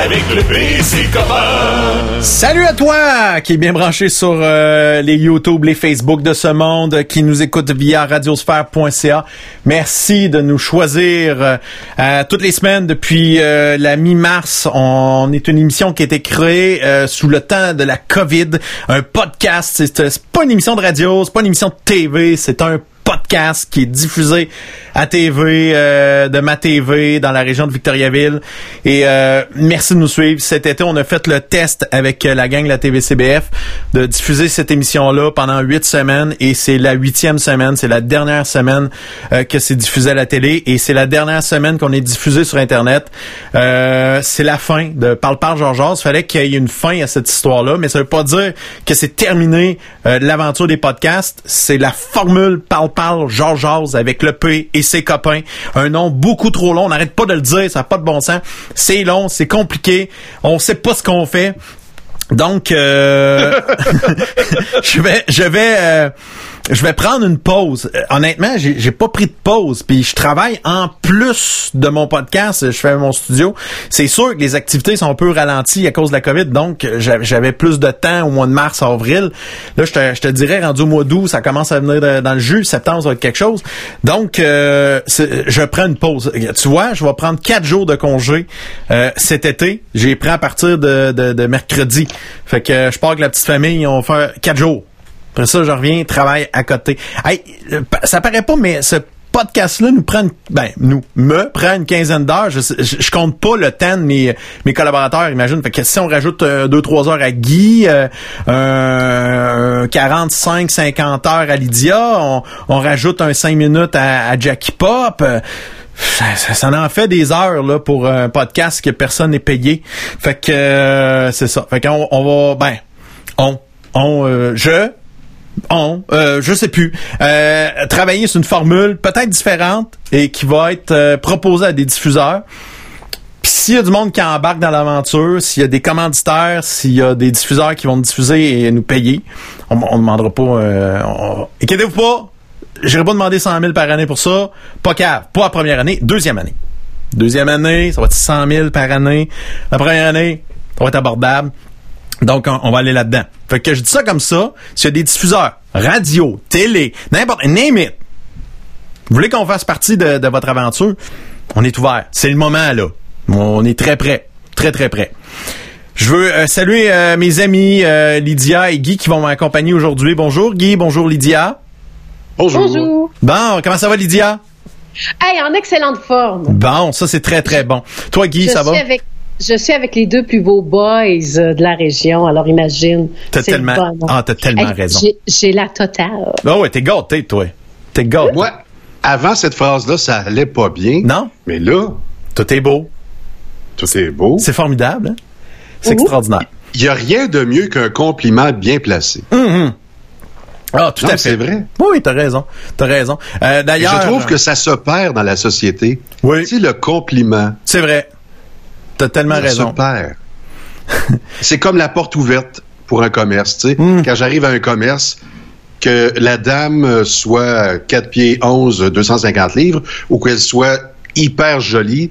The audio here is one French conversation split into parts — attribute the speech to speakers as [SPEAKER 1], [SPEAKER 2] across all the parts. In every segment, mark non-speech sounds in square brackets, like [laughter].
[SPEAKER 1] Avec le.
[SPEAKER 2] Salut à toi qui est bien branché sur euh, les YouTube, les Facebook de ce monde, qui nous écoute via radiosphère.ca. Merci de nous choisir euh, toutes les semaines depuis euh, la mi-mars. On est une émission qui a été créée euh, sous le temps de la COVID, un podcast. C'est pas une émission de radio, c'est pas une émission de TV, c'est un podcast qui est diffusé à TV, euh, de ma TV dans la région de Victoriaville. Et euh, merci de nous suivre. Cet été, on a fait le test avec euh, la gang de la TVCBF de diffuser cette émission-là pendant huit semaines. Et c'est la huitième semaine, c'est la dernière semaine euh, que c'est diffusé à la télé. Et c'est la dernière semaine qu'on est diffusé sur Internet. Euh, c'est la fin de Parle Parle Georges. Il fallait qu'il y ait une fin à cette histoire-là. Mais ça veut pas dire que c'est terminé l'aventure des podcasts. C'est la formule Parle Parle Georges avec le P et ses copains. Un nom beaucoup trop long. On n'arrête pas de le dire. Ça n'a pas de bon sens. C'est long, c'est compliqué. On sait pas ce qu'on fait. Donc, euh, [laughs] je vais, je vais, euh, je vais prendre une pause. Euh, honnêtement, j'ai pas pris de pause. Puis je travaille en plus de mon podcast. Je fais mon studio. C'est sûr que les activités sont un peu ralenties à cause de la COVID. Donc, j'avais j'avais plus de temps au mois de mars, avril. Là, je te, je te dirais, rendu au mois d'août, ça commence à venir de- dans le jus. Septembre, ça va être quelque chose. Donc, euh, je prends une pause. Tu vois, je vais prendre quatre jours de congé euh, cet été. J'ai pris à partir de, de, de mercredi. Fait que euh, je pars avec la petite famille. On faire quatre jours. Après ça, je reviens, travaille à côté. Hey, euh, ça paraît pas, mais ce podcast-là nous prend, ben, nous, me prend une quinzaine d'heures. Je, compte pas le temps de mes, mes collaborateurs, imagine. Fait que si on rajoute euh, deux, trois heures à Guy, euh, un 45, 50 heures à Lydia, on, on rajoute un 5 minutes à, à Jackie Pop, euh, ça, ça- ça en fait des heures là pour un podcast que personne n'est payé. Fait que euh, c'est ça. Fait qu'on on va ben on on euh, je on, euh, je sais plus, euh, travailler sur une formule peut-être différente et qui va être euh, proposée à des diffuseurs. Puis s'il y a du monde qui embarque dans l'aventure, s'il y a des commanditaires, s'il y a des diffuseurs qui vont diffuser et nous payer, on, on demandera pas. Euh, on- Inquiétez-vous pas, j'irai pas demander 100 000 par année pour ça. Pas cave, pas la première année, deuxième année. Deuxième année, ça va être 100 000 par année. La première année, ça va être abordable. Donc, on, va aller là-dedans. Fait que je dis ça comme ça. S'il y a des diffuseurs, radio, télé, n'importe, name it. Vous voulez qu'on fasse partie de, votre aventure? On est ouvert. C'est le moment, là. On est très prêt. Très, très prêt. Je veux euh, saluer euh, mes amis euh, Lydia et Guy qui vont m'accompagner aujourd'hui. Bonjour Guy, bonjour Lydia.
[SPEAKER 3] Bonjour.
[SPEAKER 4] Bonjour.
[SPEAKER 2] Bon, comment ça va Lydia?
[SPEAKER 4] Hey, en excellente forme.
[SPEAKER 2] Bon, ça c'est très, très bon. Toi Guy,
[SPEAKER 4] je
[SPEAKER 2] ça
[SPEAKER 4] suis
[SPEAKER 2] va?
[SPEAKER 4] avec je suis avec les deux plus beaux boys euh, de la région, alors imagine.
[SPEAKER 2] T'as tellement, ah, t'as tellement
[SPEAKER 4] Hey,
[SPEAKER 2] raison.
[SPEAKER 4] j'ai- la totale.
[SPEAKER 2] Ah ouais, t'es gâté, toi. T'es gâté.
[SPEAKER 3] Moi, avant cette phrase-là, ça allait pas bien.
[SPEAKER 2] Non?
[SPEAKER 3] Mais là,
[SPEAKER 2] Tout est beau.
[SPEAKER 3] tout est beau.
[SPEAKER 2] C'est formidable. hein? C'est extraordinaire.
[SPEAKER 3] Il y a rien de mieux qu'un compliment bien placé.
[SPEAKER 2] Ah, tout
[SPEAKER 3] Non,
[SPEAKER 2] à fait.
[SPEAKER 3] c'est vrai.
[SPEAKER 2] Oui, t'as raison. T'as raison. Euh, D'ailleurs.
[SPEAKER 3] je trouve que ça se perd dans la société.
[SPEAKER 2] Oui.
[SPEAKER 3] Tu sais, le compliment,
[SPEAKER 2] C'est vrai. T'as tellement
[SPEAKER 3] ça
[SPEAKER 2] raison.
[SPEAKER 3] se perd. [laughs] c'est comme la porte ouverte pour un commerce. Tu sais,
[SPEAKER 2] Mm.
[SPEAKER 3] Quand j'arrive à un commerce, que la dame euh, soit 4 pieds 11, 250 livres, ou qu'elle soit hyper jolie,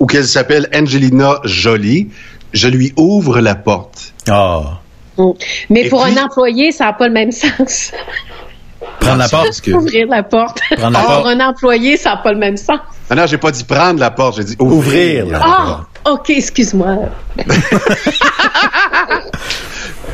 [SPEAKER 3] ou qu'elle s'appelle Angelina Jolie, je lui ouvre la porte.
[SPEAKER 2] Ah.
[SPEAKER 4] Mais
[SPEAKER 3] Et
[SPEAKER 4] pour
[SPEAKER 3] puis-
[SPEAKER 4] un employé, ça n'a pas le même [laughs] sens.
[SPEAKER 2] Prendre la porte.
[SPEAKER 3] Que-
[SPEAKER 4] Ouvrir la porte.
[SPEAKER 2] Prendre la
[SPEAKER 4] pour
[SPEAKER 2] porte.
[SPEAKER 4] un employé, ça n'a pas le même sens.
[SPEAKER 3] Ah non, j'ai pas dit prendre la porte, j'ai dit ouvrir.
[SPEAKER 2] Ouvrir la
[SPEAKER 4] Ah, OK, excuse-moi. [laughs]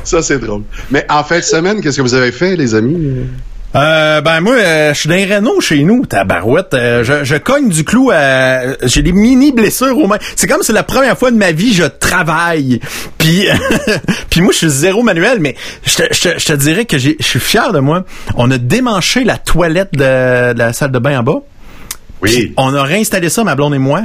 [SPEAKER 3] Ça, c'est drôle. Mais en fin de semaine, qu'est-ce que vous avez fait, les amis?
[SPEAKER 2] Euh, ben moi, euh, je suis dans les Renault chez nous, tabarouette. Euh, je, je cogne du clou à... J'ai des mini blessures aux mains. C'est comme si c'est la première fois de ma vie je travaille. Puis, [laughs] puis moi, je suis zéro manuel, mais je te, je te- je te dirais que j'ai- je suis fier de moi. On a démanché la toilette de, de la salle de bain en bas.
[SPEAKER 3] Oui.
[SPEAKER 2] On a réinstallé ça, ma blonde et moi.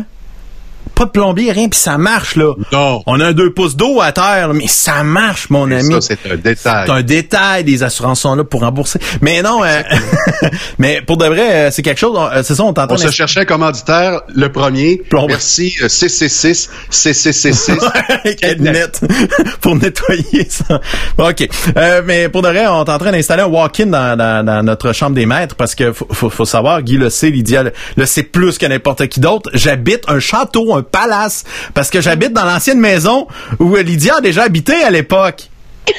[SPEAKER 2] Pas de plombier, rien, puis ça marche, là.
[SPEAKER 3] Non.
[SPEAKER 2] On a un deux pouces d'eau à terre, là, mais ça marche, mon
[SPEAKER 3] Et
[SPEAKER 2] ami.
[SPEAKER 3] Ça, c'est un détail.
[SPEAKER 2] C'est un détail, des assurances sont là pour rembourser. Mais non, euh, [laughs] mais pour de vrai, euh, c'est quelque chose, euh, c'est ça, on t'entend.
[SPEAKER 3] On se cherchait un commanditaire, le premier.
[SPEAKER 2] Plomb.
[SPEAKER 3] Merci, euh, 666, 6666. [laughs]
[SPEAKER 2] net [laughs] pour nettoyer ça. OK. Euh, mais pour de vrai, on est en train d'installer un walk-in dans, dans, dans notre chambre des maîtres parce que faut, faut, faut savoir, Guy le sait, Lydia le, le sait plus que n'importe qui d'autre. J'habite un château, un palace parce que j'habite dans l'ancienne maison où Lydia a déjà habité à l'époque. [laughs]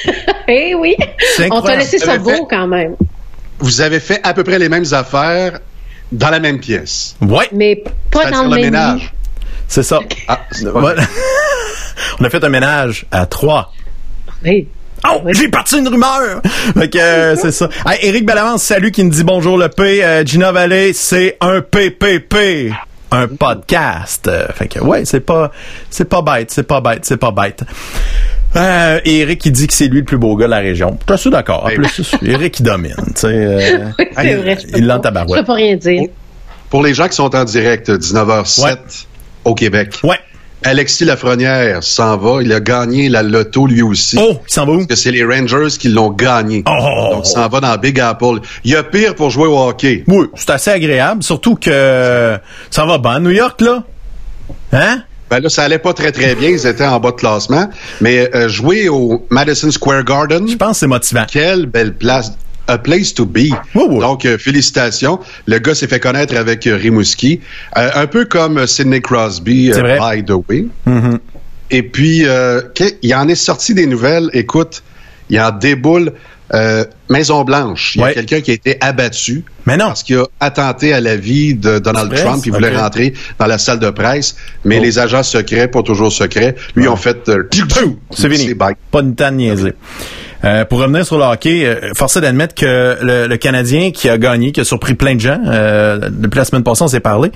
[SPEAKER 4] Eh oui.
[SPEAKER 2] C'est
[SPEAKER 4] On t'a laissé ça
[SPEAKER 3] fait-
[SPEAKER 4] beau quand même.
[SPEAKER 3] Vous avez fait à peu près les mêmes affaires dans la même pièce.
[SPEAKER 2] Ouais,
[SPEAKER 4] Mais pas dans le
[SPEAKER 3] le
[SPEAKER 4] même
[SPEAKER 3] ménage.
[SPEAKER 2] c'est ça. [laughs]
[SPEAKER 3] Ah. [laughs]
[SPEAKER 2] On a fait un ménage à trois.
[SPEAKER 4] Oui.
[SPEAKER 2] Oh, j'ai parti une rumeur! Fait que, euh, c'est ça. Éric Bellavance, salut, qui nous dit bonjour le P. Euh, Gina Vallée, c'est un PPP. Un podcast. Fait que, ouais, c'est pas, c'est pas bête, c'est pas bête, c'est pas bête. Euh, et Eric, qui dit que c'est lui le plus beau gars de la région. Je suis d'accord. En
[SPEAKER 3] Oui.
[SPEAKER 2] plus, Eric, il domine, tu sais. euh, [laughs]
[SPEAKER 4] Oui, c'est
[SPEAKER 2] il-
[SPEAKER 4] vrai. je peux
[SPEAKER 2] il
[SPEAKER 4] pas-
[SPEAKER 2] tabarouette.
[SPEAKER 4] Je peux pas rien dire.
[SPEAKER 3] Pour les gens qui sont en direct, 19h07
[SPEAKER 2] Ouais.
[SPEAKER 3] au Québec.
[SPEAKER 2] Ouais.
[SPEAKER 3] Alexis Lafrenière s'en va. Il a gagné la loto lui aussi.
[SPEAKER 2] Oh, il s'en va où?
[SPEAKER 3] Parce que c'est les Rangers qui l'ont gagné.
[SPEAKER 2] Oh.
[SPEAKER 3] Donc, il s'en va dans Big Apple. Il y a pire pour jouer au hockey.
[SPEAKER 2] Oui, c'est assez agréable, surtout que ça va bien à New York, là? Hein?
[SPEAKER 3] Ben là, ça allait pas très, très bien. Ils étaient en bas de classement. Mais euh, jouer au Madison Square Garden,
[SPEAKER 2] Je pense que c'est motivant.
[SPEAKER 3] quelle belle place. A place to be. Donc, euh, félicitations. Le gars s'est fait connaître avec euh, Rimouski. Euh, un peu comme Sidney Crosby, by the way.
[SPEAKER 2] Mhm.
[SPEAKER 3] Et puis, il en est sorti des nouvelles. Écoute, il en déboule. Euh, Maison Blanche, il y a
[SPEAKER 2] Ouais.
[SPEAKER 3] quelqu'un qui a été abattu
[SPEAKER 2] Mais non.
[SPEAKER 3] parce qu'il a attenté à la vie de Donald? Trump. Il voulait rentrer dans la salle de presse, mais
[SPEAKER 2] Oh.
[SPEAKER 3] les agents secrets, pas toujours secrets, lui ont fait
[SPEAKER 2] C'est fini.
[SPEAKER 3] bye.
[SPEAKER 2] Pas de temps de niaiser. Euh, pour revenir sur le hockey, euh, force est d'admettre que le, le Canadien qui a gagné, qui a surpris plein de gens, euh, depuis la semaine passée, on s'est parlé,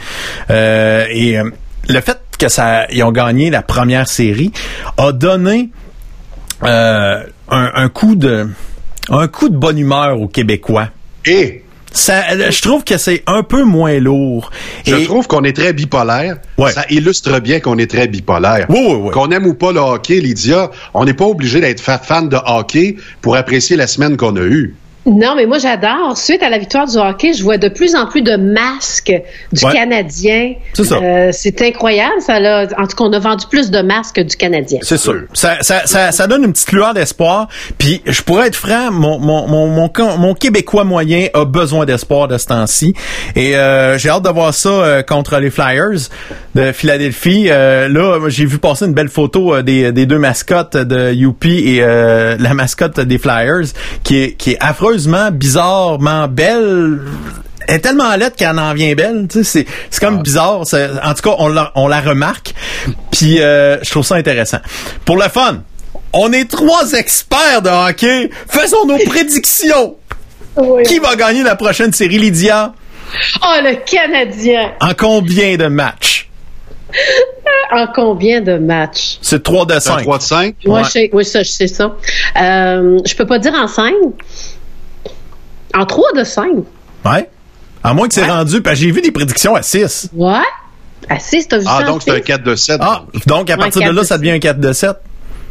[SPEAKER 2] euh, et euh, le fait que ça, ils ont gagné la première série a donné euh, un, un coup de un coup de bonne humeur aux Québécois.
[SPEAKER 3] Et
[SPEAKER 2] Ça, euh, je trouve que c'est un peu moins lourd.
[SPEAKER 3] je
[SPEAKER 2] Et-
[SPEAKER 3] trouve qu'on est très bipolaire.
[SPEAKER 2] Ouais.
[SPEAKER 3] Ça illustre bien qu'on est très bipolaire.
[SPEAKER 2] Oui, oui, oui.
[SPEAKER 3] Qu'on aime ou pas le hockey, Lydia, on n'est pas obligé d'être fa- fan de hockey pour apprécier la semaine qu'on a eue.
[SPEAKER 4] Non, mais moi j'adore. Suite à la victoire du hockey, je vois de plus en plus de masques du
[SPEAKER 2] Ouais.
[SPEAKER 4] Canadien.
[SPEAKER 2] C'est ça.
[SPEAKER 4] Euh, c'est incroyable. Ça l'a- en tout cas, on a vendu plus de masques du Canadien.
[SPEAKER 2] C'est sûr. Ça, ça, ça, ça donne une petite lueur d'espoir. Puis, je pourrais être franc, mon, mon, mon, mon, Québécois moyen a besoin d'espoir de ce temps-ci. Et euh, j'ai hâte de voir ça euh, contre les Flyers de Philadelphie. Euh, là, j'ai vu passer une belle photo euh, des, des deux mascottes de Youpi et euh, la mascotte des Flyers qui est, qui est bizarrement belle. Elle est tellement laide qu'elle en vient belle. Tu sais, c'est, c'est comme bizarre. C'est- En tout cas, on la, on la remarque. Puis euh, je trouve ça intéressant. Pour le fun, on est trois experts de hockey. Faisons nos prédictions. Qui va gagner la prochaine série, Lydia?
[SPEAKER 4] Oh, le Canadien!
[SPEAKER 2] En combien de matchs?
[SPEAKER 4] En combien de matchs?
[SPEAKER 2] C'est 3 de
[SPEAKER 3] C'est un
[SPEAKER 2] 5.
[SPEAKER 3] 3 de 5.
[SPEAKER 4] Moi,
[SPEAKER 2] Ouais.
[SPEAKER 4] je sais, oui, ça, je sais ça. Euh, je peux pas dire en 5. En 3 de 5.
[SPEAKER 2] Ouais. À moins que c'est rendu, parce que j'ai vu des prédictions à 6.
[SPEAKER 4] Ouais. À 6, t'as vu
[SPEAKER 3] Ah,
[SPEAKER 4] ça?
[SPEAKER 3] donc c'est un
[SPEAKER 4] six?
[SPEAKER 3] 4 de 7.
[SPEAKER 2] Ah, donc à
[SPEAKER 4] Ouais,
[SPEAKER 2] partir de là,
[SPEAKER 4] de
[SPEAKER 2] ça devient un 4 de 7.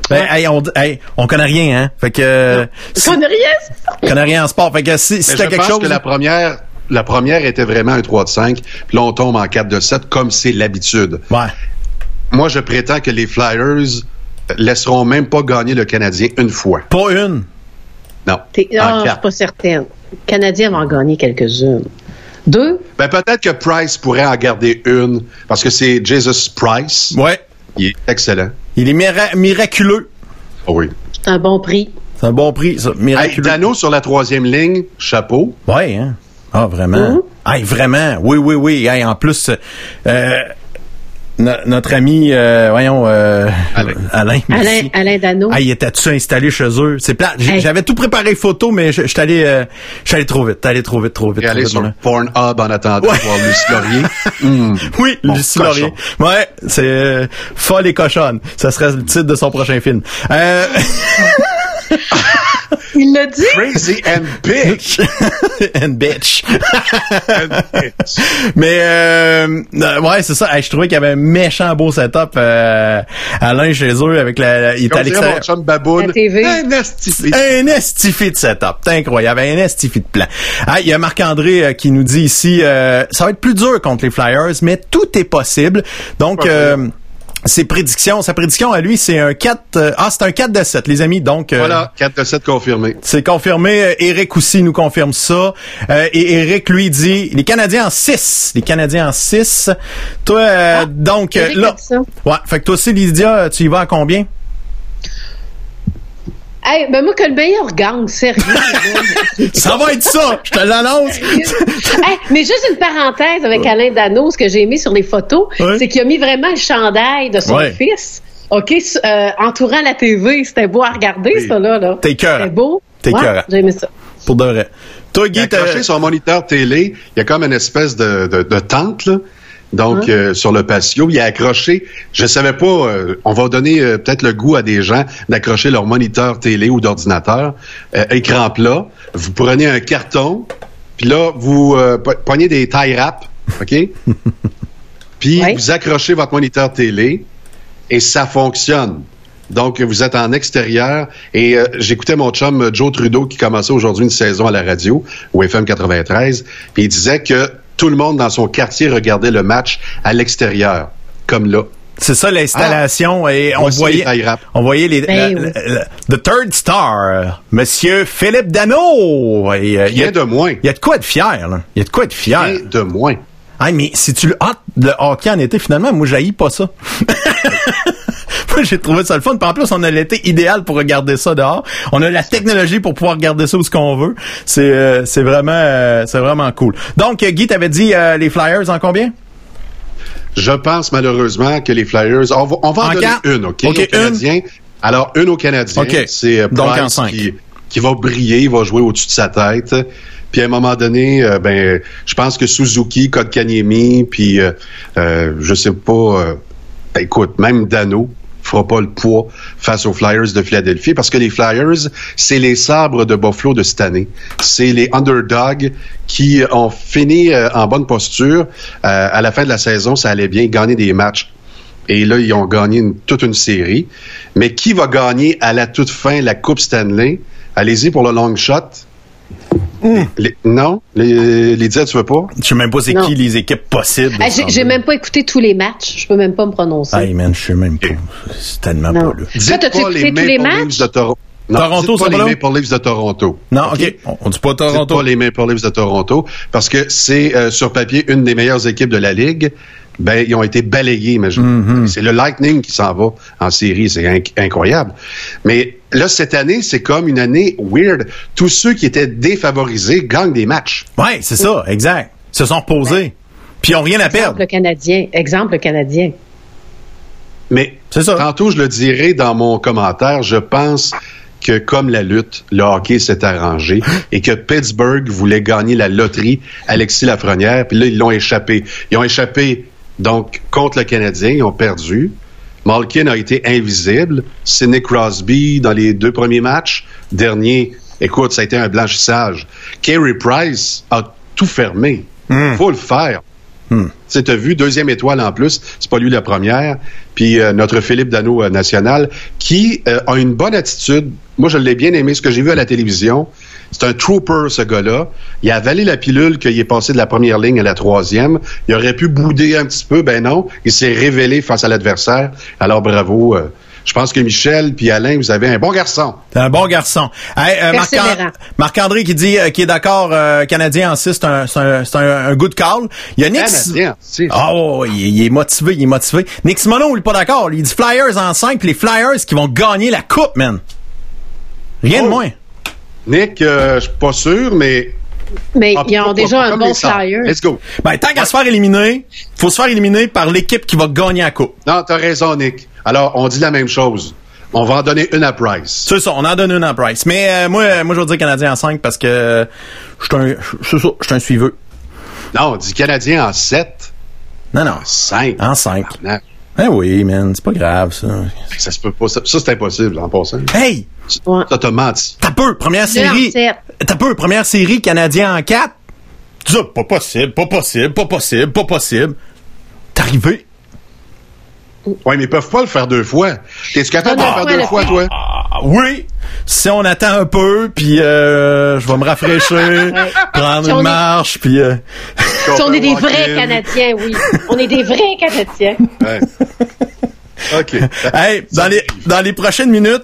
[SPEAKER 2] Ben,
[SPEAKER 4] Ouais.
[SPEAKER 2] hey, on, hey, on connaît rien, hein. Fait que, euh, si-
[SPEAKER 4] On connaît rien, c'est ça?
[SPEAKER 2] on connaît rien en sport. Fait que si, si t'as
[SPEAKER 3] je
[SPEAKER 2] quelque
[SPEAKER 3] pense
[SPEAKER 2] chose.
[SPEAKER 3] que la première, la première était vraiment un 3 de 5. Puis là, on tombe en 4 de 7 comme c'est l'habitude.
[SPEAKER 2] Ouais.
[SPEAKER 3] Moi, je prétends que les Flyers laisseront même pas gagner le Canadien une fois.
[SPEAKER 2] Pas une.
[SPEAKER 3] Non. En
[SPEAKER 4] Ah, je suis
[SPEAKER 3] quatre.
[SPEAKER 4] pas certaine. Le Canadien va en gagner quelques-unes. Deux?
[SPEAKER 3] Ben, peut-être que Price pourrait en garder une parce que c'est Jesus Price.
[SPEAKER 2] Ouais.
[SPEAKER 3] Il est excellent.
[SPEAKER 2] Il est mira- miraculeux.
[SPEAKER 3] Ah oui.
[SPEAKER 4] C'est un bon prix.
[SPEAKER 2] C'est un bon prix, ça.
[SPEAKER 3] Hey,
[SPEAKER 2] Miraculeux.
[SPEAKER 3] Dano sur la troisième ligne, chapeau.
[SPEAKER 2] Ouais, hein. Ah, vraiment.
[SPEAKER 4] Mhm.
[SPEAKER 2] Hey, vraiment. Oui, oui, oui. Hey, en plus, euh, no- notre ami, euh, voyons, euh,
[SPEAKER 3] Alain.
[SPEAKER 2] Alain,
[SPEAKER 4] Alain,
[SPEAKER 2] merci.
[SPEAKER 4] Alain Dano.
[SPEAKER 2] Ah, il était-tu installé chez eux? C'est
[SPEAKER 4] Hey.
[SPEAKER 2] J'avais tout préparé photo, mais je suis allé, euh, je suis allé trop vite. T'es allé trop vite, trop vite. Vite,
[SPEAKER 3] sur
[SPEAKER 2] là.
[SPEAKER 3] Pornhub en attendant
[SPEAKER 2] Ouais.
[SPEAKER 3] de voir Lucie Laurier. Hum. [laughs]
[SPEAKER 2] Oui,
[SPEAKER 3] Bon,
[SPEAKER 2] Lucie
[SPEAKER 3] cochon.
[SPEAKER 2] Laurier. Ouais, c'est euh, folle et cochonne. Ça serait le titre de son prochain film. [laughs] [laughs]
[SPEAKER 4] Il l'a dit?
[SPEAKER 3] Crazy and bitch. [laughs]
[SPEAKER 2] and bitch.
[SPEAKER 3] And bitch.
[SPEAKER 2] Mais euh, euh, ouais, c'est ça. Hey, je trouvais qu'il y avait un méchant beau setup euh, Alain chez eux avec la, il à
[SPEAKER 3] Comme dirait mon chum Baboune.
[SPEAKER 4] La TV.
[SPEAKER 3] Un estifi.
[SPEAKER 2] Un estifi de setup. C'est incroyable. Un estifi de plan. Ah, il y a Marc-André euh, qui nous dit ici, euh, ça va être plus dur contre les Flyers, mais tout est possible. Donc. Euh, ses prédictions, sa prédiction à lui, c'est un 4, euh, ah, c'est un 4 de 7, les amis. Donc, euh,
[SPEAKER 3] Voilà, 4 de 7 confirmé.
[SPEAKER 2] c'est confirmé. Euh, Eric aussi nous confirme ça. Euh, et Eric lui dit, les Canadiens en 6. Les Canadiens en 6. Toi, euh, donc, euh, là. Ouais. Fait que toi aussi, Lydia, tu y vas à combien?
[SPEAKER 4] Hey, ben moi, que le meilleur gagne, sérieux. [laughs]
[SPEAKER 2] Ça va être ça! Je te l'annonce!
[SPEAKER 4] Hey, mais juste une parenthèse avec Alain Dano, ce que j'ai mis sur les photos,
[SPEAKER 2] Ouais.
[SPEAKER 4] c'est qu'il a mis vraiment le chandail de son
[SPEAKER 2] Ouais.
[SPEAKER 4] fils. OK, euh, entourant la TV, c'était beau à regarder,
[SPEAKER 3] Oui.
[SPEAKER 4] ça, là. là.
[SPEAKER 2] T'es cœur.
[SPEAKER 4] C'était beau.
[SPEAKER 2] T'es
[SPEAKER 4] Ouais,
[SPEAKER 2] cœur.
[SPEAKER 4] J'ai aimé ça.
[SPEAKER 2] Pour de vrai. Toi, Guy, t'as-
[SPEAKER 3] accroché son moniteur télé. Il y a comme une espèce de, de, de tente, là. Donc, euh, sur le patio, il a accroché. Je savais pas. euh, on va donner euh, peut-être le goût à des gens d'accrocher leur moniteur télé ou d'ordinateur, euh, écran plat. Vous prenez un carton, puis là, vous euh, pognez des tie wraps, ok? [laughs] Puis
[SPEAKER 4] Ouais.
[SPEAKER 3] vous accrochez votre moniteur télé et ça fonctionne. Donc, vous êtes en extérieur et euh, j'écoutais mon chum euh, Joe Trudeau qui commençait aujourd'hui une saison à la radio, au FM 93, puis il disait que tout le monde dans son quartier regardait le match à l'extérieur, comme là.
[SPEAKER 2] c'est ça l'installation et on voyait, on voyait les,
[SPEAKER 4] Ben
[SPEAKER 2] la-
[SPEAKER 4] oui.
[SPEAKER 2] la- la- the third star, euh, Monsieur Philippe Dano. Et, euh, il y a-
[SPEAKER 3] Rien de moins.
[SPEAKER 2] Il y a de quoi être fier, là. Il y a de quoi être fier.
[SPEAKER 3] Rien de moins.
[SPEAKER 2] Ah, mais si tu le ah, le hockey en été, finalement, moi, j'haïs pas ça. [laughs] [laughs] j'ai trouvé ça le fun. Puis en plus, on a l'été idéal pour regarder ça dehors. On a la technologie pour pouvoir regarder ça où ce qu'on veut. C'est euh, c'est vraiment euh, c'est vraiment cool. Donc, Guy, t'avais dit euh, les Flyers en combien?
[SPEAKER 3] Je pense malheureusement que les Flyers, on va, on va en,
[SPEAKER 2] En
[SPEAKER 3] donner une, OK,
[SPEAKER 2] OK,
[SPEAKER 3] aux Canadiens. Alors, une aux Canadiens.
[SPEAKER 2] OK.
[SPEAKER 3] C'est
[SPEAKER 2] Donc, en cinq.
[SPEAKER 3] qui, qui va briller, il va jouer au-dessus de sa tête. Puis à un moment donné, euh, ben, je pense que Suzuki, Kotkaniemi, puis euh, euh, je sais pas, ben, écoute, même Dano fera pas le poids face aux Flyers de Philadelphie parce que les Flyers, c'est les sabres de Buffalo de cette année. C'est les underdogs qui ont fini euh, en bonne posture. Euh, à la fin de la saison, ça allait bien, gagner des matchs. Et là, ils ont gagné toute une série. Mais qui va gagner à la toute fin la Coupe Stanley? Allez-y pour le long shot. Les- non? Les, les Jets, tu veux pas?
[SPEAKER 2] Je sais même pas c'est qui les équipes possibles.
[SPEAKER 4] Hey, j'ai- même pas écouté tous les matchs. Je peux même pas me prononcer.
[SPEAKER 2] Hey man, je sais même pas. C'est tellement
[SPEAKER 4] Non.
[SPEAKER 2] pas là.
[SPEAKER 4] Toi,
[SPEAKER 3] pas
[SPEAKER 4] écouté tous les matchs?
[SPEAKER 3] Leafs de Toronto. Non,
[SPEAKER 2] Toronto,
[SPEAKER 3] dites pas les? Maple Leafs de Toronto.
[SPEAKER 2] Non, OK. On, on dit pas
[SPEAKER 3] Dites
[SPEAKER 2] Toronto.
[SPEAKER 3] pas les Maple Leafs de Toronto parce que c'est euh, sur papier une des meilleures équipes de la ligue. Ben, ils ont été balayés, imagine.
[SPEAKER 2] Mm-hmm.
[SPEAKER 3] C'est le Lightning qui s'en va en série, c'est inc- incroyable. Mais là, cette année, c'est comme une année weird. Tous ceux qui étaient défavorisés gagnent des matchs.
[SPEAKER 2] Ouais, c'est ça, exact. Ils se sont reposés. Puis ils ont rien à
[SPEAKER 4] Exemple
[SPEAKER 2] perdre.
[SPEAKER 4] le Canadien. Exemple le Canadien.
[SPEAKER 3] Mais
[SPEAKER 2] C'est ça.
[SPEAKER 3] tantôt, je le dirai dans mon commentaire, je pense que comme la lutte, le hockey s'est arrangé et que Pittsburgh voulait gagner la loterie Alexis Lafrenière, puis là, ils l'ont échappé. Ils ont échappé, donc, contre le Canadien, ils ont perdu. Malkin a été invisible. Sidney Crosby, dans les deux premiers matchs, dernier, écoute, ça a été un blanchissage. Carey Price a tout fermé. Faut le faire. Tu as vu, deuxième étoile en plus, c'est pas lui la première. Puis euh, notre Philippe Dano euh, national, qui euh, a une bonne attitude. Moi, je l'ai bien aimé, ce que j'ai vu à la télévision. C'est un trooper, ce gars-là. Il a avalé la pilule qu'il est passé de la première ligne à la troisième. Il aurait pu bouder un petit peu, ben non. Il s'est révélé face à l'adversaire. Alors, bravo. Je pense que Michel puis Alain, vous avez un bon garçon.
[SPEAKER 2] T'es un bon garçon. Hey, euh, Marc-. Marc-André qui dit euh, qui est d'accord, euh, Canadien en 6, c'est un, c'est un, c'est un, un good call. Il y a Nick...
[SPEAKER 3] Canadien, c'est-
[SPEAKER 2] Ah oh, il, il est motivé, il est motivé. Nick Simoneau, il est pas d'accord. Il dit Flyers en 5, puis les Flyers qui vont gagner la coupe, man. Rien de
[SPEAKER 3] Oh.
[SPEAKER 2] moins.
[SPEAKER 3] Nick, euh, je suis pas sûr, mais...
[SPEAKER 4] Mais
[SPEAKER 3] Ah,
[SPEAKER 4] ils ont déjà un bon flyer.
[SPEAKER 3] Let's go.
[SPEAKER 2] Ben, tant qu'à se faire éliminer, faut se faire éliminer par l'équipe qui va gagner la coupe.
[SPEAKER 3] Non, t'as raison, Nick. Alors, on dit la même chose. On va en donner une à Price.
[SPEAKER 2] C'est ça, on en donne une en Price. Mais euh, moi, euh, moi, je vais dire Canadien en 5 parce que euh, je suis un, suiveux.
[SPEAKER 3] Non, on dit Canadien en 7,
[SPEAKER 2] Non, non.
[SPEAKER 3] en 5.
[SPEAKER 2] En 5. Eh oui, man, c'est pas grave, ça.
[SPEAKER 3] Ça se peut pas. Ça, ça, c'est impossible, en passant.
[SPEAKER 2] Hey!
[SPEAKER 4] Ouais.
[SPEAKER 3] Ça menti.
[SPEAKER 2] T'as peu, première série. T'as peu, première série, Canadien en 4. Tu dis, pas possible, pas possible, pas possible, pas possible. T'es arrivé.
[SPEAKER 3] Oui, mais ils peuvent pas le faire deux fois. T'es-tu capable de le faire deux fois, toi?
[SPEAKER 2] Ah, oui! Si on attend un peu, puis euh, je vais me rafraîchir, [laughs] prendre
[SPEAKER 4] Si
[SPEAKER 2] une
[SPEAKER 4] on est-
[SPEAKER 2] marche, puis... euh,
[SPEAKER 4] Si on est des vrais. Canadiens, oui. On est des vrais Canadiens.
[SPEAKER 3] Ouais. [laughs] OK.
[SPEAKER 2] Hey, dans les, dans les prochaines minutes,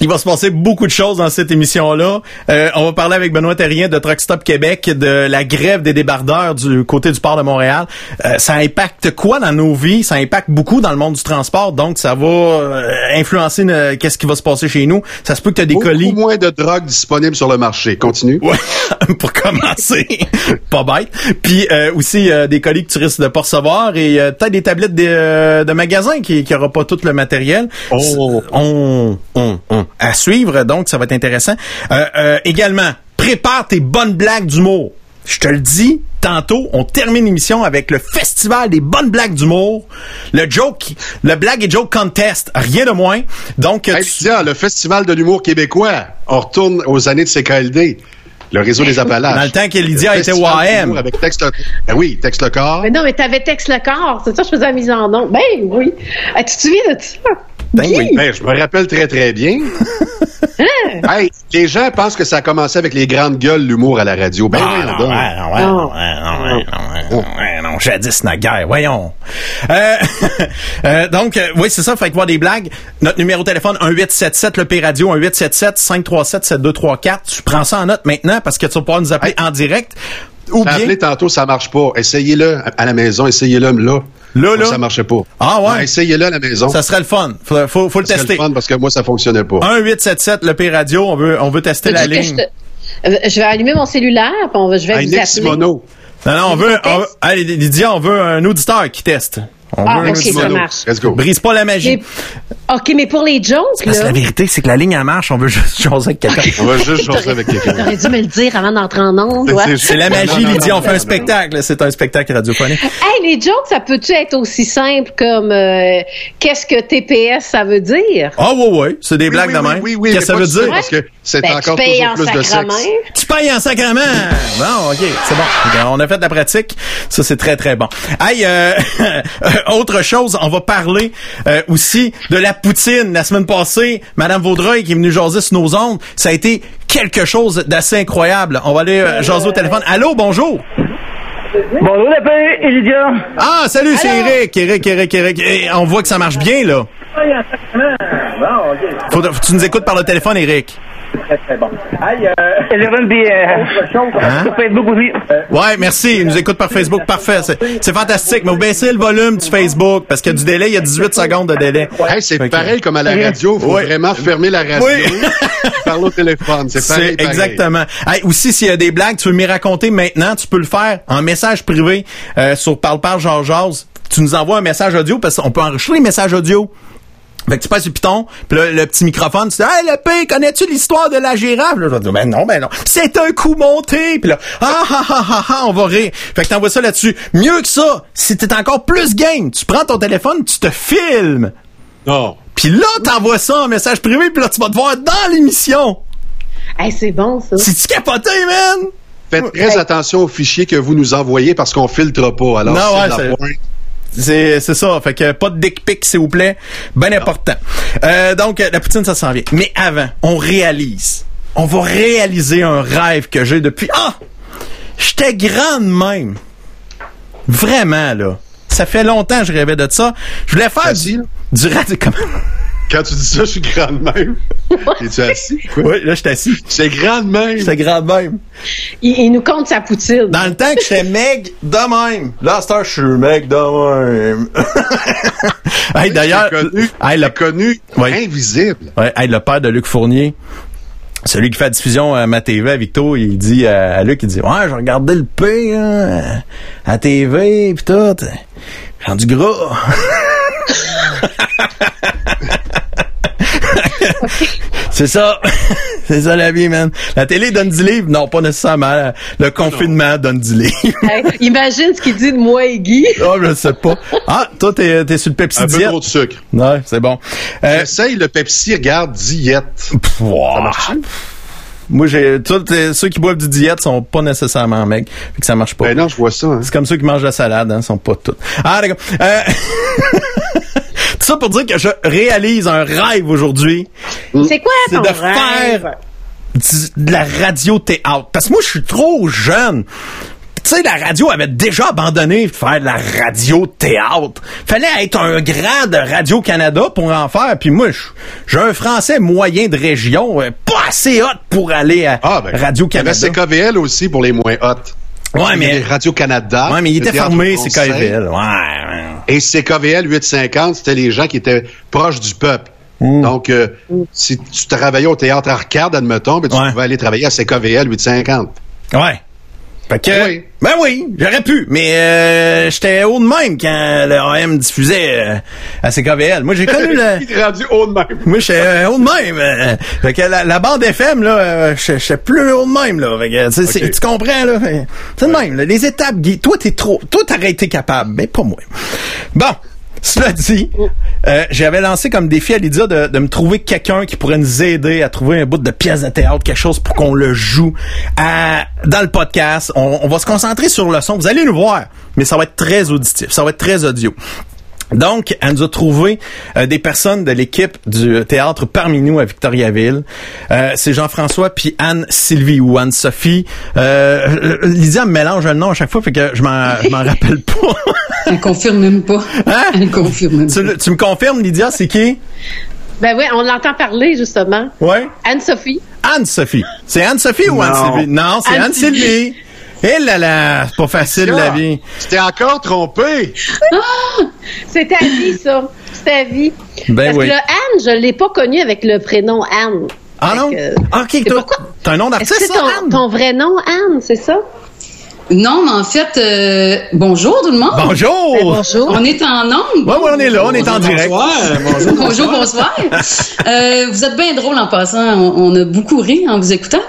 [SPEAKER 2] il va se passer beaucoup de choses dans cette émission-là. Euh, on va parler avec Benoît Terrien de Truck Stop Québec de la grève des débardeurs du côté du port de Montréal. Euh, ça impacte quoi dans nos vies? Ça impacte beaucoup dans le monde du transport, donc ça va euh, influencer qu'est-ce qui va se passer chez nous. Ça se peut que tu as des
[SPEAKER 3] Beaucoup
[SPEAKER 2] colis.
[SPEAKER 3] moins de drogue disponible sur le marché. Continue.
[SPEAKER 2] Ouais, [laughs] pour commencer. [laughs] pas bête. Puis euh, aussi euh, des colis que tu risques de pas recevoir et euh, peut-être des tablettes de, euh, de magasins qui qui aura pas tout le matériel.
[SPEAKER 3] Oh.
[SPEAKER 2] On, on, on. À suivre, donc ça va être intéressant. Euh, euh, également, prépare tes bonnes blagues d'humour. Je te le dis, tantôt, on termine l'émission avec le festival des bonnes blagues d'humour, le joke, le blague et joke contest, rien de moins. Donc,
[SPEAKER 3] Hey,
[SPEAKER 2] tu-
[SPEAKER 3] tiens, le Festival de l'humour québécois. On retourne aux années de CKLD. Le réseau des Appalaches.
[SPEAKER 2] dans le temps que Lydia
[SPEAKER 3] Le
[SPEAKER 2] était
[SPEAKER 3] l'humour Avec texte le... Ben oui, texte le corps.
[SPEAKER 4] Mais non, mais t'avais texte le corps. C'est ça, je faisais la mise en nom. Ben oui. Ah, tu te souviens de ça?
[SPEAKER 2] Ben oui.
[SPEAKER 3] Ben, je me rappelle très, très bien. [laughs] hey, les gens pensent que ça a commencé avec les grandes gueules, l'humour à la radio. Ben,
[SPEAKER 2] Ah, non, ouais, non, ouais,
[SPEAKER 4] Non.
[SPEAKER 2] non, ouais, non, ouais, non, jadis naguère, voyons. Euh, [laughs] euh, donc, euh, oui, c'est ça, fait que voir des blagues. Notre numéro de téléphone, 1877, le P-Radio, 1877-537-7234. Tu prends ça en note maintenant parce que tu vas pouvoir nous appeler en direct. Ou bien,
[SPEAKER 3] appelé tantôt, ça marche pas. Essayez-le à la maison, essayez-le là.
[SPEAKER 2] Là, là?
[SPEAKER 3] Ça marchait pas.
[SPEAKER 2] Ah ouais?
[SPEAKER 3] Essayez-le à la maison.
[SPEAKER 2] ça serait le fun. Faut, faut, faut le
[SPEAKER 3] Ça serait
[SPEAKER 2] tester.
[SPEAKER 3] le fun parce que moi, ça fonctionnait pas.
[SPEAKER 2] 1877, le P-Radio, on veut, on veut tester la ligne.
[SPEAKER 4] Je, te- je vais allumer mon cellulaire, puis on va, je vais
[SPEAKER 3] Hey,
[SPEAKER 4] vous
[SPEAKER 3] Nick
[SPEAKER 4] appeler.
[SPEAKER 3] Simoneau.
[SPEAKER 2] Non, non, on veut, on veut, allez, Lydia, on veut un auditeur qui teste. On
[SPEAKER 4] Ah,
[SPEAKER 2] veut un
[SPEAKER 4] ça marche.
[SPEAKER 3] Let's go.
[SPEAKER 2] Brise pas la magie.
[SPEAKER 4] Mais- OK, mais pour les jokes,
[SPEAKER 2] Parce que
[SPEAKER 4] là,
[SPEAKER 2] la vérité, c'est que la ligne, elle marche. On veut juste jaser avec quelqu'un.
[SPEAKER 3] On va juste [laughs] jaser avec quelqu'un.
[SPEAKER 4] t'aurais dû me le dire avant d'entrer en ondes, ouais.
[SPEAKER 3] C'est-
[SPEAKER 2] C'est la magie,
[SPEAKER 3] non,
[SPEAKER 2] On fait
[SPEAKER 3] non,
[SPEAKER 2] un
[SPEAKER 3] non.
[SPEAKER 2] spectacle. C'est un spectacle radiophonique.
[SPEAKER 4] Hey, les jokes, ça peut-tu être aussi simple comme euh, qu'est-ce que TPS, ça veut dire?
[SPEAKER 2] Ah, ouais, ouais. C'est des
[SPEAKER 3] Oui,
[SPEAKER 2] blagues
[SPEAKER 3] oui,
[SPEAKER 2] de
[SPEAKER 3] oui,
[SPEAKER 2] même.
[SPEAKER 3] oui, oui,
[SPEAKER 2] Qu'est-ce
[SPEAKER 3] mais
[SPEAKER 2] que ça veut dire?
[SPEAKER 3] Parce que c'est
[SPEAKER 4] Ben,
[SPEAKER 3] encore toujours
[SPEAKER 4] en
[SPEAKER 3] plus de
[SPEAKER 4] sacrament.
[SPEAKER 3] sexe.
[SPEAKER 2] Tu payes en sacrement. Bon, OK, c'est bon. Bien, On a fait de la pratique. Ça, c'est très, très bon. Hey, euh, [laughs] autre chose, on va parler euh, aussi de la poutine. La semaine passée, Madame Vaudreuil qui est venue jaser sur nos ondes, ça a été quelque chose d'assez incroyable. On va aller euh, jaser au téléphone. Allô, bonjour.
[SPEAKER 5] Bonjour la paix, et Lydia.
[SPEAKER 2] Ah, salut, c'est Eric. Eric, Eric, Eric. Eh, on voit que ça marche bien, là. Faut, faut que tu nous écoutes par le téléphone, Eric.
[SPEAKER 5] Très, très bon. Aïe, euh... Euh,
[SPEAKER 2] Hein?
[SPEAKER 5] sur Facebook aussi.
[SPEAKER 2] Ouais, merci. Il nous écoute par Facebook. Parfait. C'est, c'est fantastique. Mais vous baissez le volume du Facebook parce qu'il y a du délai. Il y a 18 secondes de délai.
[SPEAKER 3] Hey, c'est pareil comme à la radio. Faut
[SPEAKER 2] Oui.
[SPEAKER 3] vraiment fermer la radio.
[SPEAKER 2] Oui. [laughs]
[SPEAKER 3] Parler au téléphone. C'est pareil.
[SPEAKER 2] C'est
[SPEAKER 3] pareil.
[SPEAKER 2] exactement. Hey, aussi, s'il y a des blagues, tu veux m'y raconter maintenant, tu peux le faire en message privé euh, sur Parle Parle Georges. Tu nous envoies un message audio parce qu'on peut enregistrer les messages audio. Fait que tu passes sur Python, puis là, le petit microphone, tu dis Hey le P, connais-tu l'histoire de la girafe? Là, je dire Ben non, ben non. C'est un coup monté! Puis là, ah ah ah ah ah, on va rire. Fait que t'envoies ça là-dessus. Mieux que ça, si t'es encore plus game, tu prends ton téléphone, tu te filmes.
[SPEAKER 3] Non.
[SPEAKER 2] Puis là, t'envoies ça en message privé, puis là, tu vas te voir dans l'émission.
[SPEAKER 4] Hey, c'est bon, ça.
[SPEAKER 2] C'est-tu capoté, man?
[SPEAKER 3] Faites très attention aux fichiers que vous nous envoyez parce qu'on filtre pas. Alors,
[SPEAKER 2] Non,
[SPEAKER 3] c'est
[SPEAKER 2] ouais, c'est- ça. Fait que pas de dick pic, s'il vous plaît. Ben important. Euh, donc, euh, la poutine, ça s'en vient. Mais avant, on réalise. On va réaliser un rêve que j'ai depuis... Ah! J'étais grand de même. Vraiment, là. Ça fait longtemps que je rêvais de ça. Je voulais faire du, du radio... Comment?
[SPEAKER 3] Quand tu dis ça, je suis grand de même. Es-tu assis?
[SPEAKER 2] Oui, là, j'étais assis.
[SPEAKER 3] C'est grand de même.
[SPEAKER 2] J'étais grand de même.
[SPEAKER 4] Il, il nous compte sa poutine.
[SPEAKER 2] Dans le temps que j'étais meg de même. Là, je suis meg de même. [laughs] hey, d'ailleurs...
[SPEAKER 3] Connu,
[SPEAKER 2] hey, le
[SPEAKER 3] connu invisible.
[SPEAKER 2] Ouais, hey, le père de Luc Fournier, celui qui fait la diffusion à ma TV à Victo, il dit à, à Luc, il dit Ouais, j'ai regardé le P hein, à TV pis tout. J'ai rendu gras. [laughs] C'est ça. [laughs] C'est ça la vie, man. La télé donne du livre? Non, pas nécessairement. Le confinement donne du livre. [laughs]
[SPEAKER 4] Hey, imagine ce qu'il dit de moi et Guy.
[SPEAKER 2] oh, je sais pas. Ah, toi, t'es, t'es sur le Pepsi
[SPEAKER 3] Un peu
[SPEAKER 2] diète.
[SPEAKER 3] trop de sucre.
[SPEAKER 2] Ouais, c'est bon. Euh,
[SPEAKER 3] Essaye le Pepsi, regarde, diète.
[SPEAKER 2] Wow.
[SPEAKER 3] Ça marche?
[SPEAKER 2] Moi, j'ai tous ceux qui boivent du diète sont pas nécessairement mecs, fait que ça marche pas.
[SPEAKER 3] Ben non, je vois ça. hein.
[SPEAKER 2] C'est comme ceux qui mangent la salade, hein, sont pas tous. Ah d'accord. Euh... [laughs] Tout ça pour dire que je réalise un rêve aujourd'hui,
[SPEAKER 4] C'est quoi
[SPEAKER 2] c'est
[SPEAKER 4] ton
[SPEAKER 2] de
[SPEAKER 4] rêve?
[SPEAKER 2] faire de la radio théâtre. Parce que moi, je suis trop jeune. Tu sais, la radio avait déjà abandonné faire de la radio-théâtre. Fallait être un grand de Radio-Canada pour en faire. Puis moi, j'ai un français moyen de région, euh, pas assez hot pour aller à
[SPEAKER 3] Ah, ben, Il y
[SPEAKER 2] Radio-Canada.
[SPEAKER 3] avait CKVL aussi pour les moins hautes.
[SPEAKER 2] Ouais, mais-
[SPEAKER 3] Radio-Canada.
[SPEAKER 2] Ouais, mais il était
[SPEAKER 3] Théâtre
[SPEAKER 2] fermé,
[SPEAKER 3] français.
[SPEAKER 2] c'est KVL. Ouais, ouais.
[SPEAKER 3] Et CKVL 850, c'était les gens qui étaient proches du peuple.
[SPEAKER 2] Mm.
[SPEAKER 3] Donc, euh, si tu travaillais au théâtre Arcade, admettons, ben, tu
[SPEAKER 2] Ouais.
[SPEAKER 3] pouvais aller travailler à CKVL 850.
[SPEAKER 2] Ouais. Fait que,
[SPEAKER 3] Oui.
[SPEAKER 2] ben oui, j'aurais pu, mais euh, j'étais haut de même quand le AM diffusait euh, à CKVL. Moi, j'ai connu [laughs] le...
[SPEAKER 3] Rendu haut de même.
[SPEAKER 2] Moi, j'étais euh, haut de même. euh, fait que la, la bande FM, là, euh, j'étais plus haut de même, là. Fait que, tu comprends, là. C'est de même, là. Les étapes, Guy. Toi, t'es trop... Toi, t'aurais été capable, mais pas moi. Bon. [laughs] Cela dit, euh, j'avais lancé comme défi à Lydia de, me trouver quelqu'un qui pourrait nous aider à trouver un bout de pièce de théâtre, quelque chose pour qu'on le joue dans le podcast. On, on va se concentrer sur le son. Vous allez nous voir, mais ça va être très auditif, ça va être très audio. Donc, elle nous a trouvé euh, des personnes de l'équipe du théâtre parmi nous à Victoriaville. Euh, c'est Jean-François puis Anne-Sylvie ou Anne-Sophie. Euh, Lydia me mélange un nom à chaque fois, fait que je m'en, je m'en rappelle pas. [laughs]
[SPEAKER 6] Elle confirme même pas.
[SPEAKER 2] Hein?
[SPEAKER 6] Elle confirme même
[SPEAKER 2] tu,
[SPEAKER 6] pas.
[SPEAKER 2] tu me confirmes, Lydia, c'est qui?
[SPEAKER 4] Ben oui, on l'entend parler, justement.
[SPEAKER 2] Ouais.
[SPEAKER 4] Anne-Sophie.
[SPEAKER 2] Anne-Sophie. C'est Anne-Sophie ou. Anne-Sylvie? Non, c'est
[SPEAKER 4] Anne-Sylvie.
[SPEAKER 2] Eh là là, c'est pas facile la vie.
[SPEAKER 3] Tu t'es encore trompé.
[SPEAKER 4] C'était à vie, ça. C'était à vie.
[SPEAKER 2] Ben
[SPEAKER 4] Parce
[SPEAKER 2] oui.
[SPEAKER 4] que le Anne, je l'ai pas connu avec le prénom Anne.
[SPEAKER 2] Ah non?
[SPEAKER 4] que-
[SPEAKER 2] ok,
[SPEAKER 4] c'est
[SPEAKER 2] toi,
[SPEAKER 4] pourquoi-
[SPEAKER 2] t'as un nom d'artiste,
[SPEAKER 4] c'est
[SPEAKER 2] ça,
[SPEAKER 4] ton,
[SPEAKER 2] Anne?
[SPEAKER 4] ton vrai nom, Anne, c'est ça?
[SPEAKER 6] Non, mais en fait, euh, bonjour tout le monde.
[SPEAKER 2] Bonjour!
[SPEAKER 4] Ben, bonjour.
[SPEAKER 6] On est en.
[SPEAKER 2] Ouais, ouais, on est là, on est en direct.
[SPEAKER 6] Bonjour, bonsoir. Euh, vous êtes bien drôle en passant. On, on a beaucoup ri en vous écoutant. [laughs]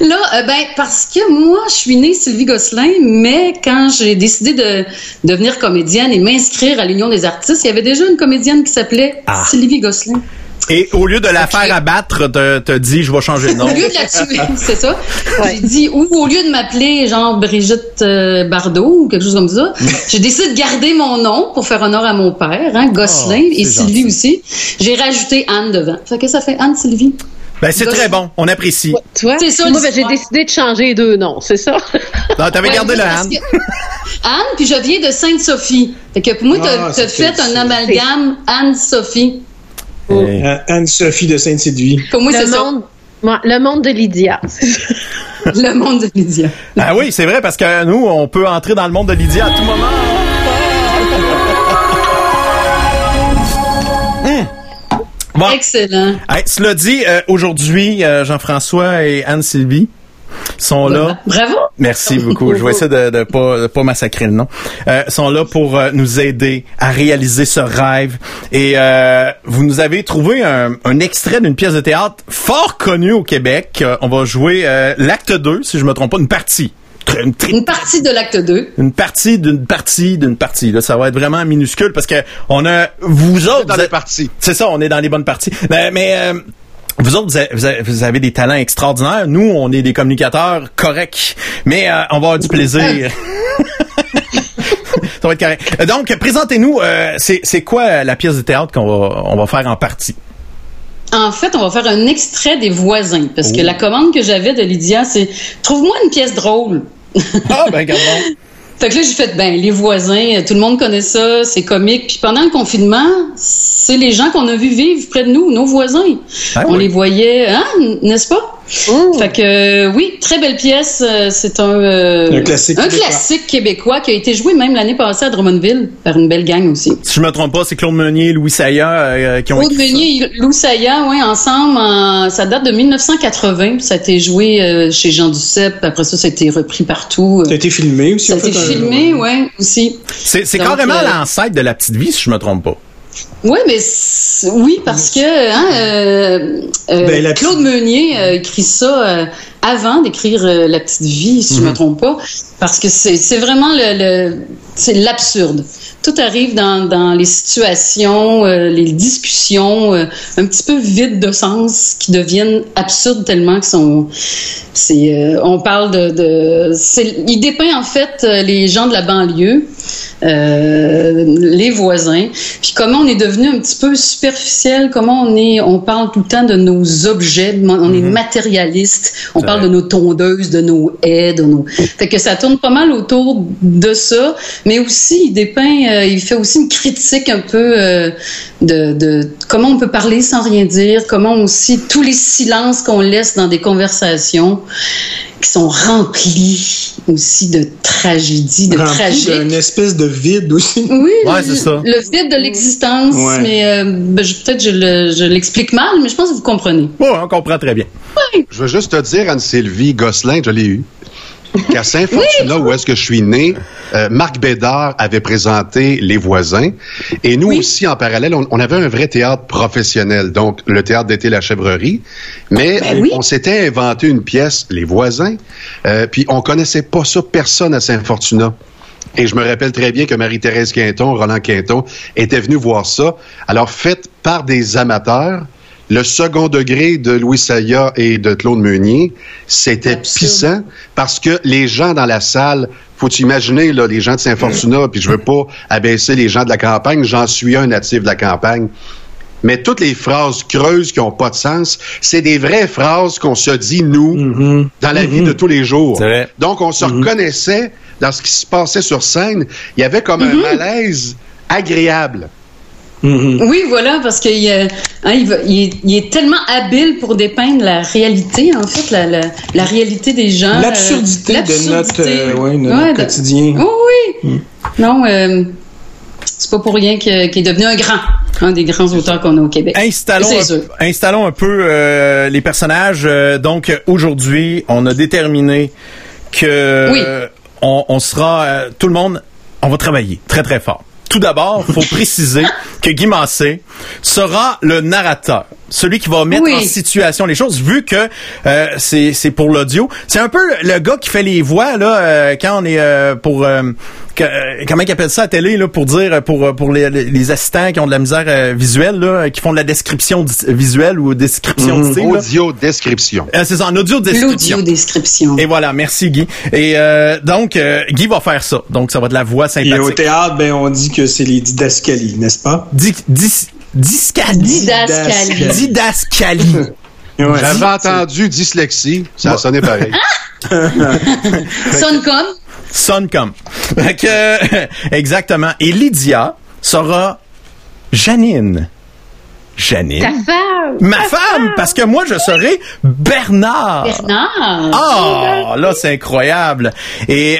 [SPEAKER 6] Là, euh, ben, parce que moi, je suis née Sylvie Gosselin, mais quand j'ai décidé de devenir comédienne et m'inscrire à l'Union des artistes, il y avait déjà une comédienne qui s'appelait
[SPEAKER 2] Ah.
[SPEAKER 6] Sylvie Gosselin.
[SPEAKER 2] Et au lieu de la faire abattre, t'as dit, je vais changer de nom.
[SPEAKER 6] Au lieu de la tuer, [laughs] c'est ça? J'ai dit, ou au lieu de m'appeler genre Brigitte euh, Bardot ou quelque chose comme ça, [laughs] j'ai décidé de garder mon nom pour faire honneur à mon père, hein, Gosselin,
[SPEAKER 2] Oh,
[SPEAKER 6] et Sylvie
[SPEAKER 2] gentil.
[SPEAKER 6] aussi. J'ai rajouté Anne devant. Fait que ça fait Anne-Sylvie.
[SPEAKER 2] Ben, c'est très bon, on apprécie.
[SPEAKER 4] Tu vois?
[SPEAKER 6] C'est ça,
[SPEAKER 4] Moi, ben, j'ai décidé de changer les deux noms, c'est ça? [laughs]
[SPEAKER 2] Non, t'avais
[SPEAKER 6] Ouais,
[SPEAKER 2] gardé le
[SPEAKER 6] parce
[SPEAKER 2] Anne.
[SPEAKER 6] que- Anne, puis je viens de Sainte-Sophie. Fait que pour moi, t'as
[SPEAKER 7] Ah,
[SPEAKER 6] fait un amalgame Anne-Sophie.
[SPEAKER 7] Euh, Anne-Sophie de Sainte-Sylvie.
[SPEAKER 6] Pour moi, c'est
[SPEAKER 4] le,
[SPEAKER 6] ça.
[SPEAKER 4] monde, le monde de Lydia. c'est. [laughs]
[SPEAKER 6] Le monde de Lydia.
[SPEAKER 2] Ah oui, c'est vrai, parce que nous, on peut entrer dans le monde de Lydia à tout moment. [laughs] Bon,
[SPEAKER 6] Excellent.
[SPEAKER 2] hey, cela dit, euh, aujourd'hui, euh, Jean-François et Anne-Sylvie sont là. [laughs]
[SPEAKER 6] Bravo.
[SPEAKER 2] Merci beaucoup. Je vais essayer de, de pas de pas massacrer le nom. Euh, sont là pour euh, nous aider à réaliser ce rêve. Et euh, vous nous avez trouvé un, un extrait d'une pièce de théâtre fort connue au Québec. Euh, on va jouer euh, l'acte 2, si je me trompe pas, une partie. Une, tri-
[SPEAKER 6] Une partie de l'acte 2.
[SPEAKER 2] une partie d'une partie d'une partie. Là, ça va être vraiment minuscule parce que on a vous autres.
[SPEAKER 3] Dans
[SPEAKER 2] vous
[SPEAKER 3] les
[SPEAKER 2] êtes-
[SPEAKER 3] parties.
[SPEAKER 2] c'est ça, on est dans les bonnes parties. Mais, mais, euh, vous autres, vous avez, vous des talents extraordinaires. Nous, on est des communicateurs corrects. Mais euh, on va avoir du plaisir. [laughs] Ça va être correct. Euh, Donc, présentez-nous, euh, c'est quoi la pièce de théâtre qu'on va, on va faire en partie?
[SPEAKER 6] En fait, on va faire un extrait des voisins, parce
[SPEAKER 2] Oh.
[SPEAKER 6] que la commande que j'avais de Lydia, c'est trouve-moi une pièce drôle.
[SPEAKER 2] Ah, ben, gardons. [laughs]
[SPEAKER 6] Fait que là, j'ai fait, ben, les voisins, euh, tout le monde connaît ça, c'est comique. Puis pendant le confinement, c'est les gens qu'on a vu vivre près de nous, nos voisins.
[SPEAKER 2] Ah
[SPEAKER 6] On
[SPEAKER 2] oui.
[SPEAKER 6] les voyait, hein, n'est-ce pas? Fait que, euh, oui, très belle pièce. euh, C'est un, euh,
[SPEAKER 7] Un classique
[SPEAKER 6] un
[SPEAKER 7] québécois.
[SPEAKER 6] classique québécois qui a été joué même l'année passée à Drummondville par une belle gang aussi.
[SPEAKER 2] Si je me trompe pas, c'est Claude Meunier et Louis Saya euh, qui ont
[SPEAKER 6] Claude
[SPEAKER 2] écrit ça.
[SPEAKER 6] Meunier et Lou Saya, ouais, ensemble, en- ça date de 1980. Ça a été joué euh, chez Jean Duceppe. Après ça, ça a été repris partout.
[SPEAKER 7] Ça a été filmé aussi.
[SPEAKER 6] Ça a
[SPEAKER 7] fait,
[SPEAKER 6] été
[SPEAKER 7] un-
[SPEAKER 6] filmé, ouais, aussi.
[SPEAKER 2] C'est carrément
[SPEAKER 6] euh,
[SPEAKER 2] l'ancêtre de La Petite Vie, si je me trompe pas.
[SPEAKER 6] Oui, mais oui, parce que hein, euh, euh,
[SPEAKER 7] Ben, la
[SPEAKER 6] Claude Meunier a écrit ça euh, avant d'écrire euh, La Petite Vie, si je me trompe pas, parce que c'est vraiment le, le c'est l'absurde. Tout arrive dans, dans les situations, euh, les discussions euh, un petit peu vides de sens qui deviennent absurdes tellement que sont c'est euh, on parle de, de il dépeint en fait euh, les gens de la banlieue euh, les voisins puis comment on est devenu un petit peu superficiel comment on est on parle tout le temps de nos objets on est matérialiste on parle
[SPEAKER 2] vrai.
[SPEAKER 6] de nos tondeuses, de nos haies, de nos. Fait que ça tourne pas mal autour de ça, mais aussi il dépeint, euh, il fait aussi une critique un peu euh, de, de comment on peut parler sans rien dire, comment aussi tous les silences qu'on laisse dans des conversations sont remplis aussi de tragédie, de
[SPEAKER 7] Rempli
[SPEAKER 6] tragique.
[SPEAKER 7] d'une espèce de vide aussi. [laughs]
[SPEAKER 6] Oui,
[SPEAKER 2] Ouais, c'est ça.
[SPEAKER 6] le vide de l'existence,
[SPEAKER 7] Ouais.
[SPEAKER 6] mais euh, ben, je- peut-être je le- je l'explique mal, mais je pense que vous comprenez.
[SPEAKER 2] Ouais, on comprend très bien.
[SPEAKER 3] Je veux juste te dire, Anne-Sylvie Gosselin, je l'ai eu, qu'à Saint-Fortuna, où est-ce que je suis né, euh, Marc Bédard avait présenté Les Voisins. Et nous
[SPEAKER 6] Oui.
[SPEAKER 3] aussi, en parallèle, on, on avait un vrai théâtre professionnel, donc le théâtre d'été La Chèvrerie. Mais
[SPEAKER 6] Ben oui.
[SPEAKER 3] on s'était inventé une pièce, Les Voisins, euh, puis on connaissait pas ça, personne à Saint-Fortuna. Et je me rappelle très bien que Marie-Thérèse Quinton, Roland Quinton, étaient venus voir ça. Alors, fait par des amateurs, le second degré de Louis Saya et de Claude Meunier, c'était pissant parce que les gens dans la salle, faut imaginer là, les gens de Saint-Fortuna, puis je veux pas abaisser les gens de la campagne, j'en suis un natif de la campagne. Mais toutes les phrases creuses qui ont pas de sens, c'est des vraies phrases qu'on se dit, nous,
[SPEAKER 7] Mhm.
[SPEAKER 3] dans la vie de tous les jours.
[SPEAKER 2] Vrai.
[SPEAKER 3] Donc, on se reconnaissait dans ce qui se passait sur scène. Il y avait comme un malaise agréable.
[SPEAKER 7] Mhm.
[SPEAKER 6] Oui, voilà, parce qu'il hein, il, est, il est tellement habile pour dépeindre la réalité, en fait, la, la, la réalité des gens. euh,
[SPEAKER 7] L'absurdité de notre, euh, ouais, de notre
[SPEAKER 6] Ouais, de-
[SPEAKER 7] quotidien.
[SPEAKER 6] Oh oui! Non, euh, c'est pas pour rien qu'il est devenu un grand, un des grands auteurs qu'on a au Québec.
[SPEAKER 2] Installons
[SPEAKER 6] C'est
[SPEAKER 2] un,
[SPEAKER 6] sûr.
[SPEAKER 2] installons un peu euh, les personnages. Donc aujourd'hui, on a déterminé que
[SPEAKER 6] Oui.
[SPEAKER 2] euh, on, on sera euh, tout le monde, on va travailler très très fort. Tout d'abord, faut [laughs] préciser que Guy Massé sera le narrateur, celui qui va mettre
[SPEAKER 6] Oui.
[SPEAKER 2] en situation les choses, vu que euh, c'est c'est pour l'audio. C'est un peu le gars qui fait les voix là euh, quand on est euh, pour euh, que- euh, comment ils appellent ça à télé là pour dire euh, pour pour les, les- assistants qui ont de la misère euh, visuelle là, qui font de la description visuelle ou description de style. là.
[SPEAKER 3] Audio description.
[SPEAKER 2] Euh, c'est ça, en audio description.
[SPEAKER 6] L'audio description.
[SPEAKER 2] Et voilà, merci Guy. Et euh, donc euh, Guy va faire ça. Donc ça va être de la voix
[SPEAKER 7] Et au
[SPEAKER 2] sympathique.
[SPEAKER 7] théâtre, ben, on dit que c'est les didascalies, n'est-ce pas?
[SPEAKER 2] Di- dis- discali.
[SPEAKER 6] Didascalie.
[SPEAKER 2] Didascalie. [laughs]
[SPEAKER 7] Ouais.
[SPEAKER 3] J'avais entendu dyslexie, ça a sonné pareil. [laughs]
[SPEAKER 6] Sonne comme?
[SPEAKER 2] Sonne comme. [laughs] Exactement. Et Lydia sera Janine. Janine.
[SPEAKER 4] Ta femme!
[SPEAKER 2] Ma femme, parce que moi, je serai Bernard.
[SPEAKER 6] Bernard.
[SPEAKER 2] Ah, là, c'est incroyable. Et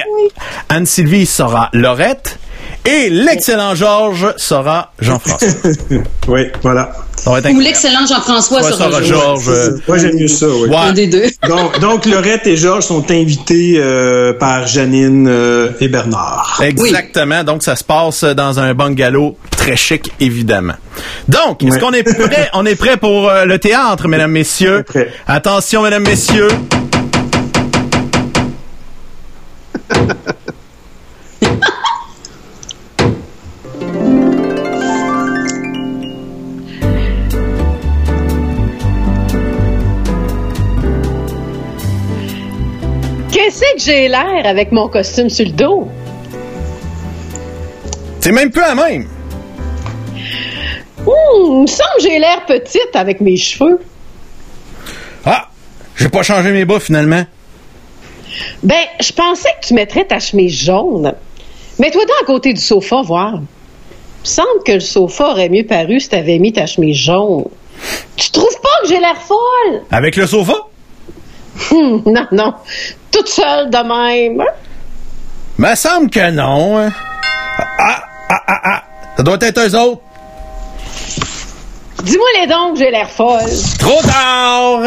[SPEAKER 2] Anne-Sylvie sera Laurette. Et l'excellent Georges sera Jean-François. [laughs]
[SPEAKER 7] Oui, voilà.
[SPEAKER 6] Ou l'excellent Jean-François sera
[SPEAKER 2] sera
[SPEAKER 6] Georges.
[SPEAKER 2] Euh,
[SPEAKER 7] Moi, j'aime mieux ça, oui.
[SPEAKER 2] Ouais.
[SPEAKER 6] Un des deux. [laughs]
[SPEAKER 7] Donc, donc, Laurette et Georges sont invités euh, par Janine euh, et Bernard.
[SPEAKER 2] Exactement. Donc, ça se passe dans un bungalow très chic, évidemment. Donc, est-ce
[SPEAKER 7] Ouais.
[SPEAKER 2] qu'on est prêt? [laughs] On est prêt pour euh, le théâtre, mesdames, messieurs?
[SPEAKER 7] Prêt.
[SPEAKER 2] Attention, mesdames, messieurs.
[SPEAKER 4] Qu'est-ce que j'ai l'air avec mon costume sur le dos?
[SPEAKER 2] C'est même peu à même.
[SPEAKER 4] Hum, il me semble que j'ai l'air petite avec mes cheveux.
[SPEAKER 2] Ah, j'ai pas changé mes bas, finalement.
[SPEAKER 4] Ben, je pensais que tu mettrais ta chemise jaune. Mets-toi donc à côté du sofa, voir. Il me semble que le sofa aurait mieux paru si t'avais mis ta chemise jaune. Tu trouves pas que j'ai l'air folle?
[SPEAKER 2] Avec le sofa?
[SPEAKER 4] Hum, [laughs] non, non. Toute seule de même.
[SPEAKER 2] Me semble que non. hein. Ah, ah, ah, ah. Ça doit être eux autres.
[SPEAKER 4] Dis-moi les dons que j'ai l'air folle.
[SPEAKER 2] Trop tard!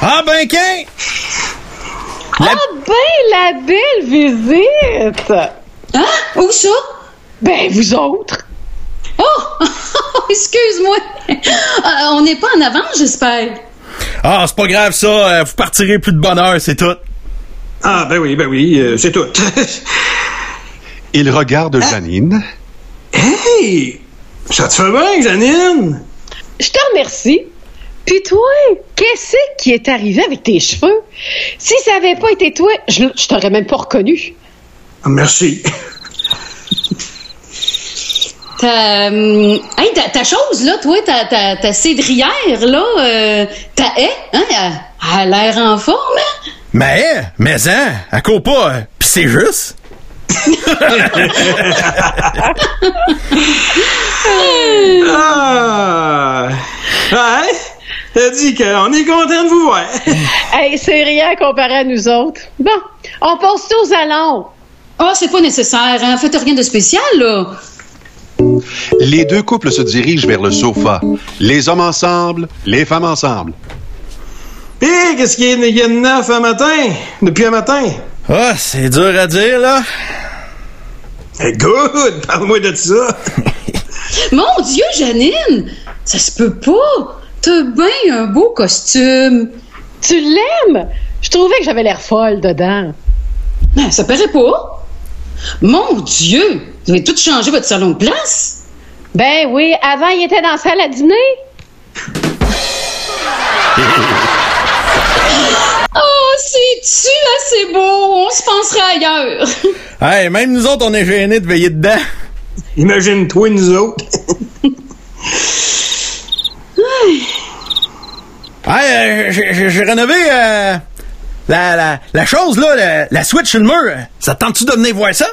[SPEAKER 2] Ah ben qu'un! La-
[SPEAKER 4] Ah ben, la belle visite!
[SPEAKER 6] Hein? Où ça?
[SPEAKER 4] Ben, vous autres.
[SPEAKER 6] Oh! [laughs] Excuse-moi. Euh, on n'est pas en avant, j'espère.
[SPEAKER 2] Ah, c'est pas grave ça, euh, vous partirez plus de bonne heure, c'est tout.
[SPEAKER 7] Ah, ben oui, ben oui, euh, c'est tout. [laughs]
[SPEAKER 3] Il regarde Janine.
[SPEAKER 7] hey! Ça te fait bien, Janine?
[SPEAKER 4] Je te remercie. Puis toi, qu'est-ce qui est arrivé avec tes cheveux? Si ça avait pas été toi, je, je t'aurais même pas reconnu.
[SPEAKER 7] Ah, merci.
[SPEAKER 6] Ta, hey, ta, ta chose, là, toi, ta, ta, ta cédrière, là, euh, ta haie, hein, elle, Elle a l'air en forme, hein?
[SPEAKER 2] Mais, mais hein, elle court pas, euh, pis c'est juste? [laughs]
[SPEAKER 7] Ah! Ouais? T'as dit qu'on est content de vous voir. [laughs]
[SPEAKER 4] Hey, c'est rien comparé à nous autres. Bon, on passe tout aux allons.
[SPEAKER 6] Ah, c'est pas nécessaire, hein? Faites rien de spécial, là.
[SPEAKER 3] Les deux couples se dirigent vers le sofa. Les hommes ensemble, les femmes ensemble.
[SPEAKER 7] Hé, qu'est-ce qu'il y a- de neuf un matin? Depuis un matin?
[SPEAKER 2] Ah, c'est dur à dire, là.
[SPEAKER 7] Eh, good! [laughs] Parle-moi de ça. [laughs]
[SPEAKER 6] Mon Dieu, Janine! Ça se peut pas! T'as bien un beau costume.
[SPEAKER 4] Tu l'aimes? Je trouvais que j'avais l'air folle dedans.
[SPEAKER 6] Ben, ça paraît pas. Mon Dieu! Vous avez tout changé votre salon de place?
[SPEAKER 4] Ben oui, avant, il était dans la salle à dîner. [laughs]
[SPEAKER 6] Oh, c'est-tu assez beau? On se penserait ailleurs. [laughs]
[SPEAKER 2] Hey, même nous autres, on est gênés de veiller dedans.
[SPEAKER 7] Imagine-toi, nous autres. [laughs]
[SPEAKER 2] Hey, euh, j'ai- rénové euh, la, la, la chose, là, la, la switch sur le mur. Ça te tente-tu de venir voir ça?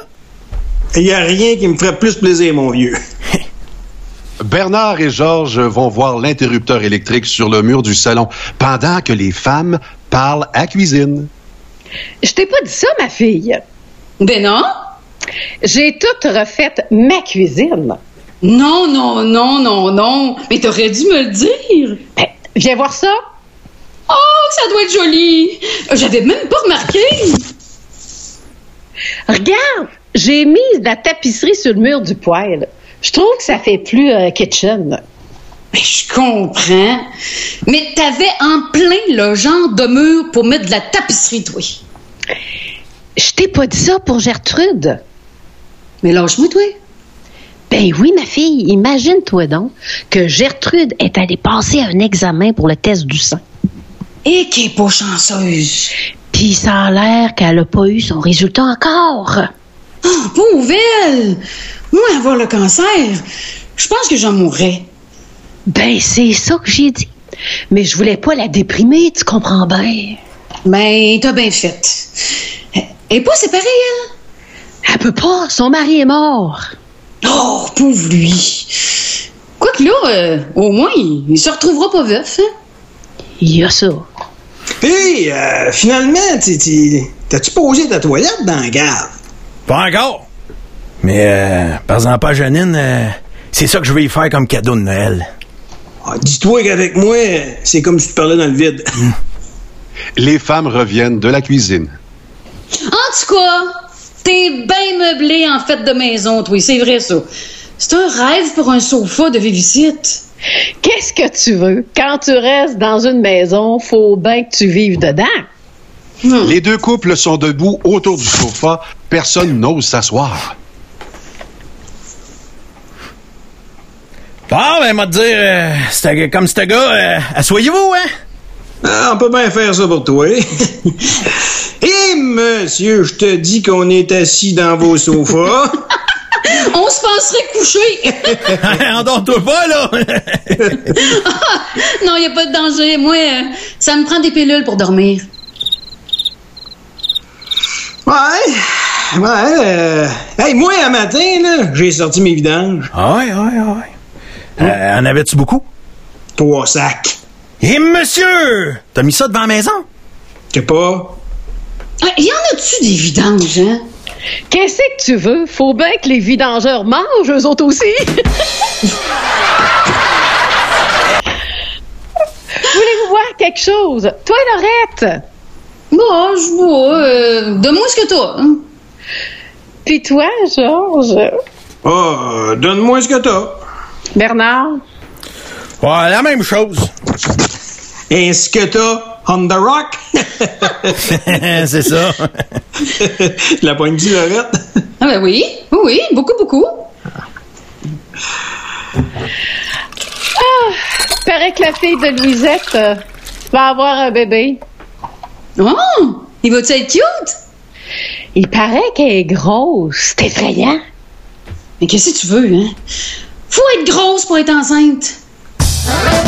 [SPEAKER 7] Il y a rien qui me ferait plus plaisir, mon vieux. [laughs]
[SPEAKER 3] Bernard et Georges vont voir l'interrupteur électrique sur le mur du salon pendant que les femmes parlent à cuisine.
[SPEAKER 4] Je t'ai pas dit ça, ma fille.
[SPEAKER 6] Ben non.
[SPEAKER 4] J'ai tout refait ma cuisine.
[SPEAKER 6] Non, non, non, non, non. Mais t'aurais dû me le dire.
[SPEAKER 4] Ben, viens voir ça.
[SPEAKER 6] Oh, ça doit être joli. J'avais même pas remarqué.
[SPEAKER 4] Regarde, j'ai mis de la tapisserie sur le mur du poêle. Je trouve que ça fait plus euh, kitchen.
[SPEAKER 6] Mais je comprends. Mais t'avais en plein le genre de mur pour mettre de la tapisserie, toi.
[SPEAKER 4] Je t'ai pas dit ça pour Gertrude.
[SPEAKER 6] Mais lâche-moi, toi.
[SPEAKER 4] Ben oui, ma fille, imagine-toi donc que Gertrude est allée passer un examen pour le test du sang.
[SPEAKER 6] Et qui est pas chanceuse.
[SPEAKER 4] Puis ça a l'air qu'elle a pas eu son résultat encore.
[SPEAKER 6] Oh, pauvre elle. Moi, avoir le cancer, je pense que j'en mourrais.
[SPEAKER 4] Ben c'est ça que j'ai dit. Mais je voulais pas la déprimer, tu comprends bien.
[SPEAKER 6] Ben, t'as bien fait. Et pas séparée, elle?
[SPEAKER 4] Elle peut pas, son mari est mort.
[SPEAKER 6] Oh, pauvre lui. Quoique là, euh, au moins, il, il se retrouvera pas veuf, hein?
[SPEAKER 4] Il y a ça.
[SPEAKER 7] Hé, euh, finalement, t'as-tu posé ta toilette dans la gare?
[SPEAKER 2] Pas encore. Mais, euh, par exemple, à Janine, euh, c'est ça que je vais y faire comme cadeau de Noël.
[SPEAKER 7] Ah, Dis-toi qu'avec moi, c'est comme si tu parlais dans le vide.
[SPEAKER 3] Les femmes reviennent de la cuisine.
[SPEAKER 6] En tout cas, t'es bien meublé en fête de maison, toi, c'est vrai ça. C'est un rêve pour un sofa de visite.
[SPEAKER 4] Qu'est-ce que tu veux? Quand tu restes dans une maison, faut bien que tu vives dedans.
[SPEAKER 3] Les deux couples sont debout autour du sofa. Personne n'ose s'asseoir.
[SPEAKER 2] Bon, ben, moi te dire, euh, c'est comme ce gars, euh, asseyez-vous, hein?
[SPEAKER 7] Ah, on peut bien faire ça pour toi. Hé, [laughs] monsieur, je te dis qu'on est assis dans vos sofas. [laughs]
[SPEAKER 6] On se penserait coucher. [laughs]
[SPEAKER 2] Endors-toi pas, là!
[SPEAKER 6] non, y a pas de danger. Moi, euh, ça me prend des pilules pour dormir.
[SPEAKER 7] Ouais, ouais. Euh... Hey, moi, un matin, là, j'ai sorti mes vidanges.
[SPEAKER 2] Ah ouais, ouais, ouais. Euh, en avais-tu beaucoup?
[SPEAKER 7] Trois sacs.
[SPEAKER 2] Et monsieur! T'as mis ça devant la maison?
[SPEAKER 7] Je sais pas.
[SPEAKER 6] Ah, y en a-tu des vidanges, hein?
[SPEAKER 4] Qu'est-ce que tu veux? Faut bien que les vidangeurs mangent, eux autres aussi. [laughs] Voulez-vous voir quelque chose? Toi, Laurette?
[SPEAKER 6] Bon, je vois. Euh, Donne-moi ce que t'as. hein.
[SPEAKER 4] Puis toi, Georges?
[SPEAKER 7] Ah, donne-moi ce que t'as.
[SPEAKER 4] Bernard?
[SPEAKER 2] Ouais, la même chose.
[SPEAKER 7] Et ce que t'as on the rock? [laughs]
[SPEAKER 2] c'est ça. [laughs]
[SPEAKER 7] La poigne du Lorette.
[SPEAKER 6] Ah ben oui, oui, beaucoup, beaucoup.
[SPEAKER 4] Paraît que la fille de Louisette euh, va avoir un bébé.
[SPEAKER 6] Oh, il va-tu être cute?
[SPEAKER 4] Il paraît qu'elle est grosse. C'est effrayant.
[SPEAKER 6] Mais qu'est-ce que tu veux, hein? Faut être grosse pour être enceinte.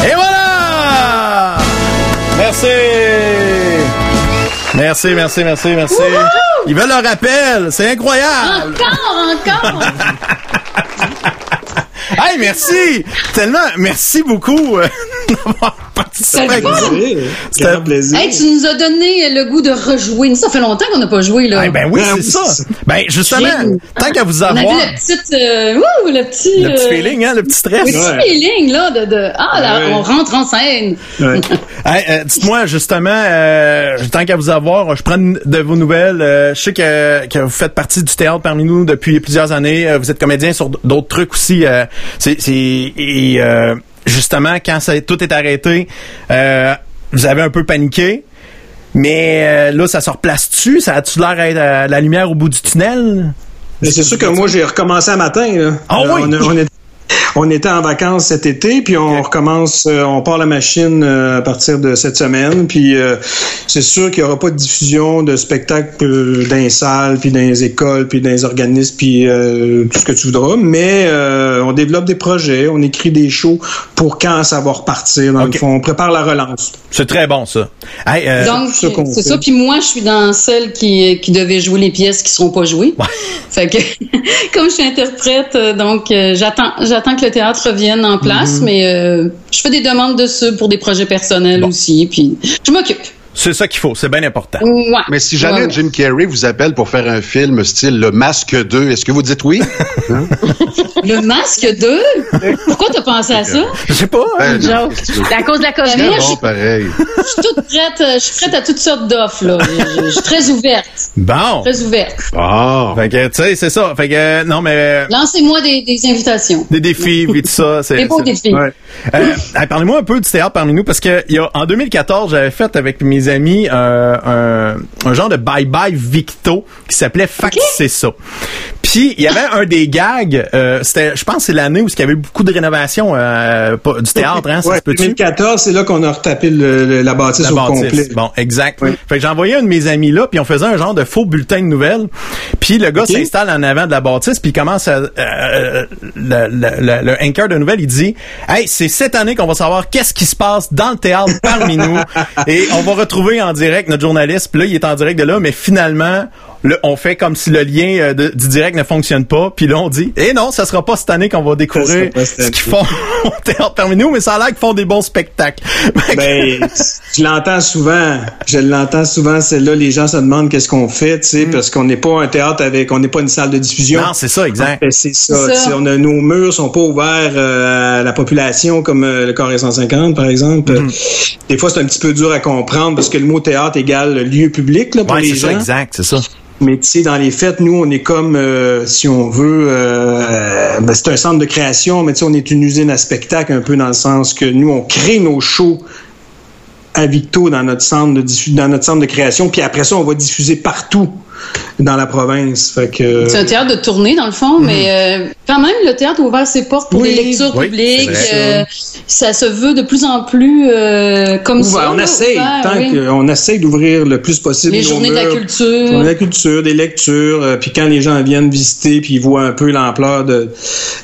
[SPEAKER 2] Et voilà! Merci! Merci, merci, merci, merci. Ils veulent le rappel. C'est incroyable.
[SPEAKER 6] Encore, encore! [laughs]
[SPEAKER 2] Hey, merci! Tellement, merci beaucoup euh, [laughs] d'avoir participé. C'était-
[SPEAKER 7] Grand plaisir.
[SPEAKER 6] hey, tu nous as donné le goût de rejouer. Ça fait longtemps qu'on n'a pas joué, là.
[SPEAKER 2] Eh ben oui,
[SPEAKER 7] Ben
[SPEAKER 2] c'est ça. Ben justement, tant qu'à vous
[SPEAKER 6] On a vu
[SPEAKER 2] avoir
[SPEAKER 6] le petit, euh, ouh, le petit,
[SPEAKER 2] le petit
[SPEAKER 6] euh,
[SPEAKER 2] feeling, hein, le petit stress.
[SPEAKER 6] le petit
[SPEAKER 7] Ouais.
[SPEAKER 6] feeling, là, de, de ah, là,
[SPEAKER 7] Ouais.
[SPEAKER 6] on rentre en scène.
[SPEAKER 7] Ouais. [laughs]
[SPEAKER 2] Hey, euh, dites-moi justement, euh, tant qu'à vous avoir, je prends de vos nouvelles. Euh, je sais que, que vous faites partie du théâtre parmi nous depuis plusieurs années. Euh, vous êtes comédien sur d'autres trucs aussi. C'est, c'est- et euh, justement, quand ça, tout est arrêté, euh, vous avez un peu paniqué. Mais euh, là, ça se replace-tu? Ça a-tu l'air d'être euh, la lumière au bout du tunnel?
[SPEAKER 7] Mais c'est sûr que moi, j'ai recommencé un matin. Là.
[SPEAKER 2] Ah
[SPEAKER 7] Euh,
[SPEAKER 2] oui?
[SPEAKER 7] on, on on était en vacances cet été, puis on recommence, euh, on part la machine euh, à partir de cette semaine. Puis euh, c'est sûr qu'il n'y aura pas de diffusion de spectacles dans les salles, puis dans les écoles, puis dans les organismes, puis euh, tout ce que tu voudras. Mais euh, on développe des projets, on écrit des shows pour quand ça va repartir. Dans le fond, on prépare la relance.
[SPEAKER 2] C'est très bon, ça. Hey, euh,
[SPEAKER 6] Donc, c'est ça. Puis moi, je suis dans celle qui, qui devait jouer les pièces qui seront pas jouées. Fait que, [laughs] comme je suis interprète, donc j'attends, j'attends que le théâtre revienne en place, mais euh, je fais des demandes dessus pour des projets personnels
[SPEAKER 2] Bon.
[SPEAKER 6] aussi. Puis je m'occupe.
[SPEAKER 2] C'est ça qu'il faut. C'est bien important.
[SPEAKER 6] Ouais.
[SPEAKER 3] Mais si jamais
[SPEAKER 6] Ouais.
[SPEAKER 3] Jim Carrey vous appelle pour faire un film style Le Masque 2, est-ce que vous dites oui? [laughs]
[SPEAKER 6] Le masque 2? Pourquoi t'as pensé à ça?
[SPEAKER 2] Je sais pas. hein.
[SPEAKER 3] Ben, non,
[SPEAKER 4] à cause de la COVID.
[SPEAKER 3] Bon, pareil.
[SPEAKER 6] Je suis toute prête, euh, je suis prête à toutes sortes d'offres, là. Je, suis très ouverte.
[SPEAKER 2] Bon.
[SPEAKER 6] Très ouverte.
[SPEAKER 3] Ah.
[SPEAKER 2] Fait que, tu sais, c'est ça. Fait que, euh, non, mais
[SPEAKER 6] Lancez-moi des, des invitations.
[SPEAKER 2] des défis, tout ça.
[SPEAKER 6] Des beaux défis.
[SPEAKER 7] Ouais.
[SPEAKER 2] Euh, parlez-moi un peu du théâtre parmi nous parce que il y a, en 2014 j'avais fait avec mes amis euh, un, un genre de bye bye Victo qui s'appelait Fax c'est ça. Puis il y avait un des gags, euh, c'était je pense que c'est l'année où il y avait eu beaucoup de rénovations euh, du théâtre hein, ça
[SPEAKER 7] Ouais,
[SPEAKER 2] se peut-tu?
[SPEAKER 7] 2014, c'est là qu'on a retapé le- le- la bâtisse
[SPEAKER 2] la
[SPEAKER 7] au
[SPEAKER 2] bâtisse.
[SPEAKER 7] complet.
[SPEAKER 2] Bon, exact.
[SPEAKER 7] Oui.
[SPEAKER 2] Fait que j'ai envoyé un de mes amis là, puis on faisait un genre de faux bulletin de nouvelles. Puis le gars s'installe en avant de la bâtisse, puis il commence à... euh, le, le, le- le anchor de nouvelles, il dit « Hey, c'est cette année qu'on va savoir qu'est-ce qui se passe dans le théâtre parmi nous. Et on va retrouver en direct notre journaliste. Puis là, il est en direct de là, mais finalement... On fait comme si le lien euh, de- du direct ne fonctionne pas, puis là on dit eh non, ça sera pas cette année qu'on va découvrir ce qu'ils font [laughs] au théâtre parmi nous, mais ça a l'air qu'ils font des bons spectacles. [laughs]
[SPEAKER 7] Ben, je l'entends souvent. Je l'entends souvent. C'est là, les gens se demandent qu'est-ce qu'on fait, tu sais, parce qu'on n'est pas un théâtre avec, on n'est pas une salle de diffusion.
[SPEAKER 2] non, c'est ça, exact.
[SPEAKER 7] Ben, c'est ça.
[SPEAKER 6] C'est
[SPEAKER 7] On a, nos murs sont pas ouverts euh, à la population comme euh, le Corée 150, par exemple.
[SPEAKER 2] Mm-hmm.
[SPEAKER 7] Des fois, c'est un petit peu dur à comprendre parce que le mot théâtre égale lieu public là, pour
[SPEAKER 2] Ouais,
[SPEAKER 7] les
[SPEAKER 2] c'est
[SPEAKER 7] gens.
[SPEAKER 2] ça, exact, c'est ça.
[SPEAKER 7] Mais tu sais, dans les fêtes, nous, on est comme, euh, si on veut, euh, ben, c'est un centre de création, mais tu sais, on est une usine à spectacle un peu dans le sens que nous, on crée nos shows à Victo dans notre centre de dans notre centre de création, puis après ça, on va diffuser partout dans la province. Fait que
[SPEAKER 6] C'est un théâtre de tournée, dans le fond, mais euh, quand même, le théâtre a ouvert ses portes pour
[SPEAKER 7] Oui.
[SPEAKER 6] des lectures
[SPEAKER 2] Oui,
[SPEAKER 6] publiques. euh, ça se veut de plus en plus euh, comme
[SPEAKER 7] Ouvert,
[SPEAKER 6] ça.
[SPEAKER 7] on
[SPEAKER 6] là,
[SPEAKER 7] essaye,
[SPEAKER 6] ouvert,
[SPEAKER 7] tant
[SPEAKER 6] oui.
[SPEAKER 7] que- on essaye d'ouvrir le plus possible
[SPEAKER 6] Les journées de la culture.
[SPEAKER 7] Journées de la culture, des lectures, euh, puis quand les gens viennent visiter puis ils voient un peu l'ampleur de,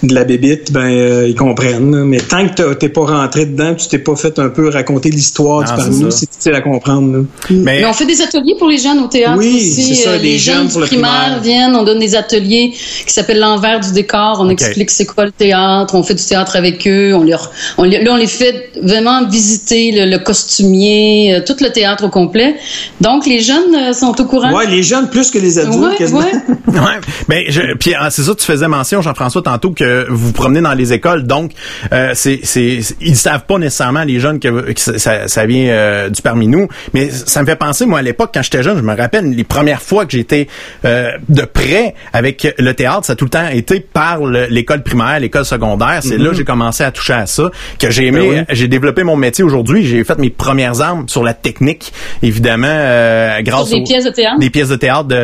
[SPEAKER 7] de la bébite, ben euh, ils comprennent. Mais tant que t'es pas rentré dedans, tu t'es pas fait un peu raconter l'histoire du parmi nous, c'est difficile à comprendre.
[SPEAKER 2] Mais,
[SPEAKER 6] Mais on fait des ateliers pour les jeunes au théâtre
[SPEAKER 7] Oui,
[SPEAKER 6] aussi.
[SPEAKER 7] c'est ça,
[SPEAKER 6] Euh, les
[SPEAKER 7] jeunes
[SPEAKER 6] du
[SPEAKER 7] le
[SPEAKER 6] primaire
[SPEAKER 7] primaire.
[SPEAKER 6] viennent, on donne des ateliers qui s'appellent l'envers du décor. On explique c'est quoi le théâtre, on fait du théâtre avec eux. On leur, on, les- là, on les fait vraiment visiter le, le costumier, euh, tout le théâtre au complet. Donc, les jeunes euh, sont au courant.
[SPEAKER 7] Ouais, les jeunes plus que les adultes,
[SPEAKER 6] Ouais,
[SPEAKER 7] quasiment.
[SPEAKER 6] ouais. [laughs]
[SPEAKER 2] ouais, mais je, puis ah, c'est ça, tu faisais mention, Jean-François, tantôt que vous vous promenez dans les écoles, donc euh, c'est, c'est, ils savent pas nécessairement les jeunes que, que ça- ça, vient euh, du parmi nous, mais ça me fait penser, moi à l'époque quand j'étais jeune, je me rappelle les premières fois que j'étais euh, de près avec le théâtre, ça a tout le temps été par le- l'école primaire, l'école secondaire. C'est là que j'ai commencé à toucher à ça, que j'ai aimé.
[SPEAKER 7] Ben oui.
[SPEAKER 2] J'ai développé mon métier aujourd'hui. J'ai fait mes premières armes sur la technique, évidemment, euh, grâce
[SPEAKER 6] Sur des
[SPEAKER 2] aux-
[SPEAKER 6] pièces de théâtre?
[SPEAKER 2] des pièces de théâtre de-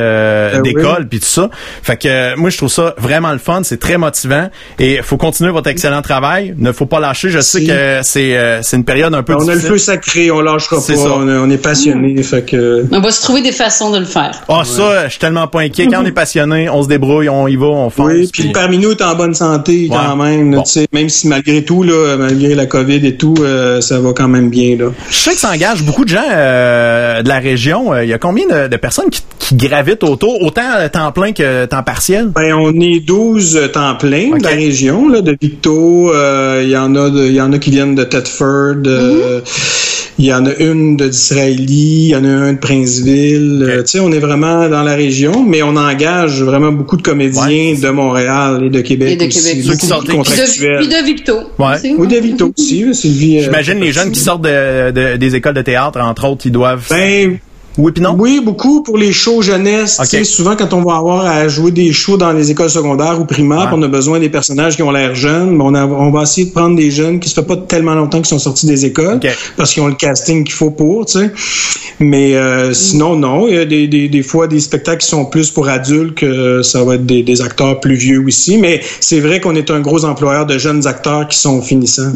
[SPEAKER 7] Ben
[SPEAKER 2] d'école puis tout ça. Fait que euh, moi je trouve ça vraiment le fun, c'est très motivant et faut continuer votre excellent travail. Ne faut pas lâcher. Je sais
[SPEAKER 7] Si.
[SPEAKER 2] que c'est euh, c'est une période un peu
[SPEAKER 7] On a le feu sacré, on lâchera pas,
[SPEAKER 2] C'est ça.
[SPEAKER 7] on, on est passionné, fait que
[SPEAKER 6] On va se trouver des façons de le faire.
[SPEAKER 2] Ah ça ça, je suis tellement pas inquiet. Quand on est passionné, on se débrouille, on y va, on fonce.
[SPEAKER 7] Oui, puis parmi nous est en bonne santé quand même.
[SPEAKER 2] Bon.
[SPEAKER 7] tu sais, Même si malgré tout, là, malgré la COVID et tout, euh, ça va quand même bien. Là.
[SPEAKER 2] Je sais que ça engage beaucoup de gens euh, de la région. Euh, Il y a combien de, de personnes qui, qui gravitent autour, autant temps plein que temps partiel?
[SPEAKER 7] Ben, on est 12 temps plein de la région, là, de Victo. euh, Il y en a, de- y en a qui viennent de Thetford. euh, Il y en a une de Disraeli, il y en a un de Princeville. Euh, tu sais, on est vraiment dans la région, mais on engage vraiment beaucoup de comédiens
[SPEAKER 2] Ouais.
[SPEAKER 7] de Montréal et de Québec.
[SPEAKER 6] Et de
[SPEAKER 7] aussi.
[SPEAKER 6] Québec.
[SPEAKER 2] Ceux qui sortent
[SPEAKER 7] de
[SPEAKER 6] Puis de,
[SPEAKER 7] contractuels.
[SPEAKER 6] puis de Victo.
[SPEAKER 2] Ouais.
[SPEAKER 6] aussi.
[SPEAKER 7] Oui, de Victo aussi, euh,
[SPEAKER 2] J'imagine les jeunes qui sortent de, de- des écoles de théâtre, entre autres, ils doivent...
[SPEAKER 7] Ben,
[SPEAKER 2] oui puis non?
[SPEAKER 7] Oui, beaucoup pour les shows jeunesse.
[SPEAKER 2] Ok.
[SPEAKER 7] Tu sais, Souvent, quand on va avoir à jouer des shows dans les écoles secondaires ou primaires,
[SPEAKER 2] Ouais.
[SPEAKER 7] on a besoin des personnages qui ont l'air jeunes, ben, on, a- on va essayer de prendre des jeunes qui se fait pas tellement longtemps qu'ils sont sortis des écoles, parce qu'ils ont le casting qu'il faut pour, tu sais. Mais euh, sinon, non. Il y a des, des, des fois des spectacles qui sont plus pour adultes que ça va être des, des acteurs plus vieux aussi. Mais c'est vrai qu'on est un gros employeur de jeunes acteurs qui sont finissants.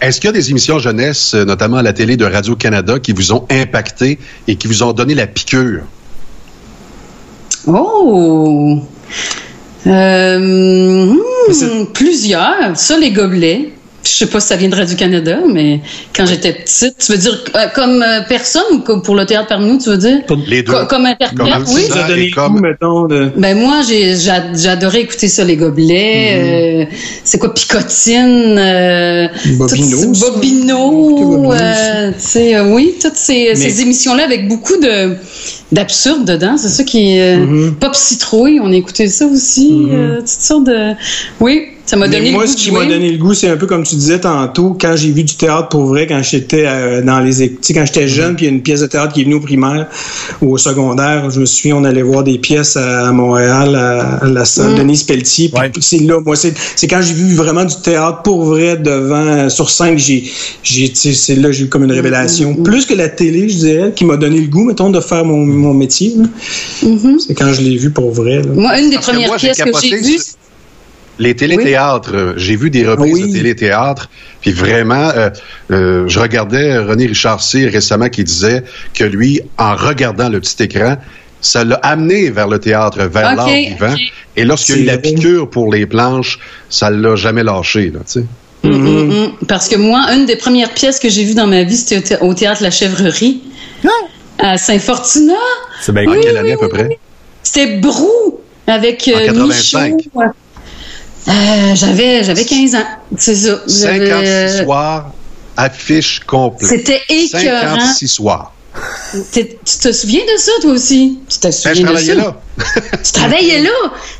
[SPEAKER 3] Est-ce qu'il y a des émissions jeunesse, euh, notamment à la télé de Radio-Canada, qui vous ont impacté et qui vous ont donné la piqûre?
[SPEAKER 6] Oh! Euh, hmm, plusieurs. Ça, les gobelets. Je sais pas si ça vient de Radio-Canada, mais quand j'étais petite, tu veux dire euh, comme euh, personne ou comme pour le théâtre parmi nous, tu veux dire?
[SPEAKER 3] Les deux.
[SPEAKER 6] Co- comme interprète,
[SPEAKER 3] Comme
[SPEAKER 6] oui.
[SPEAKER 3] ça,
[SPEAKER 7] donné
[SPEAKER 3] comme-
[SPEAKER 7] goût, mettons, de...
[SPEAKER 6] Ben moi, j'ai j'a- j'adorais écouter ça, les gobelets. euh, c'est quoi, picotine, euh,
[SPEAKER 7] Bobino.
[SPEAKER 6] Bobino, euh, tu sais, euh, oui, toutes ces,
[SPEAKER 7] Mais-
[SPEAKER 6] ces émissions-là avec beaucoup de d'absurde dedans. C'est ça qui euh,
[SPEAKER 7] Mhm.
[SPEAKER 6] pop citrouille, on a écouté ça aussi, euh, toutes sortes de. Oui, ça m'a
[SPEAKER 7] Mais
[SPEAKER 6] donné
[SPEAKER 7] moi,
[SPEAKER 6] le goût
[SPEAKER 7] ce qui m'a donné le goût, c'est un peu comme tu disais tantôt, quand j'ai vu du théâtre pour vrai, quand j'étais euh, dans les, tu sais, quand j'étais
[SPEAKER 6] Mhm.
[SPEAKER 7] jeune, puis il y a une pièce de théâtre qui est venue au primaire ou au secondaire, je me souviens, on allait voir des pièces à, à Montréal, à, à la salle
[SPEAKER 6] Mhm.
[SPEAKER 7] Denise Pelletier, puis
[SPEAKER 2] Ouais.
[SPEAKER 7] c'est là, moi, c'est, c'est quand j'ai vu vraiment du théâtre pour vrai devant, sur scène, que j'ai, j'ai, tu sais, c'est là, j'ai eu comme une révélation.
[SPEAKER 6] Mhm.
[SPEAKER 7] Plus que la télé, je dirais, qui m'a donné le goût, mettons, de faire mon, mon métier.
[SPEAKER 6] Mhm.
[SPEAKER 7] C'est quand je l'ai vu pour vrai. là.
[SPEAKER 6] Moi, une des
[SPEAKER 3] Parce que
[SPEAKER 6] premières
[SPEAKER 3] moi,
[SPEAKER 6] pièces que j'ai vues,
[SPEAKER 3] Les téléthéâtres, euh, j'ai vu des reprises
[SPEAKER 7] Oui.
[SPEAKER 3] de téléthéâtre, puis vraiment, euh, euh, je regardais René Richard C récemment qui disait que lui, en regardant le petit écran, ça l'a amené vers le théâtre, vers l'art vivant. Et lorsqu'il y a eu la piqûre pour les planches, ça l'a jamais lâché. Là, tu sais.
[SPEAKER 6] Mm, mm, mm. Parce que moi, une des premières pièces que j'ai vues dans ma vie, c'était au thé- au théâtre La Chèvrerie, à Saint-Fortuna.
[SPEAKER 2] C'est bien
[SPEAKER 3] quelle année à peu près?
[SPEAKER 6] C'était Brou avec
[SPEAKER 3] En 85.
[SPEAKER 6] Michaud. Euh, j'avais j'avais 15 ans, c'est ça. J'avais,
[SPEAKER 3] 56
[SPEAKER 6] euh,
[SPEAKER 3] soirs, affiche complète.
[SPEAKER 6] C'était écœurant.
[SPEAKER 3] 56 soirs.
[SPEAKER 6] Tu te souviens de ça, toi aussi? Tu te
[SPEAKER 3] Ben,
[SPEAKER 6] souviens
[SPEAKER 3] je
[SPEAKER 6] de
[SPEAKER 3] travaillais
[SPEAKER 6] ça?
[SPEAKER 3] là. [laughs]
[SPEAKER 6] Tu travaillais là?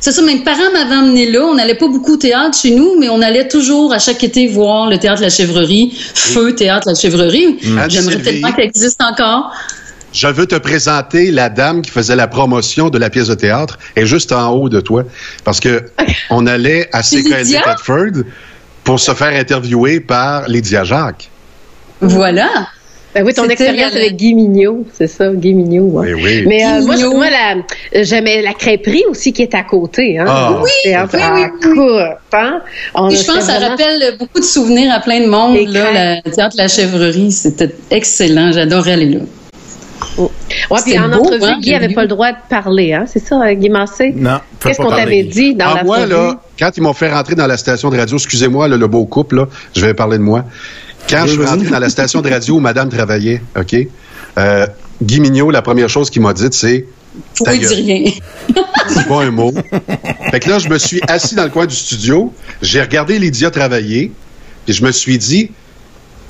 [SPEAKER 6] C'est ça, mes parents m'avaient emmené là. On n'allait pas beaucoup au théâtre chez nous, mais on allait toujours à chaque été voir le théâtre La Chèvrerie, Feu Théâtre La Chèvrerie. J'aimerais tellement qu'elle existe encore.
[SPEAKER 3] Je veux te présenter la dame qui faisait la promotion de la pièce de théâtre et juste en haut de toi. Parce que [laughs] on allait à CKLD? Thetford pour se faire interviewer par Lydia Jacques.
[SPEAKER 6] Voilà.
[SPEAKER 4] Ben oui, ton expérience
[SPEAKER 6] la-
[SPEAKER 4] avec Guy Mignot, c'est ça, Guy Mignot. ouais.
[SPEAKER 3] Mais oui.
[SPEAKER 4] Mais euh, moi, je-
[SPEAKER 6] Mignot.
[SPEAKER 4] moi la, j'aimais la crêperie aussi qui est à côté. Hein,
[SPEAKER 3] Ah.
[SPEAKER 4] oui,
[SPEAKER 6] oui, oui,
[SPEAKER 4] hein. On-
[SPEAKER 6] Et je pense que ça
[SPEAKER 4] vraiment-
[SPEAKER 6] rappelle beaucoup de souvenirs à plein de monde. Là, le théâtre La Chèvrerie, c'était excellent. J'adorais aller là.
[SPEAKER 4] Ouais, puis en
[SPEAKER 6] beau,
[SPEAKER 4] entrevue,
[SPEAKER 6] hein,
[SPEAKER 4] Guy avait
[SPEAKER 6] le
[SPEAKER 4] pas le droit de parler, hein, c'est ça, Guy Massé?
[SPEAKER 2] Non,
[SPEAKER 4] Qu'est-ce qu'on
[SPEAKER 2] parler.
[SPEAKER 4] t'avait dit dans
[SPEAKER 3] Ah,
[SPEAKER 4] la
[SPEAKER 3] moi, là, quand ils m'ont fait rentrer dans la station de radio, excusez-moi, le beau couple, là, je vais parler de moi. Quand je suis rentré dans la station de radio où madame travaillait, OK, euh, Guy Mignot, la première chose qu'il m'a dit, c'est
[SPEAKER 6] Oui, dis rien. [laughs]
[SPEAKER 3] Dis pas un mot. Fait que là, je me suis assis dans le coin du studio, j'ai regardé Lydia travailler, puis je me suis dit,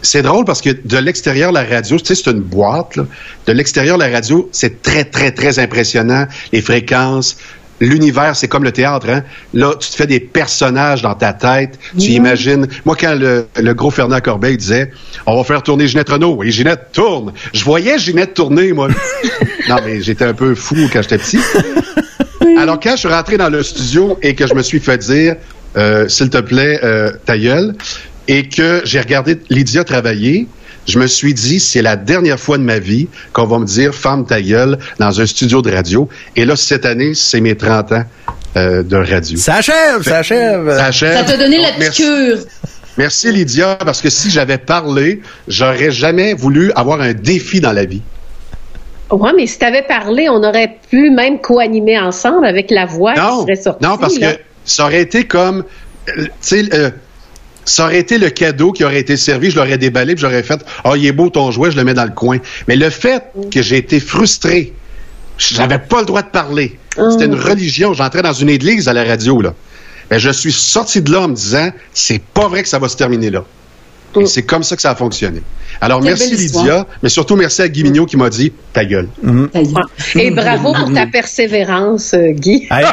[SPEAKER 3] c'est drôle parce que de l'extérieur, la radio, tu sais, c'est une boîte, là. De l'extérieur, la radio, c'est très, très, très impressionnant. Les fréquences, l'univers, c'est comme le théâtre, hein. Là, tu te fais des personnages dans ta tête, tu imagines. Moi, quand le, le gros Fernand Corbeil disait, on va faire tourner Ginette Renault, et Ginette tourne. Je voyais Ginette tourner, moi. [laughs] non, mais j'étais un peu fou quand j'étais petit. Alors, quand je suis rentré dans le studio et que je me suis fait dire, euh, s'il te plaît, euh, ta gueule, et que j'ai regardé Lydia travailler, je me suis dit, c'est la dernière fois de ma vie qu'on va me dire, femme ta gueule, dans un studio de radio. Et là, cette année, c'est mes 30 ans euh, de radio.
[SPEAKER 2] Ça achève, ça achève.
[SPEAKER 3] Ça achève.
[SPEAKER 6] Ça t'a donné la
[SPEAKER 3] Donc,
[SPEAKER 6] piqûre.
[SPEAKER 3] Merci Lydia, parce que si j'avais parlé, j'aurais jamais voulu avoir un défi dans la vie.
[SPEAKER 4] Ouais, mais si t'avais parlé, on aurait pu même co-animer ensemble avec la voix qui
[SPEAKER 3] Non,
[SPEAKER 4] serait sortie.
[SPEAKER 3] non, parce
[SPEAKER 4] là.
[SPEAKER 3] que ça aurait été comme, euh, tu sais, euh, ça aurait été le cadeau qui aurait été servi, je l'aurais déballé, puis j'aurais fait, oh, il est beau ton jouet, je le mets dans le coin. Mais le fait que j'ai été frustré, j'avais pas le droit de parler. C'était une religion. J'entrais dans une église à la radio, là. Mais je suis sorti de là en me disant, c'est pas vrai que ça va se terminer là. Et c'est comme ça que ça a fonctionné. Alors,
[SPEAKER 6] Quelle
[SPEAKER 3] merci
[SPEAKER 6] histoire.
[SPEAKER 3] Lydia, mais surtout merci à Guy Mignot qui m'a dit, ta gueule.
[SPEAKER 4] Et bravo pour ta persévérance, euh, Guy. [laughs]
[SPEAKER 2] Hey,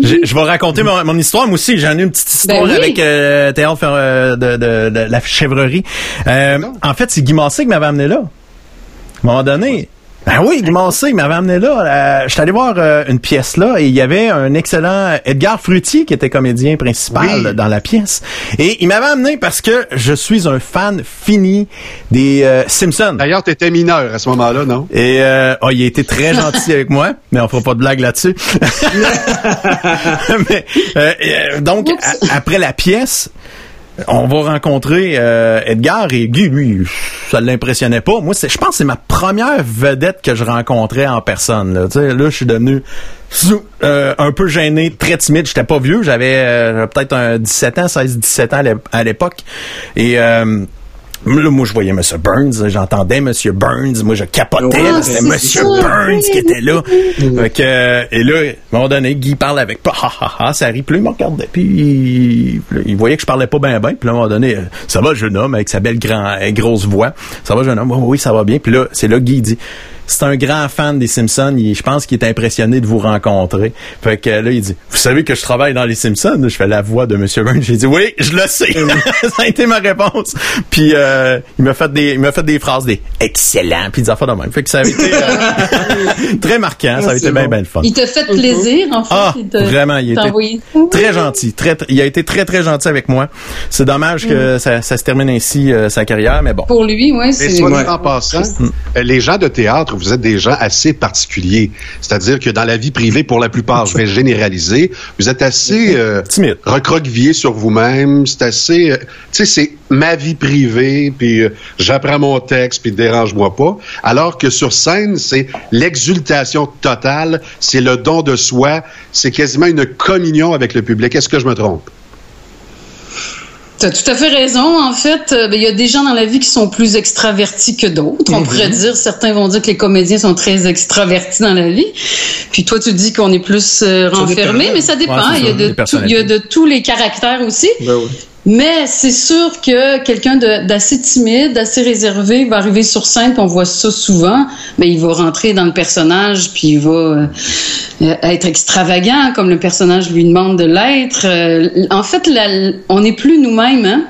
[SPEAKER 2] je, je vais raconter mon, mon histoire. Moi aussi, j'en ai une petite histoire
[SPEAKER 6] Ben oui.
[SPEAKER 2] avec euh, Théâtre euh, de, de- de la chèvrerie. Euh, en fait, c'est Guy Massé qui m'avait amené là. À un moment donné. Ben oui, Massé qui m'avait amené là. Euh, je suis allé voir euh, une pièce là et il y avait un excellent Edgar Fruitier qui était comédien principal
[SPEAKER 3] Oui.
[SPEAKER 2] dans la pièce. Et il m'avait amené parce que je suis un fan fini des euh, Simpsons.
[SPEAKER 3] D'ailleurs, tu étais mineur à ce moment-là, non?
[SPEAKER 2] Et euh, oh, il a été très [laughs] gentil avec moi, mais on fera pas de blague là-dessus. [laughs] Mais, euh, euh, donc, a- après la pièce, on va rencontrer euh, Edgar et Guy, lui, ça l'impressionnait pas. Moi, c'est, je pense que c'est ma première vedette que je rencontrais en personne. Là, là je suis devenu euh, un peu gêné, très timide. J'étais pas vieux, j'avais euh, peut-être un 17 ans, 16-17 ans à l'époque. Et... Euh, Là, moi, je voyais M. Burns, j'entendais M. Burns, moi, je capotais, là, c'était M. Burns qui était là. Fait que, euh, et là, à un moment donné, Guy parle avec, ha, ha, ha, ça rit, là, il me regardait, puis il, il voyait que je parlais pas bien, bien, puis là, à un moment donné, euh, ça va, jeune homme, avec sa belle grand, grosse voix, ça va, jeune homme, oui, oui, ça va bien, puis là, c'est là que Guy dit, c'est un grand fan des Simpsons, il- je pense qu'il est impressionné de vous rencontrer. Fait que là, il dit, vous savez que je travaille dans les Simpsons? Je fais la voix de M. Burns, j'ai dit, oui, je le sais. [laughs] ça a été ma réponse. Puis euh, il m'a fait des, il m'a fait des phrases des excellent, puis des affaires de même. Fait que ça a été euh, [laughs] très marquant, ça a
[SPEAKER 7] Ah,
[SPEAKER 2] été bien, bien le fun.
[SPEAKER 6] Il t'a fait plaisir, en fait.
[SPEAKER 2] Ah,
[SPEAKER 6] il
[SPEAKER 2] vraiment, il
[SPEAKER 6] t'a
[SPEAKER 2] était très gentil. Très, très- il a été très, très gentil avec moi. C'est dommage que ça, ça se termine ainsi, euh, sa carrière, mais bon.
[SPEAKER 6] Pour lui, ouais,
[SPEAKER 3] Et
[SPEAKER 6] c'est.
[SPEAKER 3] soit dit
[SPEAKER 7] Ouais.
[SPEAKER 3] en passant, euh, les gens de théâtre, vous êtes des gens assez particuliers. C'est-à-dire que dans la vie privée, pour la plupart, je vais généraliser, vous êtes assez euh, recroquevillé sur vous-même. C'est assez, euh, tu sais, c'est ma vie privée, puis euh, j'apprends mon texte, puis dérange-moi pas. Alors que sur scène, c'est l'exultation totale, c'est le don de soi, c'est quasiment une communion avec le public. Est-ce que je me trompe?
[SPEAKER 6] T'as tout à fait raison. En fait, euh, ben, il y a des gens dans la vie qui sont plus extravertis que d'autres. On pourrait dire, certains vont dire que les comédiens sont très extravertis dans la vie. Puis toi, tu dis qu'on est plus euh, renfermé, mais ça dépend.
[SPEAKER 2] Ouais,
[SPEAKER 6] il, y a de
[SPEAKER 2] les
[SPEAKER 6] tout- il y a de tous les caractères aussi.
[SPEAKER 7] Ben oui.
[SPEAKER 6] Mais c'est sûr que quelqu'un d'assez timide, d'assez réservé va arriver sur scène, puis on voit ça souvent, mais il va rentrer dans le personnage, puis il va euh, être extravagant, comme le personnage lui demande de l'être. Euh, en fait, on n'est plus nous-mêmes, hein?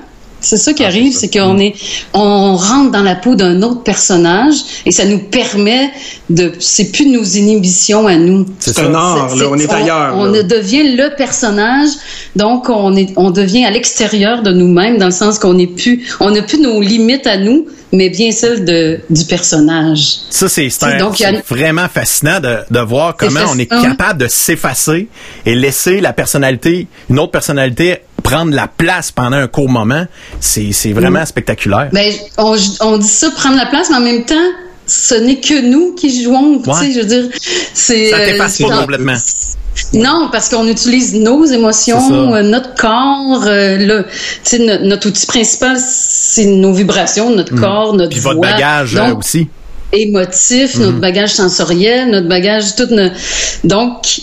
[SPEAKER 6] C'est ça qui arrive, c'est qu'on est, on rentre dans la peau d'un autre personnage et ça nous permet de, c'est plus nos inhibitions à nous.
[SPEAKER 7] C'est un art,
[SPEAKER 6] C'est-
[SPEAKER 7] là, on est ailleurs.
[SPEAKER 6] On
[SPEAKER 7] là.
[SPEAKER 6] devient le personnage, donc on est, on devient à l'extérieur de nous-mêmes, dans le sens qu'on n'est plus, on n'a plus nos limites à nous, mais bien celles de, du personnage.
[SPEAKER 2] Ça, c'est c'est un-
[SPEAKER 6] Donc, il y a-
[SPEAKER 2] c'est vraiment fascinant de, de voir comment on est capable de s'effacer et laisser la personnalité, une autre personnalité, prendre la place pendant un court moment. C'est vraiment
[SPEAKER 6] Mm.
[SPEAKER 2] spectaculaire.
[SPEAKER 6] Ben, on, on dit ça, prendre la place, mais en même temps, ce n'est que nous qui jouons. Tu
[SPEAKER 2] Ouais.
[SPEAKER 6] sais, je veux dire, c'est.
[SPEAKER 2] Ça
[SPEAKER 6] euh,
[SPEAKER 2] t'efface
[SPEAKER 6] c'est
[SPEAKER 2] pas complètement.
[SPEAKER 6] Non, parce qu'on utilise nos émotions, euh, notre corps, euh, le, tu sais, no- notre outil principal, c'est nos vibrations, notre corps, notre
[SPEAKER 2] Mm. Puis votre
[SPEAKER 6] voix.
[SPEAKER 2] bagage euh,
[SPEAKER 6] Donc,
[SPEAKER 2] aussi.
[SPEAKER 6] émotif, notre bagage sensoriel, notre bagage tout. no- Donc,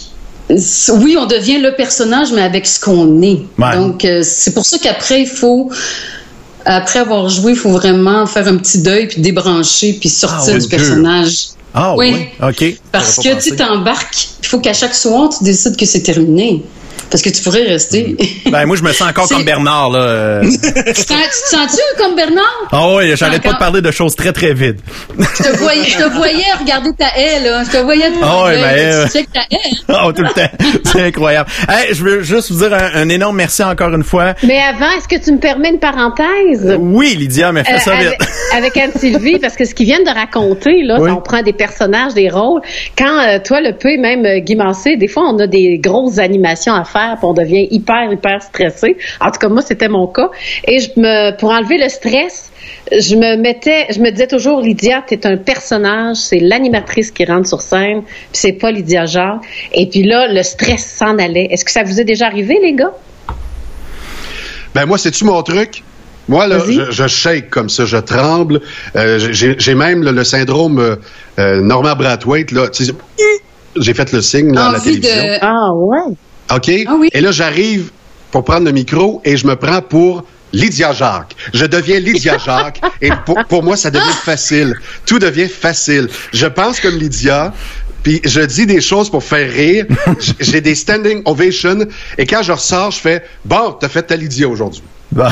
[SPEAKER 6] oui, on devient le personnage, mais avec ce qu'on est.
[SPEAKER 2] Ouais.
[SPEAKER 6] Donc, euh, c'est pour ça qu'après, il faut. Après avoir joué, il faut vraiment faire un petit deuil, puis débrancher, puis sortir
[SPEAKER 2] Ah,
[SPEAKER 6] du personnage.
[SPEAKER 2] Ah oui,
[SPEAKER 6] Oui.
[SPEAKER 2] OK.
[SPEAKER 6] Parce que tu t'embarques, il faut qu'à chaque soir, tu décides que c'est terminé. Parce que tu pourrais rester.
[SPEAKER 2] Ben, moi, je me sens encore comme Bernard, là. euh. [laughs]
[SPEAKER 6] tu te tu te sens-tu comme Bernard?
[SPEAKER 2] Ah oui, j'arrête pas de parler de choses très, très vides.
[SPEAKER 6] Je te voyais, je te voyais regarder ta haie, là. Je te voyais te
[SPEAKER 2] Ah ouais,
[SPEAKER 6] regarder,
[SPEAKER 2] ben, euh,
[SPEAKER 6] tu checkes ta haie. hein?
[SPEAKER 2] Oh, [laughs] tout le temps. C'est incroyable. Hey, je veux juste vous dire un, un énorme merci encore une fois.
[SPEAKER 4] Mais avant, est-ce que tu me permets une parenthèse?
[SPEAKER 2] Oui, Lydia, mais fais
[SPEAKER 4] Euh,
[SPEAKER 2] ça vite.
[SPEAKER 4] avec, avec Anne-Sylvie, parce que ce qu'ils viennent de raconter, là,
[SPEAKER 2] Oui.
[SPEAKER 4] on prend des personnages, des rôles. Quand euh, toi, le peu, même euh, Guy Mancé, des fois, on a des grosses animations à faire puis on devient hyper, hyper stressé. En tout cas, moi, c'était mon cas. Et je me, pour enlever le stress, je me mettais, je me disais toujours, Lydia, t'es un personnage, c'est l'animatrice qui rentre sur scène, puis c'est pas Lydia Jacques. Et puis là, le stress s'en allait. Est-ce que ça vous est déjà arrivé, les gars?
[SPEAKER 3] Ben moi, c'est-tu mon truc? Moi, là, je, je shake comme ça, je tremble. Euh, j'ai même là, le syndrome euh, euh, Norman Brathwaite, J'ai fait le signe là, à la télévision.
[SPEAKER 6] de...
[SPEAKER 4] Ah, ouais.
[SPEAKER 3] OK?
[SPEAKER 6] Ah oui.
[SPEAKER 3] Et là, j'arrive pour prendre le micro et je me prends pour Lydia Jacques. Je deviens Lydia [laughs] Jacques et pour, pour moi, ça devient facile. Tout devient facile. Je pense comme Lydia. Puis je dis des choses pour faire rire. J'ai des standing ovations. Et quand je ressors, je fais Bon, t'as fait ta Lydia aujourd'hui.
[SPEAKER 2] Bon. [laughs]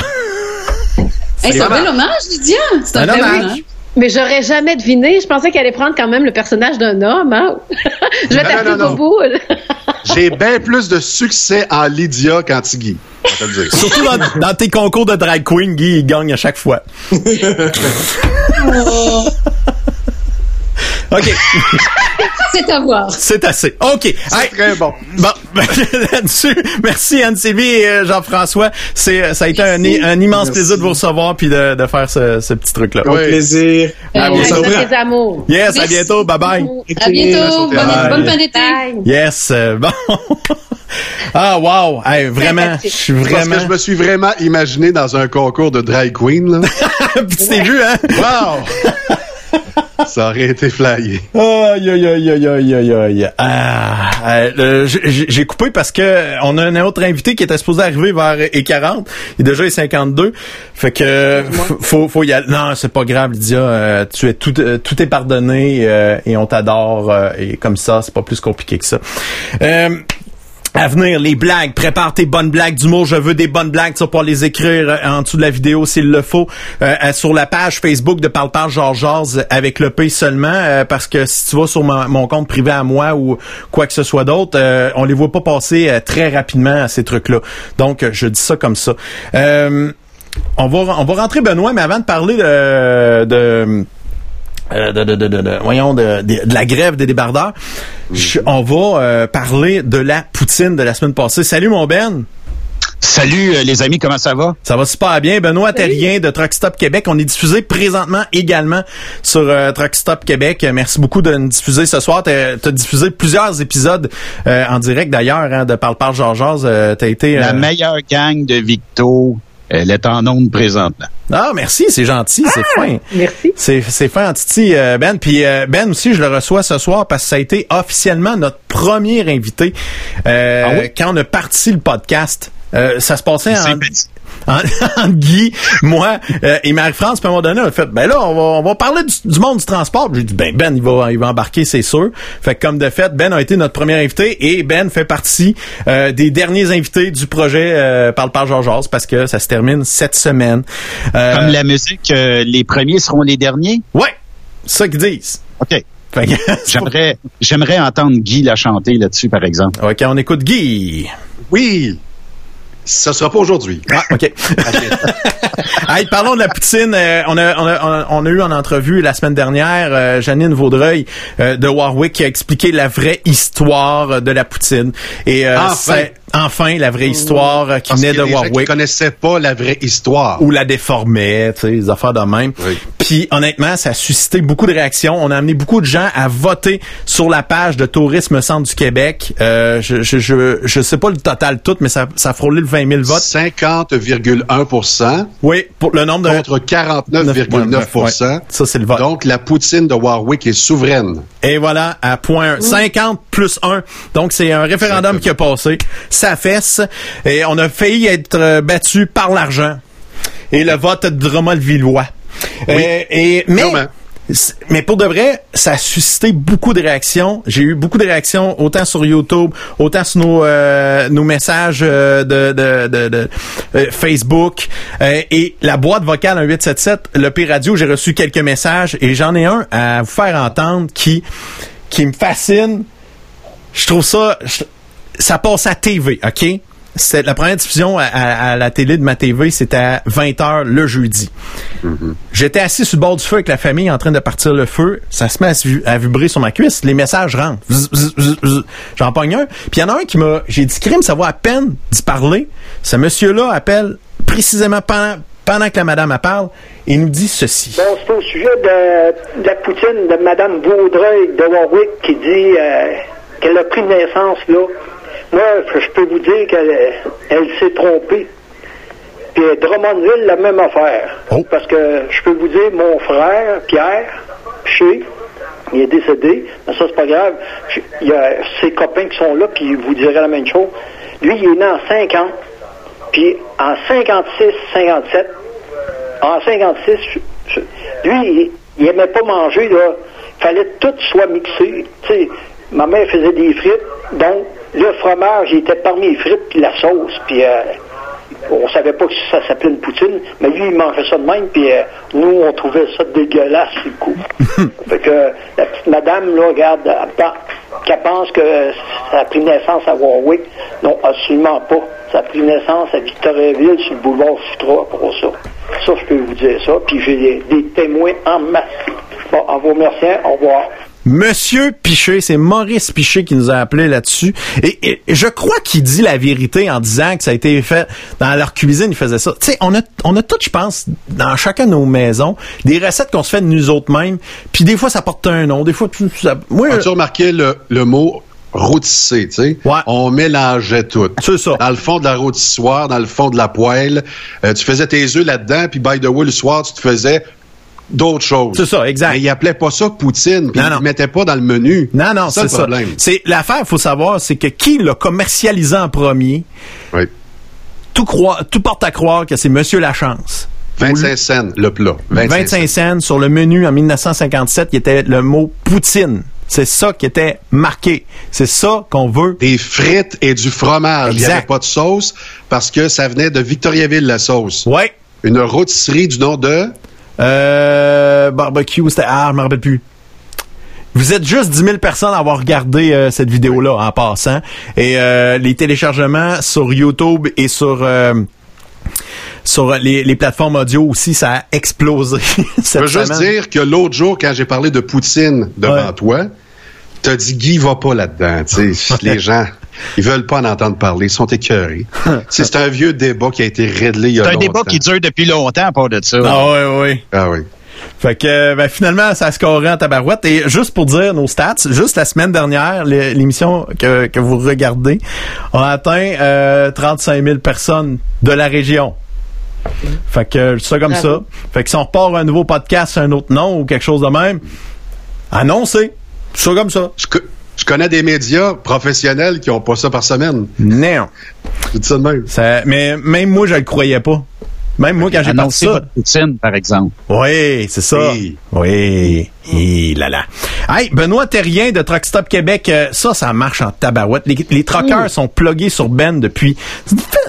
[SPEAKER 6] Hey, c'est un bel hommage, Lydia. C'est un
[SPEAKER 2] Un
[SPEAKER 6] bel
[SPEAKER 2] hommage.
[SPEAKER 6] hommage.
[SPEAKER 4] Mais j'aurais jamais deviné. Je pensais qu'elle allait prendre quand même le personnage d'un homme, hein? [laughs] je vais t'appeler. Boboule.
[SPEAKER 3] J'ai bien plus de succès en Lydia qu'en Tiggy.
[SPEAKER 2] Surtout dans, dans tes concours de drag queen, Guy, il gagne à chaque fois. [laughs] OK, [laughs]
[SPEAKER 6] C'est à voir.
[SPEAKER 2] c'est assez. OK. Hey,
[SPEAKER 3] Très bon.
[SPEAKER 2] Bon, [laughs] là-dessus, merci Anne-Sylvie et euh, Jean-François. C'est, ça a été un, immense
[SPEAKER 7] Merci.
[SPEAKER 2] plaisir de vous recevoir puis de, de faire ce, ce petit truc-là.
[SPEAKER 7] Au
[SPEAKER 3] Oui.
[SPEAKER 7] plaisir.
[SPEAKER 6] Euh,
[SPEAKER 7] va.
[SPEAKER 4] ça, tes amours.
[SPEAKER 2] Yes, à bientôt. Bye bye.
[SPEAKER 6] À bientôt. Bonne,
[SPEAKER 2] Bye.
[SPEAKER 6] bonne fin d'été.
[SPEAKER 2] Yes, euh, bon. [laughs] ah, wow. Hey, vraiment, je suis
[SPEAKER 3] Parce
[SPEAKER 2] vraiment...
[SPEAKER 3] que je me suis vraiment imaginé dans un concours de drag queen. Là.
[SPEAKER 2] Puis tu t'es vu, hein?
[SPEAKER 3] Wow! [laughs] Ça aurait été flyé.
[SPEAKER 2] Aïe, aïe, aïe, aïe, aïe, aïe, aïe. Ah, euh, euh, j'ai coupé parce que on a un autre invité qui était supposé arriver vers et 40. Il est déjà les 52. Fait que faut, faut y aller. Non, c'est pas grave, Lydia. Euh, tu es tout, euh, tout est pardonné euh, et on t'adore euh, et comme ça, c'est pas plus compliqué que ça. À venir, les blagues. Prépare tes bonnes blagues d'humour. Je veux des bonnes blagues. Tu vas pouvoir les écrire euh, en dessous de la vidéo s'il le faut. Euh, sur la page Facebook de Parle Parle Georges avec le P seulement. euh, parce que si tu vas sur mon, compte privé à moi ou quoi que ce soit d'autre, euh, on les voit pas passer euh, très rapidement à ces trucs-là. Donc, euh, je dis ça comme ça. On va on va rentrer Benoît, mais avant de parler de, de euh, de, de, de, de- de- voyons de, de, de la grève des débardeurs. Je- on va euh, parler de la poutine de la semaine passée. Salut mon Ben.
[SPEAKER 8] Salut euh, les amis, comment ça va?
[SPEAKER 2] Ça va super bien. Benoît Terrien de Truck Stop Québec. On est diffusé présentement également sur euh, Truck Stop Québec. Euh, Merci beaucoup de nous diffuser ce soir. T'as as diffusé plusieurs épisodes euh, en direct d'ailleurs hein, de Parle Parle Georges. Euh, T'as été.
[SPEAKER 8] La meilleure gang de Victo, elle est en onde présentement.
[SPEAKER 2] Ah merci, c'est gentil, c'est fin.
[SPEAKER 4] Merci.
[SPEAKER 2] C'est c'est fin titi euh, Ben puis euh, Ben aussi je le reçois ce soir parce que ça a été officiellement notre premier invité euh,
[SPEAKER 8] Ah oui?
[SPEAKER 2] quand on a parti le podcast. Euh, ça se passait en,
[SPEAKER 8] C'est-
[SPEAKER 2] en, [laughs] en Guy, moi euh, et Marie-France, puis à un moment donné, on a fait ben là on va on va parler du, du monde du transport. J'ai dit ben Ben il va il va embarquer c'est sûr. Fait que comme de fait Ben a été notre premier invité et Ben fait partie euh, des derniers invités du projet euh, Parle par Georges parce que ça se termine cette semaine. Euh,
[SPEAKER 8] Comme la musique, euh, les premiers seront les derniers?
[SPEAKER 2] Ouais, c'est ça qu'ils disent.
[SPEAKER 8] OK.
[SPEAKER 2] Fait que- [laughs]
[SPEAKER 8] J'aimerais, j'aimerais entendre Guy la chanter là-dessus, par exemple.
[SPEAKER 2] OK, on écoute Guy.
[SPEAKER 3] Oui! Ça sera pas aujourd'hui.
[SPEAKER 2] Ah, OK. [laughs] hey, parlons de la poutine. Euh, on, a, on, a, on a- eu en entrevue la semaine dernière euh, Janine Vaudreuil euh, de Warwick qui a expliqué la vraie histoire de la poutine. Et euh,
[SPEAKER 3] Enfin.
[SPEAKER 2] Enfin la vraie histoire euh, qui
[SPEAKER 3] Parce
[SPEAKER 2] venait
[SPEAKER 3] y
[SPEAKER 2] de
[SPEAKER 3] des gens qui
[SPEAKER 2] Warwick.
[SPEAKER 3] connaissaient pas la vraie histoire.
[SPEAKER 2] ou la déformait, tu sais, des affaires de même.
[SPEAKER 3] Oui.
[SPEAKER 2] Puis honnêtement, ça a suscité beaucoup de réactions. On a amené beaucoup de gens à voter sur la page de Tourisme Centre du Québec. Euh, je, je, je, je sais pas le total tout, mais ça, ça a frôlé le 20 000 votes.
[SPEAKER 3] 50,1
[SPEAKER 2] Oui, pour le nombre de...
[SPEAKER 3] contre 49,9
[SPEAKER 2] Ouais, ça, c'est le vote.
[SPEAKER 3] Donc, la poutine de Warwick est souveraine.
[SPEAKER 2] Et voilà, à point 50 plus 1. Donc, c'est un référendum qui a passé. Ça fesse. Et on a failli être euh, battu par l'argent. Et le vote de Drummond-Villois. Euh, et, mais,
[SPEAKER 3] Comment?
[SPEAKER 2] c- mais pour de vrai, ça a suscité beaucoup de réactions. J'ai eu beaucoup de réactions, autant sur YouTube, autant sur nos, euh, nos messages euh, de, de, de, de, euh, Facebook. Euh, et la boîte vocale 1877, le P Radio, j'ai reçu quelques messages et j'en ai un à vous faire entendre qui, qui me fascine. Je trouve ça, je- ça passe à TV, OK? c'est la première diffusion à, à- à la télé de ma TV, c'était à 20h le jeudi. J'étais assis sur le bord du feu avec la famille en train de partir le feu. Ça se met à, vibrer sur ma cuisse. Les messages rentrent. J'en pogne un. Puis il y en a un qui m'a... J'ai dit, crime, ça vaut à peine d'y parler. Ce monsieur-là appelle précisément pendant, pendant que la madame parle et nous dit ceci.
[SPEAKER 5] Bon, c'est au sujet de, de la poutine de Mme Vaudreuil de Warwick qui dit euh, qu'elle a pris naissance là. Moi, je peux vous dire qu'elle elle s'est trompée. Puis Drummondville, la même affaire.
[SPEAKER 2] Oh.
[SPEAKER 5] Parce que je peux vous dire, mon frère, Pierre, chez, il est décédé, mais ça, c'est pas grave. Je- Il y a ses copains qui sont là, puis ils vous diraient la même chose. Lui, il est né en 50, puis en 56, 57, en 56, je- je- lui, il, il aimait pas manger, là. Fallait que tout soit mixé. Tu sais, ma mère faisait des frites, donc le fromage, il était parmi les frites puis la sauce, puis euh, on savait pas que ça s'appelait une poutine, mais lui, il mangeait ça de même, puis euh, nous, on trouvait ça dégueulasse le coup. [laughs] fait que la petite madame, là, regarde, qu'elle pense que ça a pris naissance à Warwick. Non, absolument pas. Ça a pris naissance à Victoriaville, sur le boulevard Futra, pour ça. Ça, je peux vous dire ça, puis j'ai des, des témoins en masse. Bon, en vous remerciant, au revoir.
[SPEAKER 2] Monsieur Piché, c'est Maurice Piché qui nous a appelé là-dessus. Et, et je crois qu'il dit la vérité en disant que ça a été fait dans leur cuisine, ils faisaient ça. Tu sais, on a, on a tout, je pense, dans chacun de nos maisons, des recettes qu'on se fait de nous autres mêmes. Puis des fois, ça porte un nom. Des fois, tout ça. Moi,
[SPEAKER 3] As-tu remarqué le, le mot rôtissé, tu sais?
[SPEAKER 2] Ouais.
[SPEAKER 3] On mélangeait tout.
[SPEAKER 2] C'est ça.
[SPEAKER 3] Dans le fond de la rôtissoire, dans le fond de la poêle, euh, tu faisais tes œufs là-dedans, puis by the way, le soir, tu te faisais d'autres choses.
[SPEAKER 2] C'est ça, exact.
[SPEAKER 3] Mais ils appelaient pas ça poutine, puis le mettaient pas dans le menu.
[SPEAKER 2] non, non,
[SPEAKER 3] ça
[SPEAKER 2] c'est
[SPEAKER 3] le
[SPEAKER 2] ça.
[SPEAKER 3] problème.
[SPEAKER 2] C'est l'affaire, faut savoir, c'est que qui l'a commercialisé en premier,
[SPEAKER 3] Oui.
[SPEAKER 2] tout croit, tout porte à croire que c'est Monsieur Lachance.
[SPEAKER 3] 25 cents, le plat. 25,
[SPEAKER 2] 25 cents sur le menu en 1957, il était le mot poutine. C'est ça qui était marqué. C'est ça qu'on veut.
[SPEAKER 3] Des frites et du fromage. Il n'y
[SPEAKER 2] Exact.
[SPEAKER 3] avait pas de sauce parce que ça venait de Victoriaville, la sauce.
[SPEAKER 2] Ouais.
[SPEAKER 3] Une rôtisserie du nom de...
[SPEAKER 2] Euh, barbecue, c'était... Ah, je me rappelle plus. Vous êtes juste 10 000 personnes à avoir regardé euh, cette vidéo-là en passant. Et euh, les téléchargements sur YouTube et sur... euh, sur les, les plateformes audio aussi, ça a explosé [laughs]
[SPEAKER 3] Je veux juste
[SPEAKER 2] semaine.
[SPEAKER 3] dire que l'autre jour, quand j'ai parlé de poutine devant
[SPEAKER 2] Ouais.
[SPEAKER 3] toi, t'as dit Guy va pas là-dedans. Tu sais, [laughs] les gens, ils veulent pas en entendre parler, ils sont écœurés. [laughs] C'est un vieux débat qui a été réglé il y a
[SPEAKER 8] C'est un
[SPEAKER 3] longtemps.
[SPEAKER 8] débat qui dure depuis longtemps à part de ça.
[SPEAKER 2] Ah.
[SPEAKER 3] Ah oui.
[SPEAKER 2] Fait que euh, ben, finalement, ça a scoré en tabarouette. Et juste pour dire nos stats, juste la semaine dernière, l'é- l'émission que, que vous regardez a atteint euh, 35 000 personnes de la région. Fait que ça comme
[SPEAKER 4] Bravo.
[SPEAKER 2] ça. Fait que si on repart un nouveau podcast, un autre nom ou quelque chose de même, annoncez. Ça comme ça.
[SPEAKER 3] Je, co- je connais des médias professionnels qui ont pas ça par semaine?
[SPEAKER 2] Non.
[SPEAKER 3] Je dis ça de même.
[SPEAKER 2] Ça, mais même moi, je le croyais pas. Même moi, quand j'ai parti ça.
[SPEAKER 8] votre poutine, par exemple.
[SPEAKER 2] Oui, c'est ça.
[SPEAKER 3] Oui.
[SPEAKER 2] Oui. Hi là là. Hey, Benoît Terrien de Truck Stop Québec, euh, ça, ça marche en tabarouette. Les, les truckers sont plugués sur Ben depuis,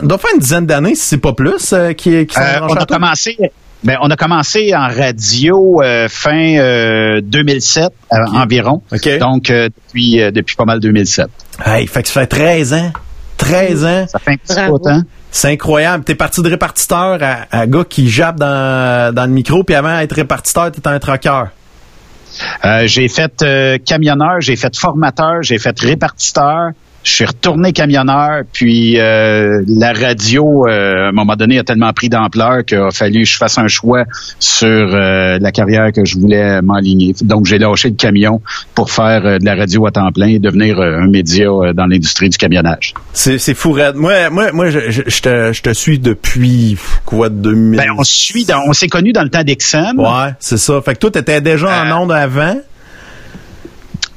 [SPEAKER 2] doit faire une dizaine d'années, si c'est pas plus, euh, qui, qui sont
[SPEAKER 8] Euh,
[SPEAKER 2] branchés
[SPEAKER 8] on a commencé. Ben, on a commencé en radio euh, fin euh, 2007 euh, environ.
[SPEAKER 2] OK.
[SPEAKER 8] Donc euh, depuis euh, depuis pas mal 2007.
[SPEAKER 2] Hey, fait que ça fait 13 ans. 13 ans.
[SPEAKER 8] Ça fait un petit
[SPEAKER 4] Bravo.
[SPEAKER 8] bout, hein?
[SPEAKER 2] C'est incroyable. T'es parti de répartiteur à, à gars qui jappe dans, dans le micro, puis avant d'être répartiteur, t'étais un trucker.
[SPEAKER 8] Euh, j'ai fait euh, camionneur, j'ai fait formateur, j'ai fait répartiteur. Je suis retourné camionneur, puis euh, la radio, euh, à un moment donné, a tellement pris d'ampleur qu'il a fallu que je fasse un choix sur euh, la carrière que je voulais m'enligner. Donc, j'ai lâché le camion pour faire euh, de la radio à temps plein et devenir euh, un média euh, dans l'industrie du camionnage.
[SPEAKER 2] C'est, c'est fou, raide. Moi, moi, moi, je, je- je te, je te suis depuis, quoi, 2000.
[SPEAKER 8] Ben, on suit, dans- on s'est connus dans le temps d'Exxon.
[SPEAKER 2] Ouais, c'est ça. Fait que toi, t'étais déjà en onde avant.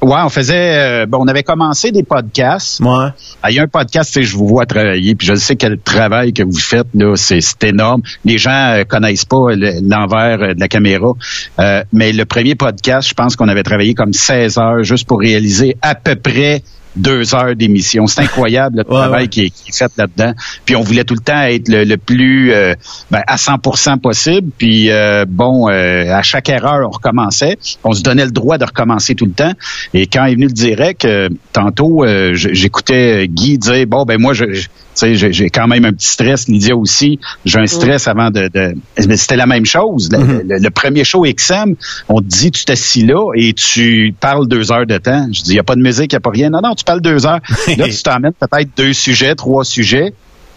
[SPEAKER 8] Ouais, on faisait, euh, bon, on avait commencé des podcasts.
[SPEAKER 2] Ouais.
[SPEAKER 8] Ah, Il y a un podcast, tu sais, je vous vois travailler, puis je sais quel travail que vous faites là, c'est énorme. Les gens euh, connaissent pas le- l'envers euh, de la caméra, Euh, mais le premier podcast, je pense qu'on avait travaillé comme 16 heures juste pour réaliser à peu près deux heures d'émission. C'est incroyable le travail
[SPEAKER 2] ouais.
[SPEAKER 8] Qui, est, qui est fait là-dedans. Puis on voulait tout le temps être le, le plus euh, ben, à 100% possible. Puis euh, bon, euh, à chaque erreur, on recommençait. On se donnait le droit de recommencer tout le temps. Et quand est venu le direct, euh, tantôt, euh, j'écoutais Guy dire bon ben moi je- sais, j'ai j'ai quand même un petit stress. Lydia aussi, j'ai un stress avant de. de mais c'était la même chose. Le,
[SPEAKER 2] Mhm.
[SPEAKER 8] le- le premier show XM, on te dit, tu t'assis là et tu parles deux heures de temps. Je dis, il n'y a pas de musique, il n'y a pas rien. Non, non, tu parles deux heures. [laughs] Là, tu t'emmènes peut-être deux sujets, trois sujets.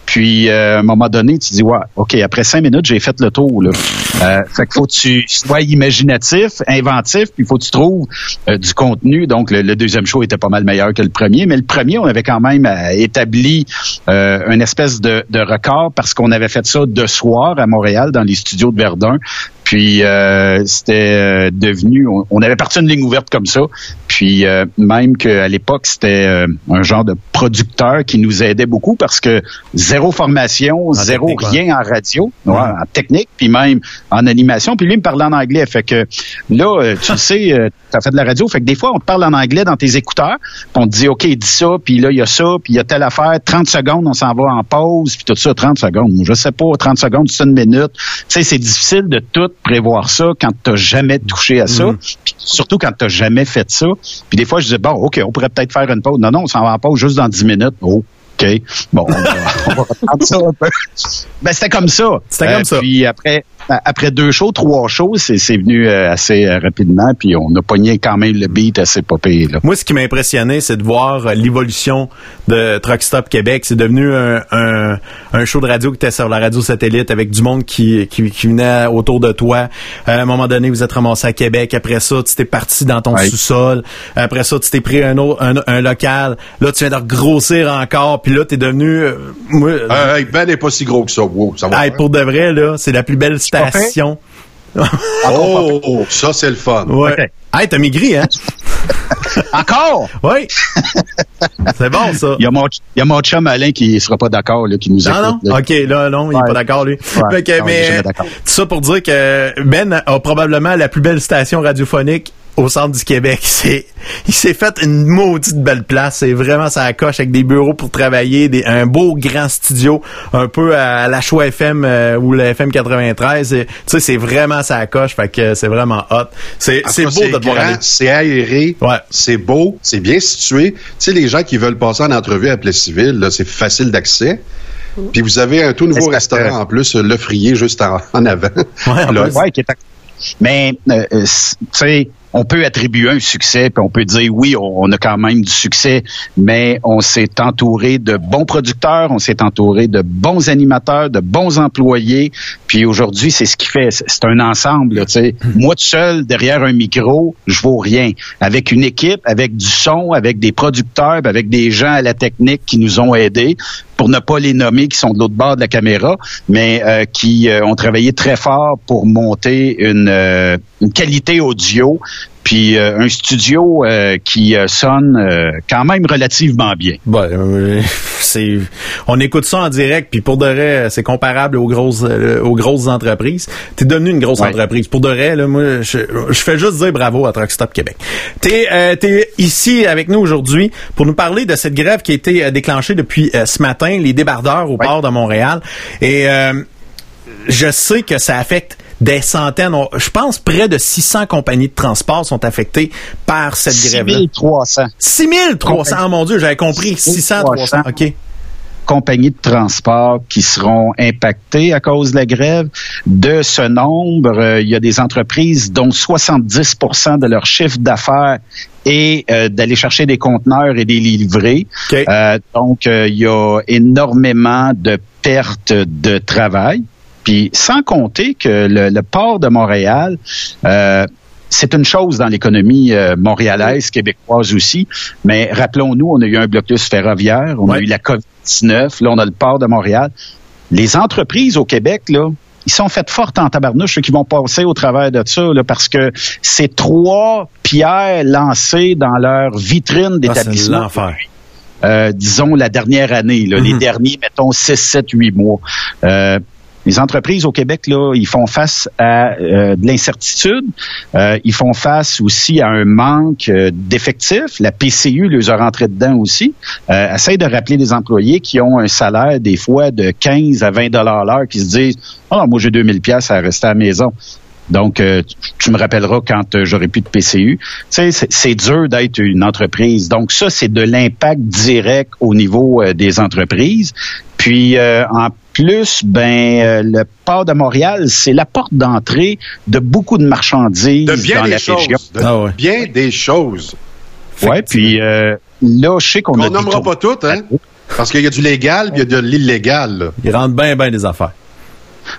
[SPEAKER 8] Puis, euh, à un moment donné, tu dis, ouais, OK, après cinq minutes, j'ai fait le tour. Là. Euh, fait qu'il faut que tu sois imaginatif, inventif, puis il faut que tu trouves euh, du contenu. Donc, le, le deuxième show était pas mal meilleur que le premier. Mais le premier, on avait quand même euh, établi euh, une espèce de, de record parce qu'on avait fait ça de soir à Montréal, dans les studios de Verdun. Puis euh, c'était euh, devenu, on, on avait parti une ligne ouverte comme ça. Puis euh, même qu'à l'époque, c'était euh, un genre de producteur qui nous aidait beaucoup parce que zéro formation, zéro rien en radio, ouais, en technique, puis même en animation. Puis lui il me parlait en anglais. Fait que là, euh, tu le sais, euh, tu as fait de la radio. Fait que des fois, on te parle en anglais dans tes écouteurs. Puis on te dit, OK, dis ça, puis là, il y a ça, puis il y a telle affaire. 30 secondes, on s'en va en pause, puis tout ça, 30 secondes. Je sais pas, 30 secondes, c'est une minute. Tu sais, c'est difficile de tout prévoir ça quand tu jamais touché à ça. Puis surtout quand tu jamais fait ça. Puis des fois, je disais, bon, OK, on pourrait peut-être faire une pause. Non, non, on s'en va en pause juste dans 10 minutes. Oh. OK. Bon, on va, [laughs] on va reprendre ça un peu. Ben, c'était comme ça.
[SPEAKER 2] C'était comme ça.
[SPEAKER 8] Puis après, après deux shows, trois shows, c'est c'est venu euh, assez euh, rapidement. Puis on a pogné quand même le beat assez là.
[SPEAKER 2] Moi, ce qui m'a impressionné, c'est de voir euh, l'évolution de Truck Stop Québec. C'est devenu un, un, un show de radio qui était sur la radio satellite avec du monde qui, qui, qui venait autour de toi. À un moment donné, vous êtes ramassé à Québec. Après ça, tu t'es parti dans ton sous-sol. Après ça, tu t'es pris un, autre, un, un local. Là, tu viens de grossir encore. Puis là, t'es devenu... euh, moi,
[SPEAKER 3] Euh, ben n'est pas si gros que ça. Wow, ça va
[SPEAKER 2] hey, pour de vrai, là, c'est la plus belle? Station.
[SPEAKER 3] Oh, ça, c'est le fun.
[SPEAKER 2] Ouais.
[SPEAKER 8] Ok.
[SPEAKER 2] Hey, t'as maigri, hein? [laughs]
[SPEAKER 8] Encore?
[SPEAKER 2] Oui. c'est bon, ça.
[SPEAKER 8] Il y, a mon, il y a mon chum Alain qui sera pas d'accord, là, qui nous
[SPEAKER 2] Non, non.
[SPEAKER 8] écoute. là.
[SPEAKER 2] OK, là, non, il est
[SPEAKER 8] Ouais.
[SPEAKER 2] pas d'accord, lui.
[SPEAKER 8] Ouais. Non, est
[SPEAKER 2] mais, tout ça pour dire que Ben a probablement la plus belle station radiophonique au centre du Québec. [laughs] C'est, il s'est fait une maudite belle place. C'est vraiment ça coche avec des bureaux pour travailler, des, un beau grand studio, un peu à la Choix FM euh, ou la FM 93. Et, Tu sais, c'est vraiment ça coche. Fait que c'est vraiment hot. C'est, beau de te voir
[SPEAKER 3] grand,
[SPEAKER 2] aller.
[SPEAKER 3] C'est aéré,
[SPEAKER 2] Ouais.
[SPEAKER 3] c'est beau, c'est bien situé. Tu sais, les gens qui veulent passer en entrevue à Plessisville, là, c'est facile d'accès. Puis vous avez un tout nouveau
[SPEAKER 8] que-
[SPEAKER 3] restaurant en plus, Le Frier, juste en, en avant.
[SPEAKER 2] en
[SPEAKER 3] Là.
[SPEAKER 8] Ouais, qui est à- Mais, euh, euh, tu sais, on peut attribuer un succès, puis on peut dire oui, on, a quand même du succès, mais on s'est entouré de bons producteurs, on s'est entouré de bons animateurs, de bons employés, puis aujourd'hui, c'est ce qui fait, c'est un ensemble, tu sais. Moi, tout seul, derrière un micro, je vaux rien. Avec une équipe, avec du son, avec des producteurs, avec des gens à la technique qui nous ont aidés, pour ne pas les nommer, qui sont de l'autre bord de la caméra, mais euh, qui euh, ont travaillé très fort pour monter une, euh, une qualité audio, puis euh, un studio euh, qui euh, sonne euh, quand même relativement bien.
[SPEAKER 2] Ben, [laughs] c'est, on écoute ça en direct, puis pour de vrai, c'est comparable aux grosses, euh, aux grosses entreprises. T'es devenu une grosse
[SPEAKER 8] Ouais.
[SPEAKER 2] entreprise. Pour de vrai, là, moi, je, je fais juste dire bravo à Truck Stop Québec. T'es, euh, t'es ici avec nous aujourd'hui pour nous parler de cette grève qui a été déclenchée depuis ce matin, les débardeurs au port de Montréal. Et euh, je sais que ça affecte des centaines, on- je pense près de 600 compagnies de transport sont affectées par cette grève-là.
[SPEAKER 8] 6300
[SPEAKER 2] 6300, oh, mon Dieu, j'avais compris 600, 300, OK.
[SPEAKER 8] compagnies de transport qui seront impactées à cause de la grève. De ce nombre, euh, il y a des entreprises dont 70% de leur chiffre d'affaires est euh, d'aller chercher des conteneurs et des livrer.
[SPEAKER 2] OK.
[SPEAKER 8] Euh, donc, il y a énormément de pertes de travail. Puis, sans compter que le, le port de Montréal, euh, c'est une chose dans l'économie euh, montréalaise, québécoise aussi, mais rappelons-nous, on a eu un blocus ferroviaire, on a eu la COVID-19, là, on a le port de Montréal. Les entreprises au Québec, là, ils sont faites fortes en tabarnouche, ceux qui vont passer au travers de ça, là, parce que c'est trois pierres lancées dans leur vitrine
[SPEAKER 2] Ah, c'est
[SPEAKER 8] d'établissement
[SPEAKER 2] l'enfer.
[SPEAKER 8] euh, disons, la dernière année, là, les
[SPEAKER 2] Mhm.
[SPEAKER 8] derniers, mettons, 6, 7, 8 mois. Euh, les entreprises au Québec, là, ils font face à euh, de l'incertitude. Euh, ils font face aussi à un manque euh, d'effectifs. La PCU les a rentrés dedans aussi. Euh, essaye de rappeler les employés qui ont un salaire des fois de 15 à 20 dollars l'heure, qui se disent, ah, moi j'ai 2000 pièces à rester à la maison. Donc, euh, tu me rappelleras quand euh, j'aurai plus de PCU. Tu sais, c'est- dur d'être une entreprise. Donc, ça, c'est de l'impact direct au niveau euh, des entreprises. Puis, euh, en plus, ben, euh, le port de Montréal, c'est la porte d'entrée de beaucoup de marchandises
[SPEAKER 3] De bien
[SPEAKER 8] dans
[SPEAKER 3] des
[SPEAKER 8] la
[SPEAKER 3] choses.
[SPEAKER 8] région.
[SPEAKER 3] De
[SPEAKER 2] Ah ouais.
[SPEAKER 3] bien des choses.
[SPEAKER 8] Ouais, puis euh, là, je sais qu'on
[SPEAKER 3] On
[SPEAKER 8] a
[SPEAKER 3] nommera pas toutes, hein? Parce qu'il y a du légal puis il y a de l'illégal. là.
[SPEAKER 2] Il rentre bien, bien des affaires.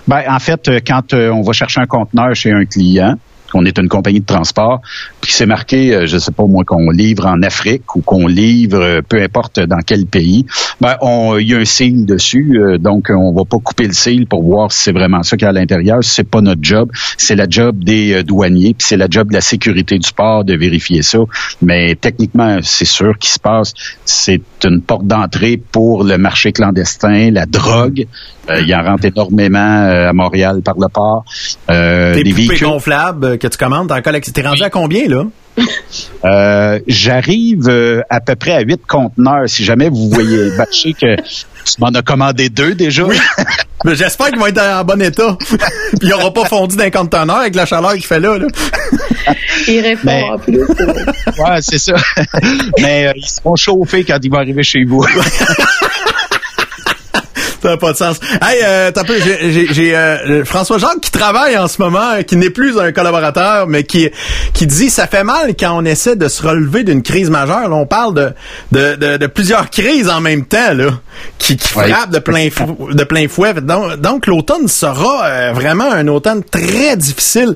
[SPEAKER 8] Ben, en fait, euh, quand euh, on va chercher un conteneur chez un client, qu'on est une compagnie de transport, puis c'est marqué, euh, je sais pas moi, qu'on livre en Afrique ou qu'on livre, euh, peu importe dans quel pays, ben on il y a un signe dessus, euh, donc euh, on va pas couper le signe pour voir si c'est vraiment ça qu'il y a à l'intérieur. C'est pas notre job, c'est la job des euh, douaniers, puis c'est la job de la sécurité du port de vérifier ça. Mais techniquement, c'est sûr qu'il se passe, c'est une porte d'entrée pour le marché clandestin, la drogue. Euh, il y en rentre énormément euh, à Montréal par le port. Euh, des
[SPEAKER 2] poupées
[SPEAKER 8] véhicules.
[SPEAKER 2] gonflables euh, que tu commandes, t'en collectes. T'es rendu à combien, là? [laughs]
[SPEAKER 8] Euh, J'arrive euh, à peu près à huit conteneurs. Si jamais vous voyez, [laughs] ben, je sais que tu m'en as commandé deux déjà.
[SPEAKER 2] Mais [laughs] J'espère qu'ils vont être en bon état. Puis ils n'auront pas fondu d'un conteneur avec la chaleur qu'il fait là. là.
[SPEAKER 4] Il répond
[SPEAKER 8] Mais-
[SPEAKER 4] en plus.
[SPEAKER 8] Ouais, c'est ça. Mais euh, ils seront chauffés quand ils vont arriver chez vous.
[SPEAKER 2] Ça n'a pas de sens. Hey, euh, t'as peu, j'ai, euh, François Jacques qui travaille en ce moment, qui n'est plus un collaborateur, mais qui qui dit ça fait mal quand on essaie de se relever d'une crise majeure. Là, on parle de, de, de, de plusieurs crises en même temps là, qui, qui
[SPEAKER 8] Ouais.
[SPEAKER 2] frappent de plein fou- de plein fouet. Donc, donc l'automne sera euh, vraiment un automne très difficile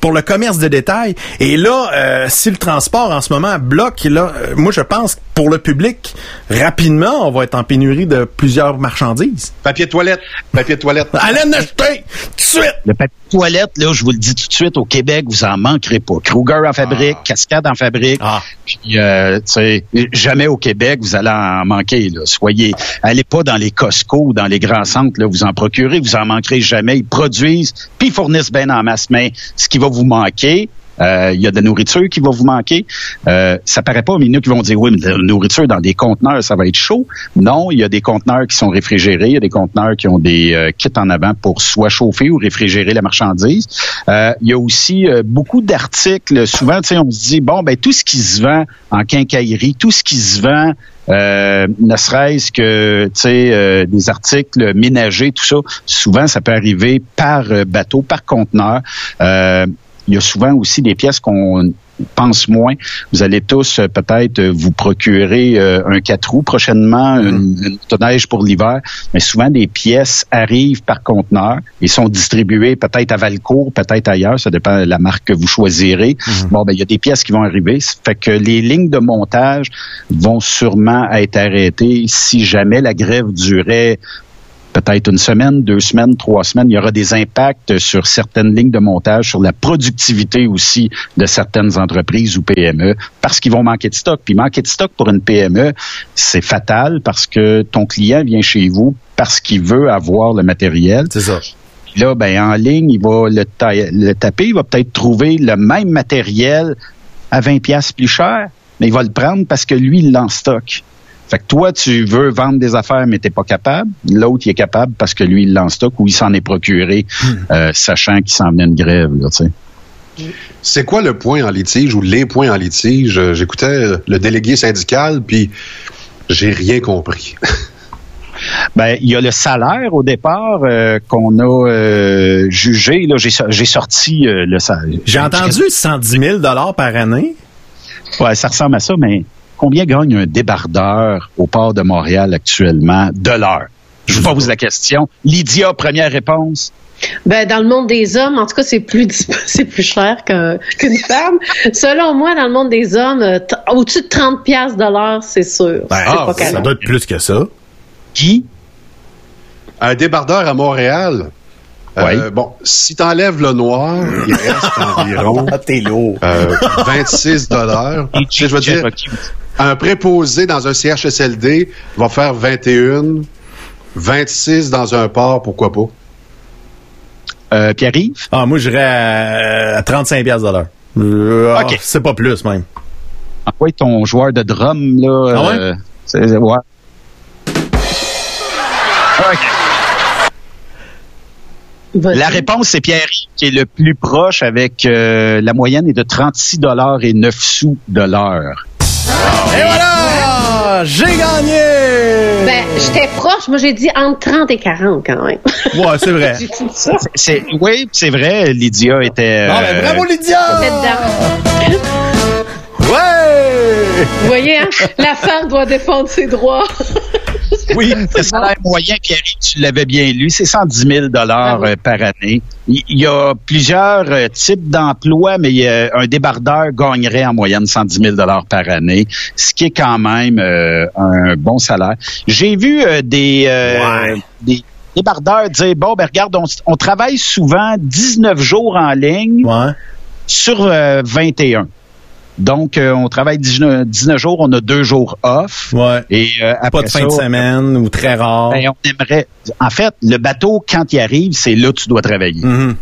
[SPEAKER 2] pour le commerce de détail. Et là, euh, si le transport en ce moment bloque, là, euh, moi je pense que pour le public, rapidement, on va être en pénurie de plusieurs marchandises.
[SPEAKER 3] Papier de toilette. Papier de toilette. [laughs]
[SPEAKER 2] Allez en acheter tout de suite!
[SPEAKER 8] Le papier de toilette, là, je vous le dis tout de suite, au Québec, vous en manquerez pas. Kruger en fabrique, Cascade en fabrique.
[SPEAKER 2] Ah.
[SPEAKER 8] Puis, euh, tu sais, jamais au Québec, vous allez en manquer. Là. Soyez, allez pas dans les Costco ou dans les grands centres, là, vous en procurez, vous en manquerez jamais. Ils produisent, puis ils fournissent bien en masse. Mais ce qui va vous manquer, euh, il y a de la nourriture qui va vous manquer. Euh, ça paraît pas, mais il qui vont dire, oui, mais de la nourriture dans des conteneurs, ça va être chaud. Non, il y a des conteneurs qui sont réfrigérés, il y a des conteneurs qui ont des euh, kits en avant pour soit chauffer ou réfrigérer la marchandise. Euh, il y a aussi euh, beaucoup d'articles. Souvent, tu sais, on se dit, bon, ben tout ce qui se vend en quincaillerie, tout ce qui se vend euh, ne serait-ce que tu sais euh, des articles ménagers, tout ça. Souvent, ça peut arriver par bateau, par conteneur. Euh, il y a souvent aussi des pièces qu'on pense moins. Vous allez tous euh, peut-être euh, vous procurer euh, un quatre roues prochainement, une, une motoneige pour l'hiver, mais souvent des pièces arrivent par conteneur et sont distribuées peut-être à Valcourt, peut-être ailleurs, ça dépend de la marque que vous choisirez. Bon, ben il y a des pièces qui vont arriver, Ça fait que les lignes de montage vont sûrement être arrêtées si jamais la grève durait peut-être une semaine, deux semaines, trois semaines, il y aura des impacts sur certaines lignes de montage, sur la productivité aussi de certaines entreprises ou PME, parce qu'ils vont manquer de stock. Puis manquer de stock pour une PME, c'est fatal parce que ton client vient chez vous parce qu'il veut avoir le matériel.
[SPEAKER 2] C'est ça.
[SPEAKER 8] Puis là, ben, en ligne, il va le, ta- le taper, il va peut-être trouver le même matériel à 20 pièces plus cher, mais il va le prendre parce que lui, il l'a en stock. Fait que toi, tu veux vendre des affaires, mais t'es pas capable. L'autre, il est capable parce que lui, il l'a en stock ou il s'en est procuré, euh, sachant qu'il s'en venait une grève, là, tu sais.
[SPEAKER 3] C'est quoi le point en litige ou les points en litige? Euh, J'écoutais le délégué syndical, puis j'ai rien compris. [laughs]
[SPEAKER 8] Ben, il y a le salaire au départ euh, qu'on a euh, jugé. Là, j'ai, j'ai sorti euh, le salaire.
[SPEAKER 2] J'ai entendu 110 000 par année.
[SPEAKER 8] Ouais, ça ressemble à ça, mais combien gagne un débardeur au port de Montréal actuellement de l'heure? Je vous pose la question. Lydia, première réponse.
[SPEAKER 4] Ben, dans le monde des hommes, en tout cas, c'est plus [laughs] c'est plus cher qu'un- qu'une femme. Selon moi, dans le monde des hommes, euh, au-dessus de 30 pièces de l'heure, c'est sûr.
[SPEAKER 2] Ben, ah,
[SPEAKER 4] pas
[SPEAKER 2] ça doit être plus que ça.
[SPEAKER 8] Qui?
[SPEAKER 3] Un débardeur à Montréal, euh,
[SPEAKER 8] Ouais.
[SPEAKER 3] bon, si t'enlèves le noir, il reste [laughs] environ
[SPEAKER 2] Ah, t'es lourd.
[SPEAKER 3] euh, 26 dollars. Je veux dire, un préposé dans un CHSLD va faire 21, 26 dans un port, pourquoi pas?
[SPEAKER 8] Euh, Pierre-Yves?
[SPEAKER 2] Ah, moi, j'irais à, à 35 piastres de l'heure. Euh, ah,
[SPEAKER 8] Ok.
[SPEAKER 2] C'est pas plus, même.
[SPEAKER 8] Envoie ton joueur de drum, là.
[SPEAKER 2] Ah ouais?
[SPEAKER 8] euh, c'est- ouais. La réponse, c'est Pierre qui est le plus proche avec euh, la moyenne est de 36 dollars et 9 sous de l'heure.
[SPEAKER 2] Et voilà! J'ai gagné!
[SPEAKER 4] Ben, j'étais proche. Moi, j'ai dit entre 30 et 40 quand même.
[SPEAKER 2] Ouais, c'est vrai. [laughs]
[SPEAKER 4] Dit ça.
[SPEAKER 8] Oui, c'est vrai, Lydia était euh,
[SPEAKER 2] bravo, Lydia! Ouais!
[SPEAKER 4] Vous voyez, hein? La femme doit défendre ses droits. [laughs]
[SPEAKER 8] Oui, le salaire moyen, Pierre, tu l'avais bien lu, c'est 110 000 dollars
[SPEAKER 4] Ah oui.
[SPEAKER 8] euh, par année. Il y a plusieurs euh, types d'emplois, mais a un débardeur gagnerait en moyenne 110 000 dollars par année, ce qui est quand même euh, un bon salaire. J'ai vu euh, des, euh, des débardeurs dire, bon, ben regarde, on, on travaille souvent 19 jours en ligne
[SPEAKER 2] Ouais.
[SPEAKER 8] sur euh, 21. Donc, euh, on travaille 19, 19 jours, on a deux jours off.
[SPEAKER 2] Ouais.
[SPEAKER 8] Et euh,
[SPEAKER 2] Pas
[SPEAKER 8] après
[SPEAKER 2] de fin de semaine ou très rare.
[SPEAKER 8] ben, on aimerait. En fait, le bateau, quand il arrive, c'est là que tu dois travailler.
[SPEAKER 2] Mhm.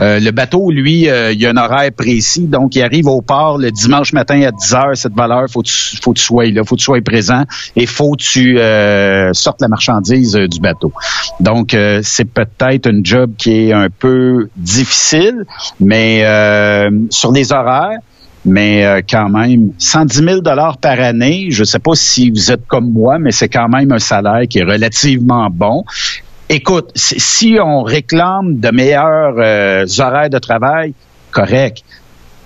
[SPEAKER 8] Euh, le bateau, lui, euh, il y a un horaire précis, donc il arrive au port le dimanche matin à 10 heures, cette valeur, faut que tu, faut que tu sois là, faut que tu sois présent et faut que tu euh, sortes la marchandise euh, du bateau. Donc, euh, c'est peut-être un job qui est un peu difficile, mais euh, sur les horaires, mais euh, quand même, 110 000 dollars par année, je sais pas si vous êtes comme moi, mais c'est quand même un salaire qui est relativement bon. Écoute, si- on réclame de meilleurs euh, horaires de travail, correct.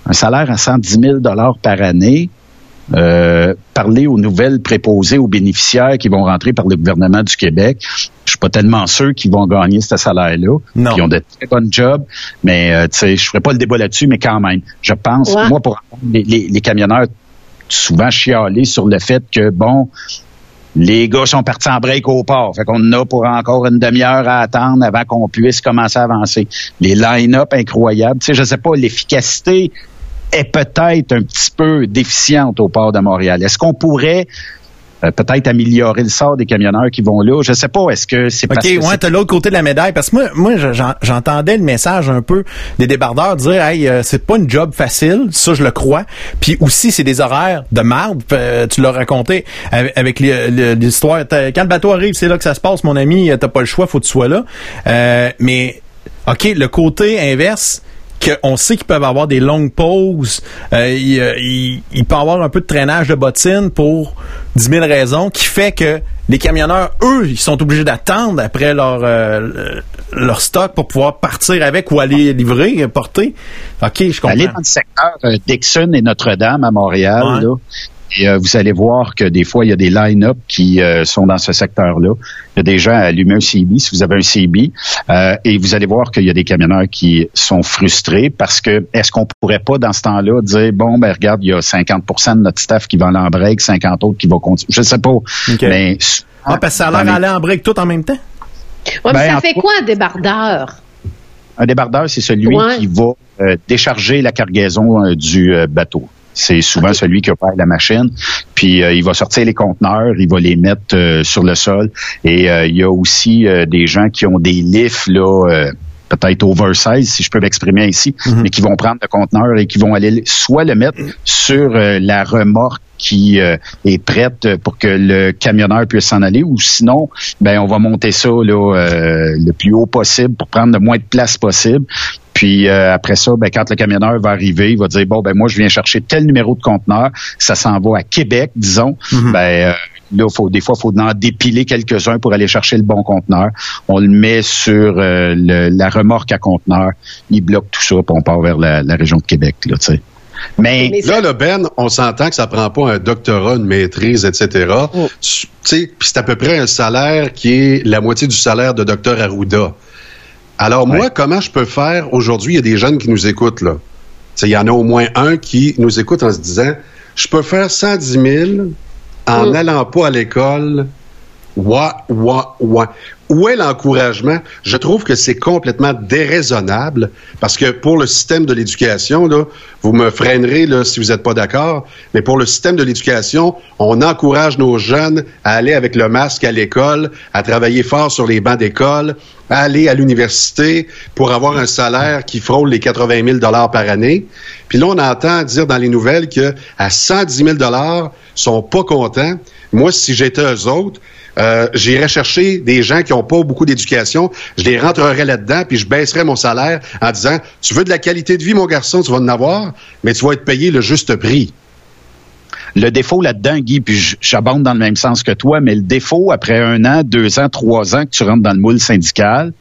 [SPEAKER 8] Un salaire à 110 000 dollars par année, euh, aux nouvelles préposées aux bénéficiaires qui vont rentrer par le gouvernement du Québec. Je suis pas tellement sûr qu'ils vont gagner ce salaire-là. Ils ont de très bonnes jobs, mais euh, tu sais, je ferai pas le débat là-dessus, mais quand même, je pense,
[SPEAKER 4] Ouais.
[SPEAKER 8] moi, pour les, les- les camionneurs, souvent chialer sur le fait que bon, les gars sont partis en break au port. Fait qu'on en a pour encore une demi-heure à attendre avant qu'on puisse commencer à avancer. Les line-up incroyables. Tu sais, je sais pas, l'efficacité est peut-être un petit peu déficiente au port de Montréal. Est-ce qu'on pourrait euh, peut-être améliorer le sort des camionneurs qui vont là? Je sais pas. Est-ce que c'est parce
[SPEAKER 2] OK,
[SPEAKER 8] que
[SPEAKER 2] ouais, t'as l'autre côté de la médaille. Parce que moi, moi je- j'en- j'entendais le message un peu des débardeurs dire Hey, euh, c'est pas une job facile, ça je le crois. Puis aussi, c'est des horaires de marde. Euh, tu l'as raconté avec, l'histoire. Quand le bateau arrive, c'est là que ça se passe, mon ami, t'as pas le choix, faut que tu sois là. Euh, mais OK, le côté inverse, qu'on sait qu'ils peuvent avoir des longues pauses, euh, il, euh, il, il peut avoir un peu de traînage de bottines pour 10 000 raisons, qui fait que les camionneurs, eux, ils sont obligés d'attendre après leur euh, leur stock pour pouvoir partir avec ou aller livrer, porter. OK, je comprends.
[SPEAKER 8] Allez dans le secteur euh, Dixon et Notre-Dame à Montréal,
[SPEAKER 2] Ouais.
[SPEAKER 8] là, et euh, vous allez voir que des fois, il y a des line-up qui euh, sont dans ce secteur-là. Il y a des gens à allumer un CB, si vous avez un CB, euh, et vous allez voir qu'il y a des camionneurs qui sont frustrés parce que est-ce qu'on pourrait pas, dans ce temps-là, dire, bon, ben regarde, il y a 50% de notre staff qui va aller en break, 50 autres qui vont continuer. Je sais pas, mais...
[SPEAKER 2] Ah, parce que ça a l'air d'aller en break tout en même temps?
[SPEAKER 4] Ouais, mais
[SPEAKER 8] Ben,
[SPEAKER 4] ça fait quoi un débardeur?
[SPEAKER 8] Un débardeur, c'est celui
[SPEAKER 4] Ouais.
[SPEAKER 8] qui va euh, décharger la cargaison euh, du euh, bateau. C'est souvent celui qui opère la machine. Puis euh, il va sortir les conteneurs, il va les mettre euh, sur le sol. Et euh, il y a aussi euh, des gens qui ont des lifts là. euh, peut-être oversize, si je peux m'exprimer ici, mais qui vont prendre le conteneur et qui vont aller soit le mettre sur euh, la remorque qui euh, est prête pour que le camionneur puisse s'en aller, ou sinon, ben on va monter ça là, euh, le plus haut possible pour prendre le moins de place possible. Puis euh, après ça, ben, quand le camionneur va arriver, il va dire bon ben moi je viens chercher tel numéro de conteneur, ça s'en va à Québec, disons. Ben euh, là, faut des fois faut en dépiler quelques-uns pour aller chercher le bon conteneur. On le met sur euh, le- la remorque à conteneur, il bloque tout ça, puis on part vers la, la région de Québec là, tu sais. Mais,
[SPEAKER 4] Mais
[SPEAKER 3] Là, le Ben, on s'entend que ça prend pas un doctorat, une maîtrise, etc. Sais, puis c'est à peu près un salaire qui est la moitié du salaire de docteur Arruda. Alors moi, comment je peux faire aujourd'hui? Il y a des jeunes qui nous écoutent là. Tu sais, Il y en a au moins un qui nous écoute en se disant, je peux faire 110 000 en
[SPEAKER 4] Mm.
[SPEAKER 3] n'allant pas à l'école. Ouah, ouah, ouah. Où est l'encouragement? Je trouve que c'est complètement déraisonnable parce que pour le système de l'éducation, vous me freinerez là, si vous n'êtes pas d'accord, mais pour le système de l'éducation, on encourage nos jeunes à aller avec le masque à l'école, à travailler fort sur les bancs d'école, à aller à l'université pour avoir un salaire qui frôle les 80 000 dollars par année. Puis là, on entend dire dans les nouvelles que à 110 000 dollars, sont pas contents. Moi, si j'étais eux autres, euh, j'irais chercher des gens qui ont n'ont pas beaucoup d'éducation, je les rentrerais là-dedans, puis je baisserais mon salaire en disant, tu veux de la qualité de vie, mon garçon, tu vas en avoir, mais tu vas être payé le juste prix.
[SPEAKER 8] Le défaut là-dedans, Guy, puis j'abonde dans le même sens que toi, mais le défaut, après un an, deux ans, trois ans que tu rentres dans le moule syndical,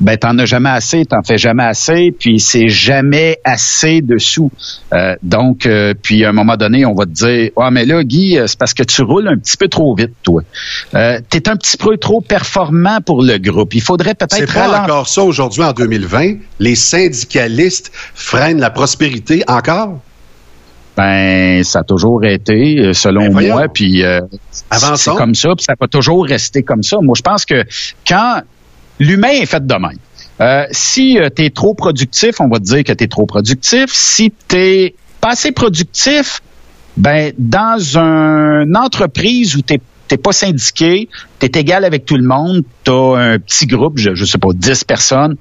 [SPEAKER 8] ben t'en as jamais assez, t'en fais jamais assez, puis c'est jamais assez dessous. Euh, donc, euh, puis à un moment donné, on va te dire, ah mais là, Guy, euh, c'est parce que tu roules un petit peu trop vite, toi. Euh, T'es un petit peu trop performant pour le groupe. Il faudrait peut-être
[SPEAKER 3] C'est pas encore ça aujourd'hui en 2020. Les syndicalistes freinent la prospérité encore?
[SPEAKER 8] Ben, ça a toujours été, selon
[SPEAKER 3] Ben,
[SPEAKER 8] moi, puis euh, c'est comme ça, puis ça va toujours rester comme ça. Moi, je pense que quand l'humain est fait de même, euh, si tu es trop productif, on va te dire que tu es trop productif. Si tu es pas assez productif, ben dans une entreprise où tu t'es pas syndiqué, tu égal avec tout le monde, tu un petit groupe, je, je sais pas, 10 personnes,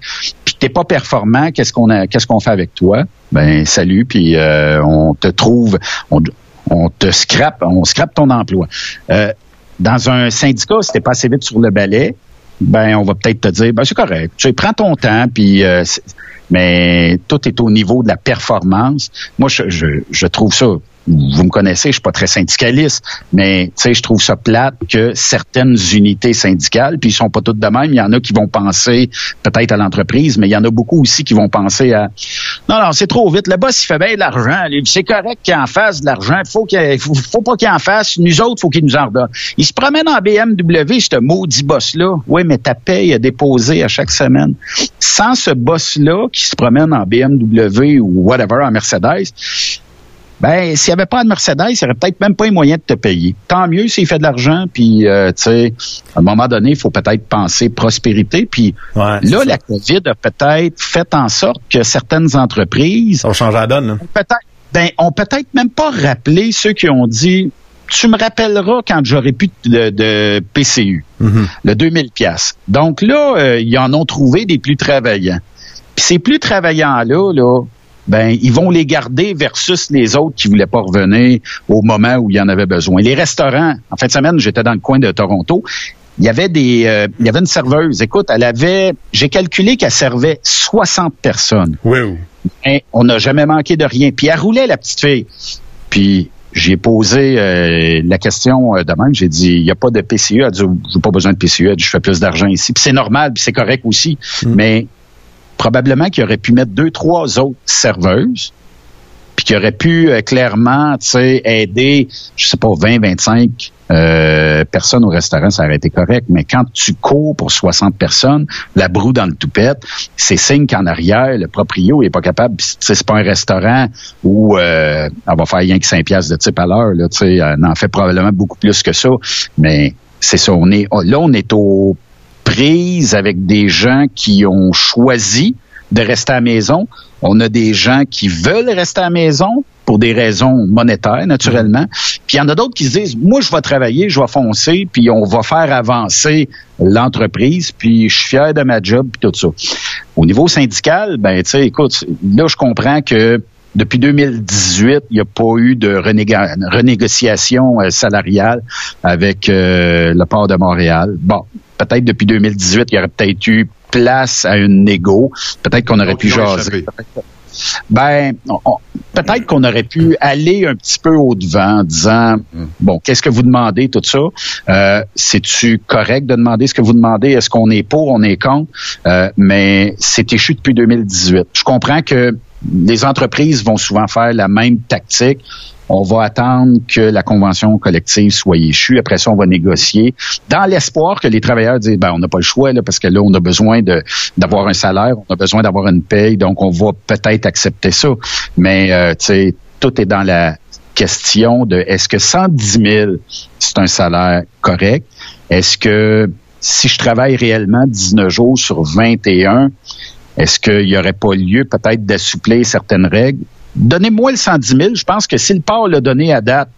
[SPEAKER 8] puis t'es pas performant, qu'est-ce qu'on qu'est-ce qu'on fait avec toi? Ben salut, puis euh, on te trouve on, on te scrape, on scrape ton emploi. Euh, dans un syndicat, si t'es pas assez vite sur le balai, ben on va peut-être te dire ben c'est correct, tu sais, prends ton temps puis euh, mais tout est au niveau de la performance. Moi je, je, je trouve ça vous me connaissez, je suis pas très syndicaliste, mais je trouve ça plate que certaines unités syndicales, puis ils sont pas toutes de même. Il y en a qui vont penser peut-être à l'entreprise, mais il y en a beaucoup aussi qui vont penser à non, non, c'est trop vite. Le boss, il fait bien de l'argent. C'est correct qu'il en fasse de l'argent. Faut qu'il faut, faut pas qu'il en fasse. Nous autres, faut qu'il nous en redonne. Il se promène en BMW, ce maudit boss-là. Oui, mais ta paye est déposée à chaque semaine. Sans ce boss-là qui se promène en BMW ou whatever, en Mercedes, ben, s'il n'y avait pas de Mercedes, il n'y aurait peut-être même pas les moyens de te payer. Tant mieux s'il fait de l'argent, puis, euh, tu sais, à un moment donné, il faut peut-être penser prospérité. Puis
[SPEAKER 2] Ouais,
[SPEAKER 8] là, la COVID a peut-être fait en sorte que certaines entreprises
[SPEAKER 2] Ça va changer la donne. là.
[SPEAKER 8] peut-être ben, ont peut-être même pas rappelé ceux qui ont dit tu me rappelleras quand j'aurai plus de, de PCU,
[SPEAKER 2] Mhm.
[SPEAKER 8] le 2000 pièces. Donc là, euh, ils en ont trouvé des plus travaillants. Puis ces plus travaillants là, là, ben ils vont les garder versus les autres qui voulaient pas revenir au moment où il y en avait besoin. Les restaurants, en fin de semaine, j'étais dans le coin de Toronto. Il y avait des, euh, il y avait une serveuse. Écoute, elle avait, j'ai calculé qu'elle servait 60 personnes.
[SPEAKER 2] Oui.
[SPEAKER 8] Hein, on n'a jamais manqué de rien. Puis elle roulait, la petite fille. Puis j'ai posé euh, la question euh, de même. J'ai dit, il n'y a pas de PCE. Elle a dit, j'ai pas besoin de PCE. Elle a dit, je fais plus d'argent ici. Puis c'est normal, puis c'est correct aussi. Mais probablement qu'il aurait pu mettre deux, trois autres serveuses puis qui aurait pu euh, clairement, aider, je sais pas, 20, 25 euh, personnes au restaurant, ça aurait été correct. Mais quand tu cours pour 60 personnes, la broue dans le toupette, c'est signe qu'en arrière, le proprio est pas capable. C'est pas un restaurant où euh, on va faire rien que 5 piastres de type à l'heure. Là, on en fait probablement beaucoup plus que ça. Mais c'est ça, on est là, on est aux avec des gens qui ont choisi de rester à la maison. On a des gens qui veulent rester à la maison pour des raisons monétaires, naturellement. Puis il y en a d'autres qui se disent, moi, je vais travailler, je vais foncer, puis on va faire avancer l'entreprise, puis je suis fier de ma job, puis tout ça. Au niveau syndical, ben, tu sais, écoute, là, je comprends que depuis 2018, il n'y a pas eu de renégociation euh, salariale avec euh, le port de Montréal. Bon, peut-être depuis 2018, il y aurait peut-être eu place à une négo. Peut-être qu'on aurait pu jaser. Ben, peut-être qu'on aurait pu aller un petit peu au-devant en disant, bon, qu'est-ce que vous demandez, tout ça? Euh, C'est-tu correct de demander ce que vous demandez? Est-ce qu'on est pour, on est contre? Euh, mais c'est échu depuis 2018. Je comprends que les entreprises vont souvent faire la même tactique. On va attendre que la convention collective soit échue. Après ça, on va négocier dans l'espoir que les travailleurs disent, ben, on n'a pas le choix, parce que là, on a besoin d'avoir un salaire, on a besoin d'avoir une paye, donc on va peut-être accepter ça. Mais, euh, tout est dans la question de est-ce que 110 000, c'est un salaire correct? Est-ce que si je travaille réellement 19 jours sur 21, est-ce qu'il n'y aurait pas lieu peut-être d'assouplir certaines règles? Donnez-moi le 110 000. Je pense que si le port l'a donné à date,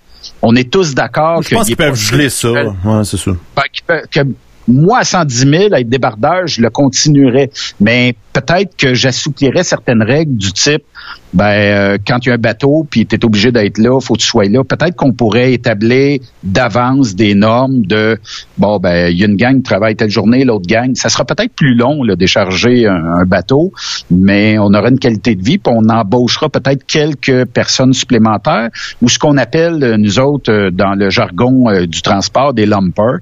[SPEAKER 8] on est tous d'accord
[SPEAKER 2] Je
[SPEAKER 8] qu'il
[SPEAKER 2] pense qu'ils peuvent geler ça. Ouais, c'est sûr.
[SPEAKER 8] ben, que moi, à 110 000, être débardeur, je le continuerais. Mais peut-être que j'assouplirais certaines règles du type, ben euh, quand il y a un bateau puis tu es obligé d'être là, faut que tu sois là. Peut-être qu'on pourrait établir d'avance des normes de bon ben il y a une gang qui travaille telle journée, l'autre gang. Ça sera peut-être plus long là, décharger un, un, bateau, mais on aura une qualité de vie, puis on embauchera peut-être quelques personnes supplémentaires ou ce qu'on appelle euh, nous autres euh, dans le jargon du transport des lumpers.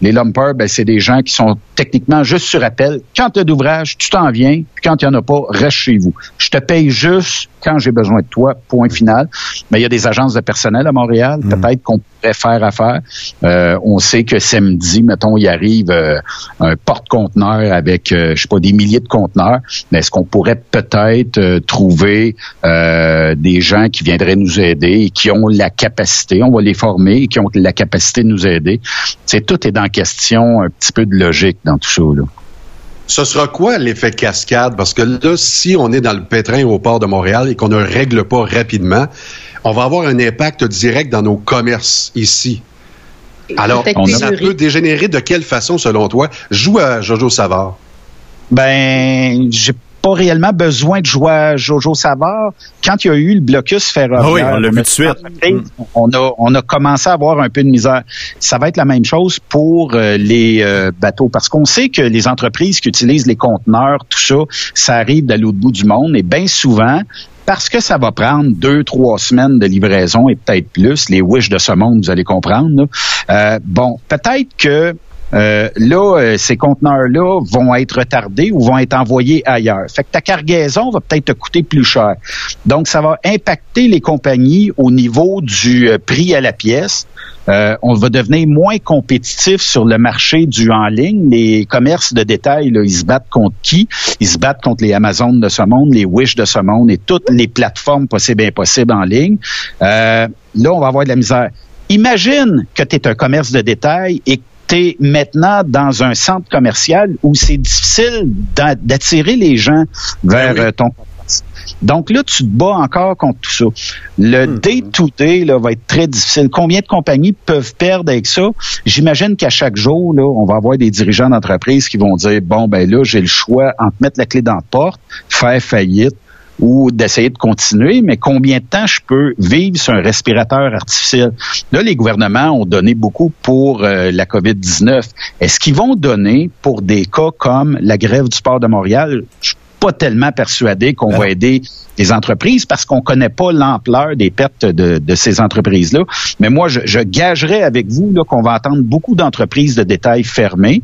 [SPEAKER 8] Les lumpers, ben c'est des gens qui sont techniquement juste sur appel. Quand tu as d'ouvrage, tu t'en viens, puis quand il n'y en a pas, reste chez vous. Je te paye juste quand j'ai besoin de toi, point final. Mais il y a des agences de personnel à Montréal,
[SPEAKER 2] Mm.
[SPEAKER 8] peut-être qu'on pourrait faire affaire. Euh, on sait que samedi, mettons, il arrive euh, un porte-conteneur avec, euh, je sais pas, des milliers de conteneurs. Mais est-ce qu'on pourrait peut-être euh, trouver euh, des gens qui viendraient nous aider et qui ont la capacité, on va les former, et qui ont la capacité de nous aider? C'est tout est dans question un petit peu de logique dans tout ça. Là.
[SPEAKER 3] Ce sera quoi l'effet cascade? Parce que là, si on est dans le pétrin au port de Montréal et qu'on ne règle pas rapidement, on va avoir un impact direct dans nos commerces ici. Alors,
[SPEAKER 4] Peut-être
[SPEAKER 3] ça peut dégénérer de quelle façon, selon toi? Joue à Jojo Savard.
[SPEAKER 8] Ben, j'ai pas réellement besoin de jouer Jojo Savard. Quand il y a eu le blocus ferroviaire,
[SPEAKER 2] Ah oui, on l'a vu
[SPEAKER 8] notre
[SPEAKER 2] tout de suite.
[SPEAKER 8] entreprise, On a, on a commencé à avoir un peu de misère. Ça va être la même chose pour euh, les euh, bateaux parce qu'on sait que les entreprises qui utilisent les conteneurs, tout ça, ça arrive de l'autre bout du monde et bien souvent, parce que ça va prendre deux, trois semaines de livraison et peut-être plus, les wish de ce monde, vous allez comprendre. Euh, bon, peut-être que euh, là, euh, ces conteneurs-là vont être retardés ou vont être envoyés ailleurs. Fait que ta cargaison va peut-être te coûter plus cher. Donc, ça va impacter les compagnies au niveau du euh, prix à la pièce. Euh, on va devenir moins compétitif sur le marché du en ligne. Les commerces de détail, là, ils se battent contre qui? Ils se battent contre les Amazones de ce monde, les Wish de ce monde et toutes les plateformes possibles et impossibles en ligne. Là, on va avoir de la misère. Imagine que tu es un commerce de détail et que tu es maintenant dans un centre commercial où c'est difficile d'a- d'attirer les gens vers
[SPEAKER 3] Ben oui.
[SPEAKER 8] euh, ton commerce. Donc là, tu te bats encore contre tout ça. Le
[SPEAKER 3] Hmm.
[SPEAKER 8] day-to-day là, va être très difficile. Combien de compagnies peuvent perdre avec ça? J'imagine qu'à chaque jour, là, on va avoir des dirigeants d'entreprise qui vont dire, bon, ben là, j'ai le choix entre mettre la clé dans la porte, faire faillite, ou d'essayer de continuer, mais combien de temps je peux vivre sur un respirateur artificiel? Là, les gouvernements ont donné beaucoup pour euh, la COVID-19. Est-ce qu'ils vont donner pour des cas comme la grève du port de Montréal? Pas tellement persuadé qu'on va aider les entreprises parce qu'on connaît pas l'ampleur des pertes de, de ces entreprises-là. Mais moi, je, je gagerais avec vous qu'on va attendre beaucoup d'entreprises de détail fermées.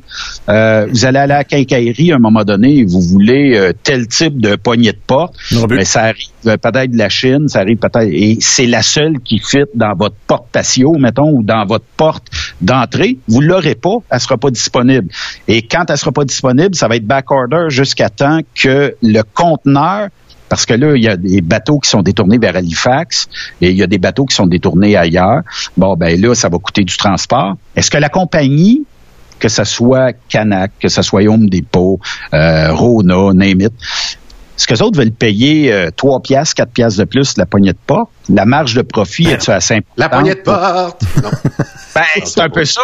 [SPEAKER 8] Euh, vous allez aller à la quincaillerie à un moment donné et vous voulez euh, tel type de poignée de porte. Mais ça arrive peut-être de la Chine, ça arrive peut-être et c'est la seule qui fit dans votre porte patio, mettons, ou dans votre porte d'entrée. Vous l'aurez pas, elle sera pas disponible. Et quand elle sera pas disponible, ça va être back order jusqu'à temps que le conteneur parce que là, il y a des bateaux qui sont détournés vers Halifax et il y a des bateaux qui sont détournés ailleurs. Bon, ben là, ça va coûter du transport. Est-ce que la compagnie, que ce soit Canac, que ce soit Home Depot, euh, Rona, name it, est-ce que les autres veulent payer euh, 3 piastres, 4 piastres de plus la poignée de porte? La marge de profit est-tu assez importante?
[SPEAKER 3] La poignée de porte!
[SPEAKER 8] Ben, c'est un peu ça.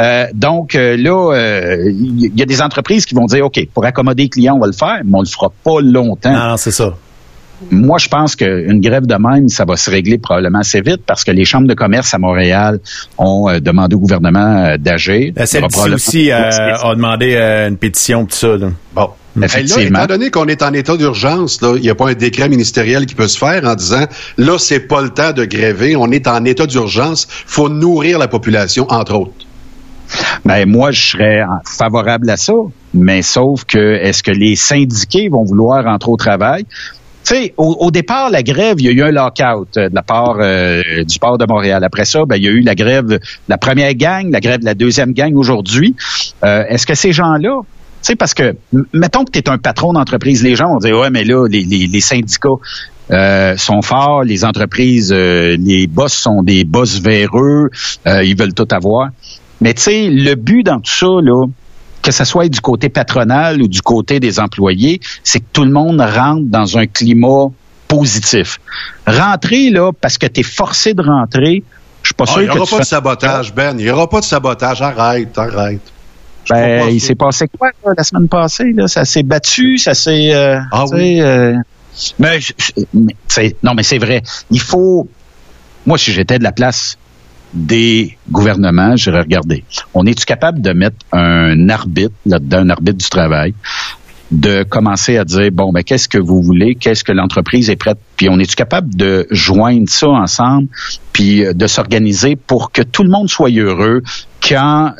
[SPEAKER 8] Euh, donc euh, là, euh, il y a des entreprises qui vont dire, OK, pour accommoder les clients, on va le faire, mais on le fera pas longtemps.
[SPEAKER 2] Non, c'est ça.
[SPEAKER 8] Moi, je pense qu'une grève de même, ça va se régler probablement assez vite parce que les chambres de commerce à Montréal ont euh, demandé au gouvernement euh, d'agir.
[SPEAKER 2] La
[SPEAKER 8] probablement-
[SPEAKER 2] aussi euh, a demandé euh, une pétition, tout ça. là.
[SPEAKER 3] Bon. Là,
[SPEAKER 8] Effectivement.
[SPEAKER 3] étant donné qu'on est en état d'urgence, là, il n'y a pas un décret ministériel qui peut se faire en disant là, c'est pas le temps de gréver, on est en état d'urgence, faut nourrir la population, entre autres.
[SPEAKER 8] Ben moi, je serais favorable à ça, mais sauf que est-ce que les syndiqués vont vouloir entrer au travail? Tu sais, au, départ, la grève, il y a eu un lockout euh, de la part euh, du port de Montréal. Après ça, ben, il y a eu la grève de la première gang, la grève de la deuxième gang aujourd'hui. Euh, est-ce que ces gens-là, tu sais, parce que, mettons que tu es un patron d'entreprise, les gens vont dire, ouais, mais là, les, syndicats sont forts, les entreprises, les boss sont des boss véreux, ils veulent tout avoir. Mais tu sais, le but dans tout ça, là, que ce soit du côté patronal ou du côté des employés, c'est que tout le monde rentre dans un climat positif. Rentrer, là, parce que tu es forcé de rentrer, je suis pas
[SPEAKER 3] Ah,
[SPEAKER 8] sûr
[SPEAKER 3] il n'y
[SPEAKER 8] que
[SPEAKER 3] aura
[SPEAKER 8] tu
[SPEAKER 3] pas de sabotage, Ben. Il n'y aura pas de sabotage. Arrête, arrête.
[SPEAKER 8] Ben, il s'est passé quoi là, la semaine passée? Là? Ça s'est battu, ça s'est... euh,
[SPEAKER 3] Ah oui.
[SPEAKER 8] euh, Mais, non, mais c'est vrai. Il faut. Moi, si j'étais de la place des gouvernements, j'aurais regardé. On est-tu capable de mettre un arbitre là-dedans, un arbitre du travail, de commencer à dire bon ben qu'est-ce que vous voulez, qu'est-ce que l'entreprise est prête, puis on est-tu capable de joindre ça ensemble, puis euh, de s'organiser pour que tout le monde soit heureux quand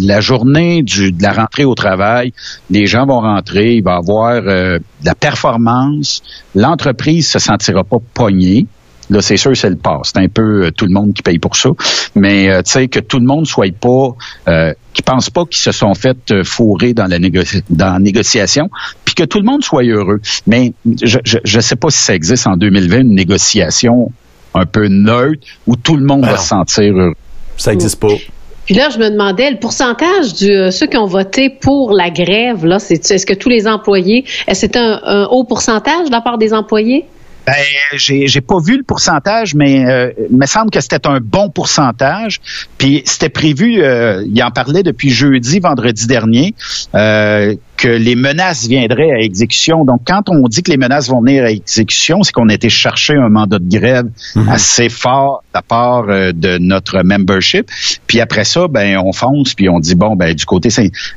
[SPEAKER 8] la journée du, de la rentrée au travail, les gens vont rentrer, il va avoir euh, de la performance, l'entreprise se sentira pas poignée, Là, c'est sûr, c'est le pas. C'est un peu euh, tout le monde qui paye pour ça. Mais euh, tu sais, que tout le monde soit pas, euh, qui pense pas qu'ils se sont fait fourrer dans la, dans la négociation, puis que tout le monde soit heureux. Mais je, je, sais pas si ça existe en 2020 une négociation un peu neutre où tout le monde va se sentir heureux.
[SPEAKER 2] Ça existe pas.
[SPEAKER 4] Puis là, je me demandais, le pourcentage de ceux qui ont voté pour la grève, là, c'est, est-ce que tous les employés, est-ce que c'est un, un haut pourcentage de la part des employés?
[SPEAKER 8] Ben, j'ai, j'ai pas vu le pourcentage, mais euh, il me semble que c'était un bon pourcentage. Puis c'était prévu, euh, il en parlait depuis jeudi, vendredi dernier, euh, que les menaces viendraient à exécution. Donc, quand on dit que les menaces vont venir à exécution, c'est qu'on a été chercher un mandat de grève mhm. assez fort de la part euh, de notre membership. Puis après ça, ben on fonce, puis on dit bon, ben du côté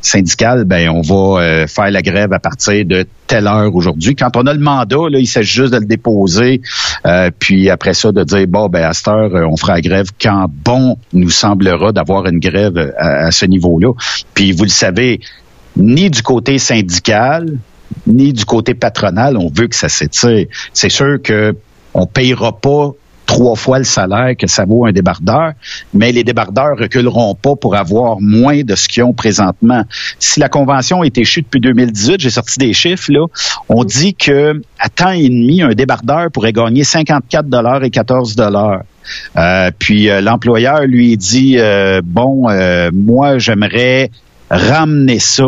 [SPEAKER 8] syndical, ben on va euh, faire la grève à partir de telle heure aujourd'hui. Quand on a le mandat, là, il s'agit juste de le déposer, euh, puis après ça de dire bon, ben à cette heure, on fera la grève quand bon nous semblera d'avoir une grève à ce niveau-là. Puis vous le savez, ni du côté syndical, ni du côté patronal, on veut que ça s'étire. C'est sûr que on payera pas trois fois le salaire que ça vaut un débardeur, mais les débardeurs reculeront pas pour avoir moins de ce qu'ils ont présentement. Si la convention été échue depuis 2018, j'ai sorti des chiffres là, on dit que à temps et demi, un débardeur pourrait gagner 54 dollars et 14 dollars. Euh, puis euh, l'employeur lui dit euh, bon, moi j'aimerais ramener ça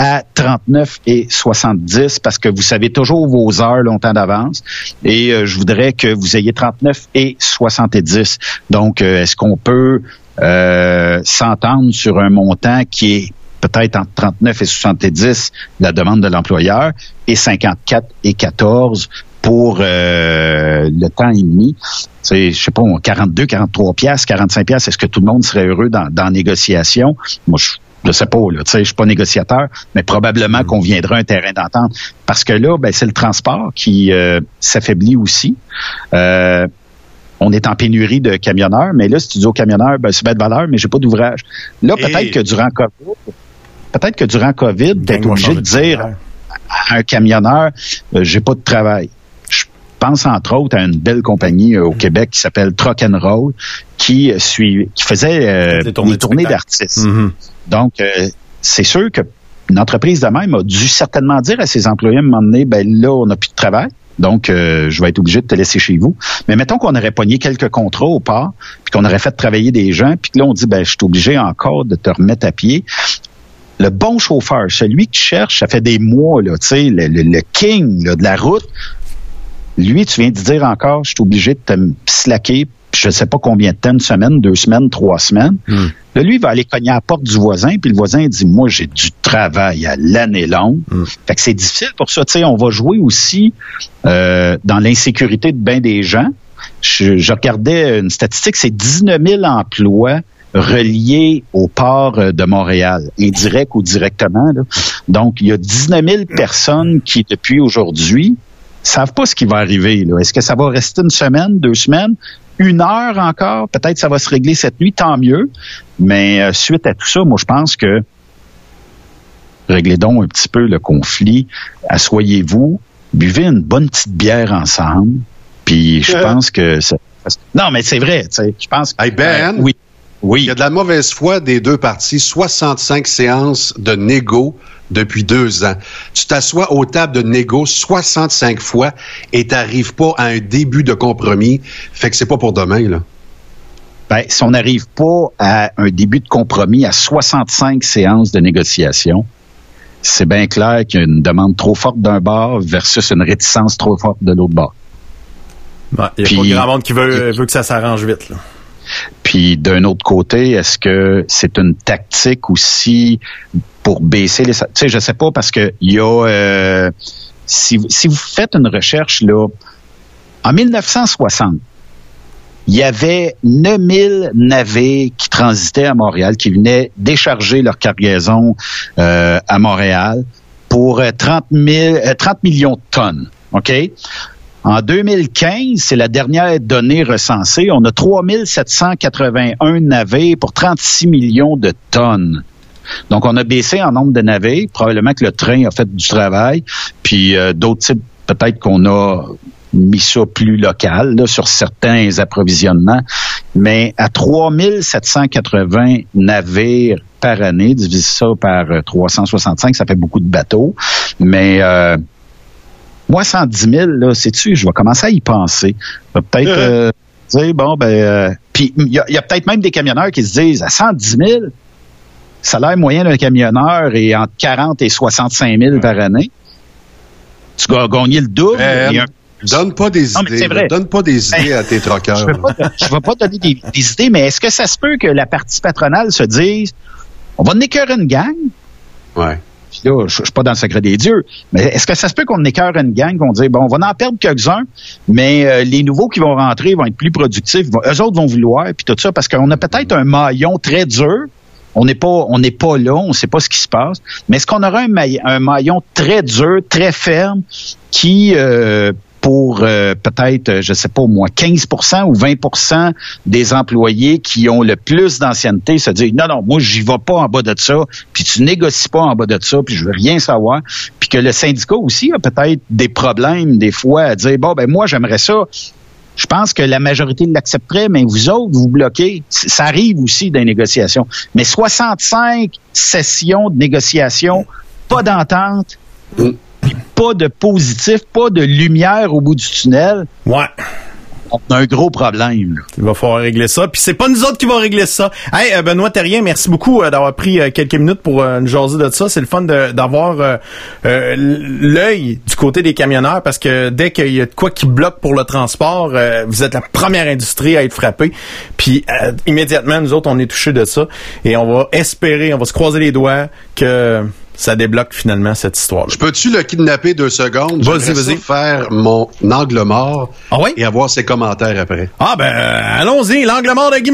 [SPEAKER 8] à 39 et 70 parce que vous savez toujours vos heures longtemps d'avance et euh, je voudrais que vous ayez 39 et 70. Donc, euh, est-ce qu'on peut euh, s'entendre sur un montant qui est peut-être entre 39 et 70 la demande de l'employeur et 54 et 14 pour le temps et demi? C'est, je sais pas, 42, 43 pièces, 45 pièces. Est-ce que tout le monde serait heureux dans, dans négociation? Moi, je je sais pas, là, tu sais, je suis pas négociateur, mais probablement qu'on viendra un terrain d'entente. Parce que là, ben, c'est le transport qui euh, s'affaiblit aussi. Euh, on est en pénurie de camionneurs, mais là, si tu dis aux camionneurs, ben, c'est bête valeur, mais j'ai pas d'ouvrage. Là, peut-être que durant COVID, peut-être que durant COVID, t'es obligé de dire à un camionneur, euh, j'ai pas de travail. Pense entre autres à une belle compagnie au Québec qui s'appelle Truck and Roll, qui suit, qui faisait des tournées, d'artistes. Mm-hmm. Donc, euh, c'est sûr que une entreprise de même a dû certainement dire à ses employés à un moment donné, ben là, on n'a plus de travail. Donc, euh, je vais être obligé de te laisser chez vous. Mais mettons qu'on aurait pogné quelques contrats au part, puis qu'on aurait fait travailler des gens, puis là, on dit, ben, je suis obligé encore de te remettre à pied. Le bon chauffeur, celui qui cherche, ça fait des mois, là, tu sais, le, king de la route, lui, tu viens de dire encore, je suis obligé de te slacker je ne sais pas combien de temps, une semaine, deux semaines, trois semaines. Hmm. Là, lui, il va aller cogner à la porte du voisin, puis le voisin dit, moi, j'ai du travail à l'année longue. Hmm. Fait que c'est difficile pour ça. Tu sais, on va jouer aussi euh, dans l'insécurité de bien des gens. Je, regardais une statistique, c'est 19 000 emplois reliés au port euh, de Montréal, indirect ou directement. Donc, il y a 19 000 personnes qui, depuis aujourd'hui, savent pas ce qui va arriver. Est-ce que ça va rester une semaine, deux semaines? une heure encore, peut-être ça va se régler cette nuit, tant mieux. Mais euh, suite à tout ça, moi je pense que réglez donc un petit peu le conflit, asseyez-vous, buvez une bonne petite bière ensemble, puis je euh. pense que ça... non mais c'est vrai, je pense.
[SPEAKER 3] Hey ben, oui. Oui. Il y a de la mauvaise foi des deux parties. 65 séances de négo depuis deux ans. Tu t'assois aux tables de négo 65 fois et t'arrives pas à un début de compromis. Fait que c'est pas pour demain, là.
[SPEAKER 8] Ben, si on n'arrive pas à un début de compromis à 65 séances de négociation, c'est bien clair qu'il y a une demande trop forte d'un bord versus une réticence trop forte de l'autre bord.
[SPEAKER 2] Il y a pas grand monde qui veut, veut que ça s'arrange vite. Là.
[SPEAKER 8] Puis d'un autre côté, est-ce que c'est une tactique aussi pour baisser les... Tu sais, je sais pas parce que il y a... Euh, si, si vous faites une recherche, là, en 1960, il y avait 9000 navires qui transitaient à Montréal, qui venaient décharger leur cargaison euh, à Montréal pour 30, 000, 30 millions de tonnes. OK? En 2015, c'est la dernière donnée recensée, on a 3781 navires pour 36 millions de tonnes. Donc, on a baissé en nombre de navires. Probablement que le train a fait du travail. Puis euh, d'autres types, peut-être qu'on a mis ça plus local là, sur certains approvisionnements. Mais à 3780 navires par année, divise ça par 365, ça fait beaucoup de bateaux. Mais euh, moi, 110 000, là, sais-tu, je vais commencer à y penser. Peut-être euh, dire, bon, ben, euh, puis il y a, peut-être même des camionneurs qui se disent, à 110 000, salaire moyen d'un camionneur est entre 40 et 65 000 par année. Tu vas gagner le double.
[SPEAKER 3] Ben, donne pas des idées. Donne pas des idées à tes troqueurs. Je
[SPEAKER 8] ne vais pas donner des, idées, mais est-ce que ça se peut que la partie patronale se dise, on va écœurer une gang?
[SPEAKER 3] Ouais.
[SPEAKER 8] Puis là, je, suis pas dans le secret des dieux, mais est-ce que ça se peut qu'on écœure une gang, qu'on dise, bon, on va en perdre quelques-uns, mais euh, les nouveaux qui vont rentrer vont être plus productifs, eux autres vont vouloir, puis tout ça, parce qu'on a peut-être un maillon très dur, on n'est pas, on n'est pas là, on sait pas ce qui se passe. Mais est-ce qu'on aura un, maillon, très dur, très ferme, qui euh, pour euh, peut-être, je sais pas au moins 15% ou 20% des employés qui ont le plus d'ancienneté se disent non non moi j'y vais pas en bas de ça puis tu négocies pas en bas de ça puis je veux rien savoir puis que le syndicat aussi a peut-être des problèmes des fois à dire bon ben moi j'aimerais ça je pense que la majorité l'accepterait, mais vous autres, vous bloquez. Ça arrive aussi dans les négociations. Mais 65 sessions de négociation, pas d'entente. Mm pas de positif, pas de lumière au bout du tunnel.
[SPEAKER 2] Ouais.
[SPEAKER 8] On a un gros problème.
[SPEAKER 2] Il va falloir régler ça. Puis c'est pas nous autres qui vont régler ça. Hey, euh, Benoît Terrien, merci beaucoup euh, d'avoir pris euh, quelques minutes pour nous jaser de ça. C'est le fun d'avoir l'œil du côté des camionneurs parce que dès qu'il y a de quoi qui bloque pour le transport, vous êtes la première industrie à être frappée. Puis immédiatement, nous autres, on est touchés de ça. Et on va espérer, on va se croiser les doigts que ça débloque finalement cette histoire.
[SPEAKER 3] Je peux-tu le kidnapper deux secondes?
[SPEAKER 2] Vas-y, vas-y.
[SPEAKER 3] faire mon angle mort
[SPEAKER 2] ah
[SPEAKER 3] et avoir ses commentaires après.
[SPEAKER 2] Ah ben, allons-y, l'angle mort de Guy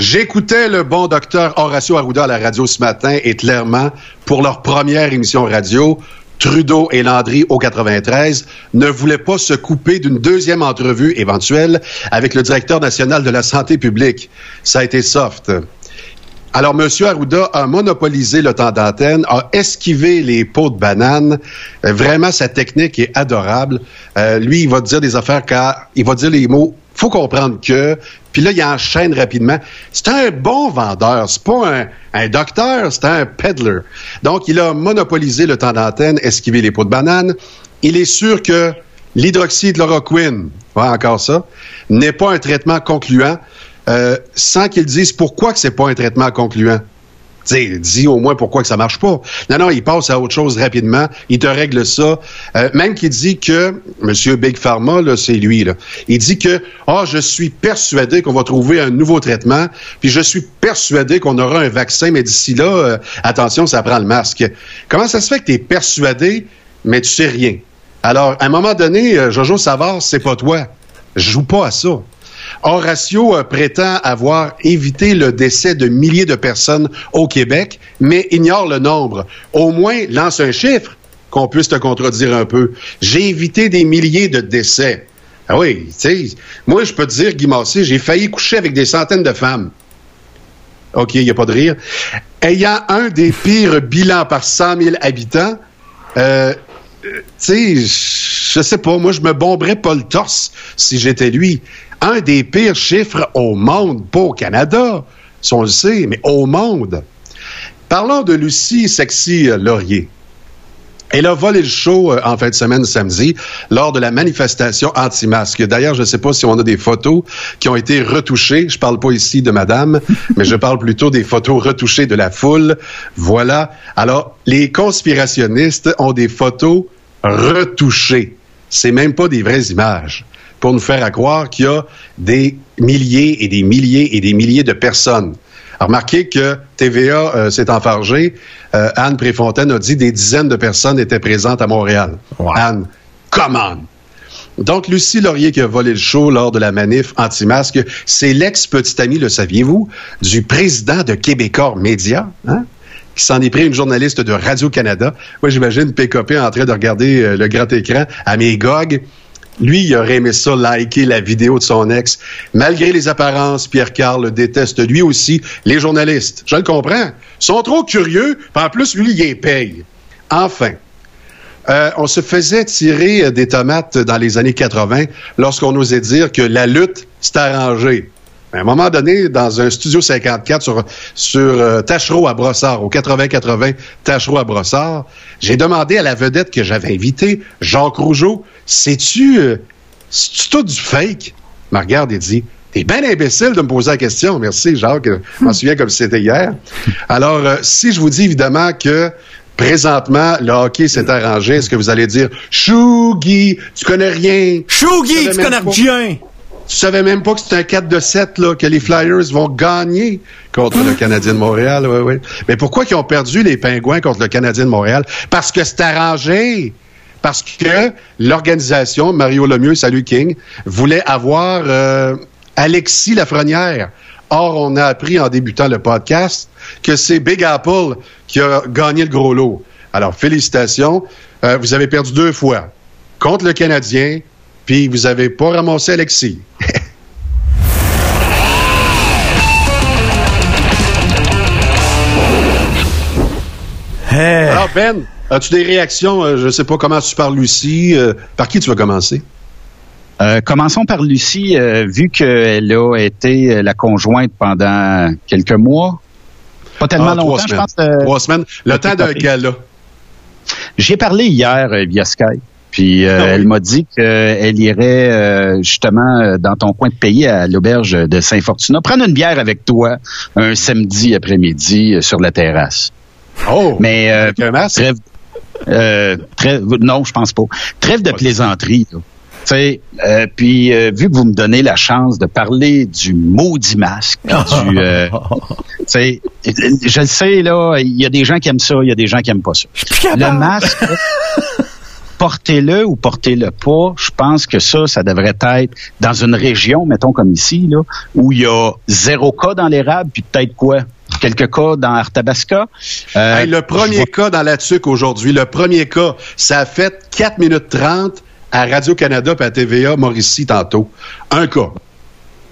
[SPEAKER 3] J'écoutais le bon docteur Horacio Arruda à la radio ce matin et clairement, pour leur première émission radio, Trudeau et Landry au 93 ne voulaient pas se couper d'une deuxième entrevue éventuelle avec le directeur national de la santé publique. Ça a été soft. Alors, M. Arruda a monopolisé le temps d'antenne, a esquivé les pots de banane. Euh, vraiment, sa technique est adorable. Euh, lui, il va dire des affaires car il va dire les mots. Faut comprendre que, puis là, il enchaîne rapidement. C'est un bon vendeur. C'est pas un, docteur, c'est un peddler. Donc, il a monopolisé le temps d'antenne, esquivé les pots de banane. Il est sûr que l'hydroxychloroquine, voilà encore ça, n'est pas un traitement concluant, euh, sans qu'il dise pourquoi que c'est pas un traitement concluant. Dis au moins pourquoi que ça marche pas. Non, non, il passe à autre chose rapidement. Il te règle ça. Euh, même qu'il dit que, Monsieur Big Pharma, là, c'est lui, là. Il dit que, ah, oh, je suis persuadé qu'on va trouver un nouveau traitement, puis je suis persuadé qu'on aura un vaccin, mais d'ici là, euh, attention, ça prend le masque. Comment ça se fait que tu es persuadé, mais tu sais rien? Alors, à un moment donné, euh, Jojo Savard, c'est pas toi. Je joue pas à ça. Horatio euh, prétend avoir évité le décès de milliers de personnes au Québec, mais ignore le nombre. Au moins, lance un chiffre qu'on puisse te contredire un peu. J'ai évité des milliers de décès. Ah oui, tu sais, moi, je peux te dire, Guy j'ai failli coucher avec des centaines de femmes. OK, il n'y a pas de rire. Ayant un des pires bilans par 100 000 habitants, euh, sais, je sais pas, moi, je me bomberais pas le torse si j'étais lui un des pires chiffres au monde, pas au Canada, si on le sait, mais au monde. Parlons de Lucie Sexy Laurier. Elle a volé le show euh, en fin de semaine samedi lors de la manifestation anti-masque. D'ailleurs, je ne sais pas si on a des photos qui ont été retouchées. Je parle pas ici de madame, [laughs] mais je parle plutôt des photos retouchées de la foule. Voilà. Alors, les conspirationnistes ont des photos retouchées. C'est même pas des vraies images pour nous faire croire qu'il y a des milliers et des milliers et des milliers de personnes. Remarquez que TVA euh, s'est enfargé. Euh, Anne Préfontaine a dit des dizaines de personnes étaient présentes à Montréal. Anne, come on! Donc, Lucie Laurier qui a volé le show lors de la manif anti-masque, c'est l'ex-petite amie, le saviez-vous, du président de Québecor Média, hein? qui s'en est pris une journaliste de Radio-Canada. Moi, j'imagine PKP en train de regarder euh, le grand écran à Mégog. Lui, il aurait aimé ça, liker la vidéo de son ex. Malgré les apparences, Pierre-Carl déteste lui aussi les journalistes. Je le comprends. Ils sont trop curieux, en plus, lui, il les paye. Enfin, euh, on se faisait tirer des tomates dans les années 80 lorsqu'on osait dire que la lutte, c'est arrangé. À un moment donné, dans un studio 54 sur, sur euh, Tachereau à Brossard, au 80-80 Tachereau à Brossard, j'ai demandé à la vedette que j'avais invitée, Jacques Rougeau, sais-tu, euh, c'est-tu tout du fake? Il me regarde et dit, T'es bien imbécile de me poser la question. Merci, Jacques. Je m'en souviens comme si c'était hier. Alors, euh, si je vous dis évidemment que présentement, le hockey s'est arrangé, est-ce que vous allez dire Chougi, tu connais rien?
[SPEAKER 2] Chougi, tu connais rien!
[SPEAKER 3] Tu savais même pas que c'était un 4 de 7 là, que les Flyers vont gagner contre le Canadien de Montréal. Ouais, ouais. Mais pourquoi ils ont perdu les Pingouins contre le Canadien de Montréal? Parce que c'est arrangé. Parce que l'organisation, Mario Lemieux, salut King, voulait avoir euh, Alexis Lafrenière. Or, on a appris en débutant le podcast que c'est Big Apple qui a gagné le gros lot. Alors, félicitations. Euh, vous avez perdu deux fois. Contre le Canadien, puis vous avez pas ramassé Alexis. [laughs] Alors, Ben, as-tu des réactions? Euh, je ne sais pas comment tu parles, Lucie? Euh, par qui tu vas commencer?
[SPEAKER 8] Euh, commençons par Lucie, vu qu'elle a été la conjointe pendant quelques mois. Pas tellement
[SPEAKER 3] Ah, trois
[SPEAKER 8] longtemps, je
[SPEAKER 3] semaines.
[SPEAKER 8] pense.
[SPEAKER 3] Trois semaines. Le temps d'un gala.
[SPEAKER 8] J'ai parlé hier euh, via Skype. Puis euh,
[SPEAKER 3] Ah
[SPEAKER 8] elle m'a dit qu'elle irait euh, justement dans ton coin de pays à l'auberge de Saint-Fortuna prendre une bière avec toi un samedi après-midi euh, sur la terrasse.
[SPEAKER 3] Oh!
[SPEAKER 8] Mais euh,
[SPEAKER 3] Avec un masque?
[SPEAKER 8] trêve, euh, trêve- non, je pense pas. Trêve de plaisanterie. là. Tu sais, euh, puis euh, vu que vous me donnez la chance de parler du maudit masque, puis du, euh, je le sais là, il y a des gens qui aiment ça, il y a des gens qui aiment pas ça. Le masque, portez-le ou portez-le pas, je pense que ça, ça devrait être dans une région, mettons comme ici, là, où il y a zéro cas dans l'érable, puis peut-être quoi? Quelques cas dans Arthabasca. Euh,
[SPEAKER 3] Hey, le premier cas dans la TUC aujourd'hui, le premier cas, ça a fait 4 minutes 30 à Radio-Canada et à TVA Mauricie tantôt. Un cas.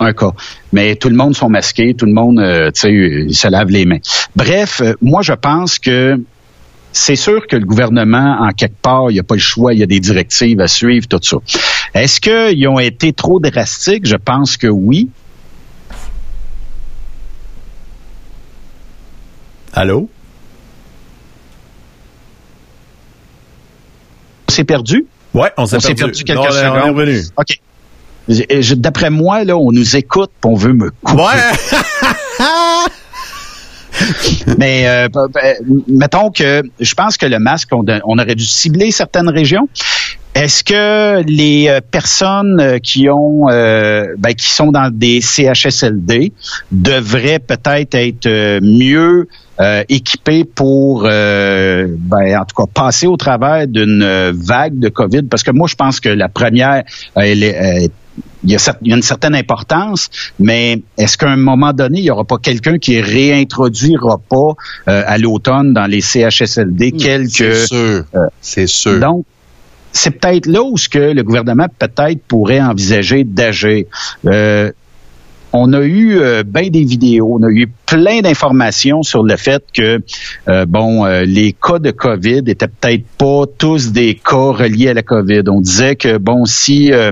[SPEAKER 8] un cas. Mais tout le monde sont masqués, tout le monde, euh, tu sais, euh, se lave les mains. Bref, euh, moi, je pense que c'est sûr que le gouvernement, en quelque part, il n'y a pas le choix, il y a des directives à suivre, tout ça. Est-ce qu'ils ont été trop drastiques? Je pense que oui.
[SPEAKER 2] Allô?
[SPEAKER 8] C'est perdu?
[SPEAKER 2] Ouais, on s'est
[SPEAKER 8] On s'est
[SPEAKER 2] perdu.
[SPEAKER 8] perdu quelques
[SPEAKER 2] Non, on On est revenu.
[SPEAKER 8] OK. D'après moi, là, on nous écoute, on veut me couper.
[SPEAKER 2] Ouais! [laughs] [laughs]
[SPEAKER 8] Mais euh, ben, ben, mettons que je pense que le masque, on, aurait dû cibler certaines régions. Est-ce que les euh, personnes euh, qui ont euh, ben, qui sont dans des CHSLD devraient peut-être être mieux équipées pour ben, en tout cas passer au travers d'une vague de COVID? Parce que moi, je pense que la première, elle est, il y, a, cer- il y a une certaine importance, mais est-ce qu'à un moment donné, il n'y aura pas quelqu'un qui réintroduira pas euh, à l'automne dans les CHSLD quelques...
[SPEAKER 3] C'est sûr. C'est sûr.
[SPEAKER 8] Donc, c'est peut-être là où ce que le gouvernement peut-être pourrait envisager d'agir. Euh, on a eu euh, bien des vidéos, on a eu plein d'informations sur le fait que euh, bon, euh, les cas de COVID étaient peut-être pas tous des cas reliés à la COVID. On disait que bon, si euh,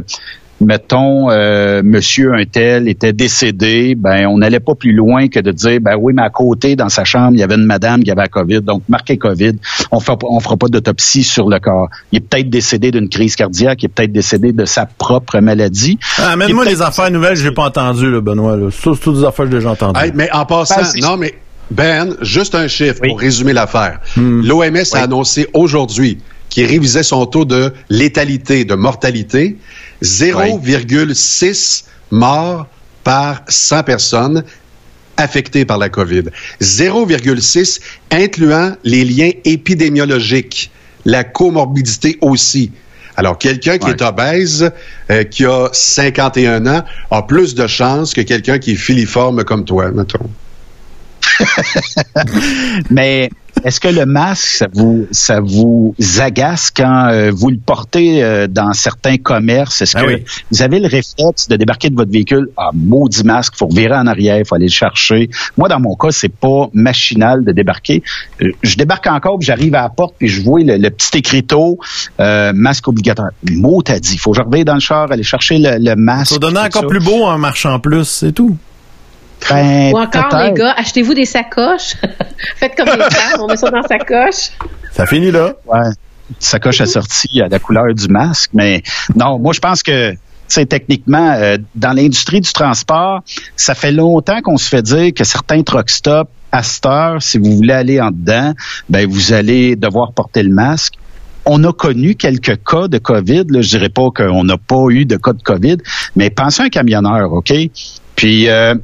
[SPEAKER 8] mettons, euh, monsieur un tel était décédé, ben on n'allait pas plus loin que de dire, ben oui, mais à côté, dans sa chambre, il y avait une madame qui avait la COVID, donc marqué COVID. On fera, pas- on fera pas d'autopsie sur le corps. Il est peut-être décédé d'une crise cardiaque, il est peut-être décédé de sa propre maladie.
[SPEAKER 2] Ah, Amène-moi les affaires nouvelles, j'ai pas entendu, là, Benoît. Là. C'est tout- c'est toutes des affaires que j'ai déjà entendues.
[SPEAKER 3] Hey, mais en passant,
[SPEAKER 8] Ben,
[SPEAKER 3] non, mais Ben, juste un chiffre
[SPEAKER 8] Oui.
[SPEAKER 3] pour résumer l'affaire. L'OMS a annoncé aujourd'hui qu'il révisait son taux de létalité, de mortalité, 0,6 morts par 100 personnes. affectés par la COVID. 0,6 incluant les liens épidémiologiques, la comorbidité aussi. Alors, quelqu'un qui
[SPEAKER 8] Ouais.
[SPEAKER 3] est obèse, euh, qui a 51 ans, a plus de chances que quelqu'un qui est filiforme comme toi, mettons. [laughs]
[SPEAKER 8] Mais est-ce que le masque, ça vous, ça vous agace quand euh, vous le portez euh, dans certains commerces? Est-ce
[SPEAKER 2] Ah
[SPEAKER 8] que
[SPEAKER 2] oui.
[SPEAKER 8] vous avez le réflexe de débarquer de votre véhicule? Ah, maudit masque, faut virer en arrière, faut aller le chercher. Moi, dans mon cas, c'est pas machinal de débarquer. Euh, Je débarque encore, puis j'arrive à la porte, puis je vois le, le petit écriteau, masque obligatoire. Mot t'as dit, faut que je revienne dans le char, aller chercher le, le masque.
[SPEAKER 2] Ça
[SPEAKER 8] tout
[SPEAKER 2] encore
[SPEAKER 8] ça.
[SPEAKER 2] plus beau en marchant plus, c'est tout.
[SPEAKER 8] Ben,
[SPEAKER 4] Ou encore, les gars, achetez-vous des sacoches. [laughs] Faites comme les femmes, on met ça dans sa coche.
[SPEAKER 2] Ça finit là.
[SPEAKER 8] Ouais. Sacoche assortie à la couleur du masque. Mais non, moi, je pense que, tu sais, techniquement, euh, dans l'industrie du transport, ça fait longtemps qu'on se fait dire que certains truck stops, à cette heure, si vous voulez aller en dedans, ben, vous allez devoir porter le masque. On a connu quelques cas de COVID. Là, je dirais pas qu'on n'a pas eu de cas de COVID, mais pensez à un camionneur, OK? Puis euh,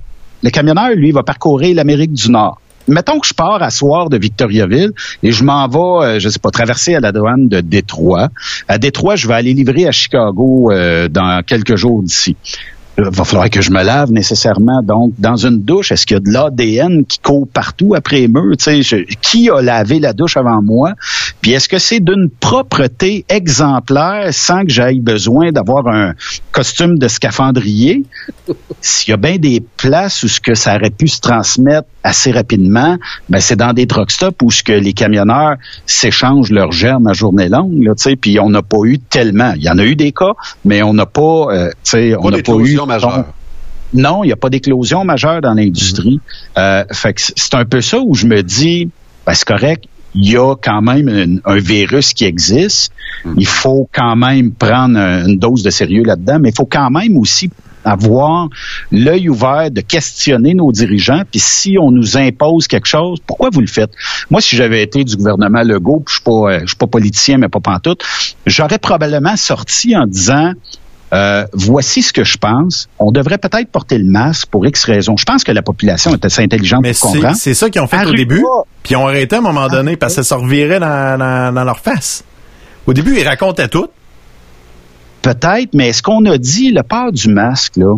[SPEAKER 8] le camionneur, lui, va parcourir l'Amérique du Nord. Mettons que je pars à soir de Victoriaville et je m'en vais, euh, je sais pas, traverser à la douane de Détroit. À Détroit, je vais aller livrer à Chicago euh, dans quelques jours d'ici. Il va falloir que je me lave nécessairement. Donc, dans une douche, est-ce qu'il y a de l'ADN qui court partout après les murs? Je- qui a lavé la douche avant moi? Puis est-ce que c'est d'une propreté exemplaire sans que j'aille besoin d'avoir un costume de scaphandrier? S'il y a bien des places où ce que ça aurait pu se transmettre assez rapidement, ben c'est dans des truck stops où ce que les camionneurs s'échangent leurs germes à journée longue, là, tu sais, puis on n'a pas eu tellement. Il y en a eu des cas, mais on n'a pas, euh, tu sais, on n'a pas eu.
[SPEAKER 3] D'éclosion majeure.
[SPEAKER 8] Non, il n'y a pas d'éclosion majeure dans l'industrie. Euh, fait que c'est un peu ça où je me dis, ben, c'est correct, il y a quand même une- un virus qui existe. Il faut quand même prendre un- une dose de sérieux là-dedans, mais il faut quand même aussi avoir l'œil ouvert de questionner nos dirigeants. Puis si on nous impose quelque chose, pourquoi vous le faites? Moi, si j'avais été du gouvernement Legault, puis je suis pas, euh, je suis pas politicien, mais pas pantoute, j'aurais probablement sorti en disant euh, voici ce que je pense. On devrait peut-être porter le masque pour X raisons. Je pense que la population est assez intelligente
[SPEAKER 2] Mais
[SPEAKER 8] pour
[SPEAKER 2] c'est
[SPEAKER 8] comprendre.
[SPEAKER 2] c'est ça qu'ils ont fait au début.
[SPEAKER 8] pas.
[SPEAKER 2] Puis ils ont arrêté à un moment donné parce que ça se revirait dans, dans, dans leur face. Au début, ils racontaient tout.
[SPEAKER 8] Peut-être, mais est-ce qu'on a dit le port du masque, là,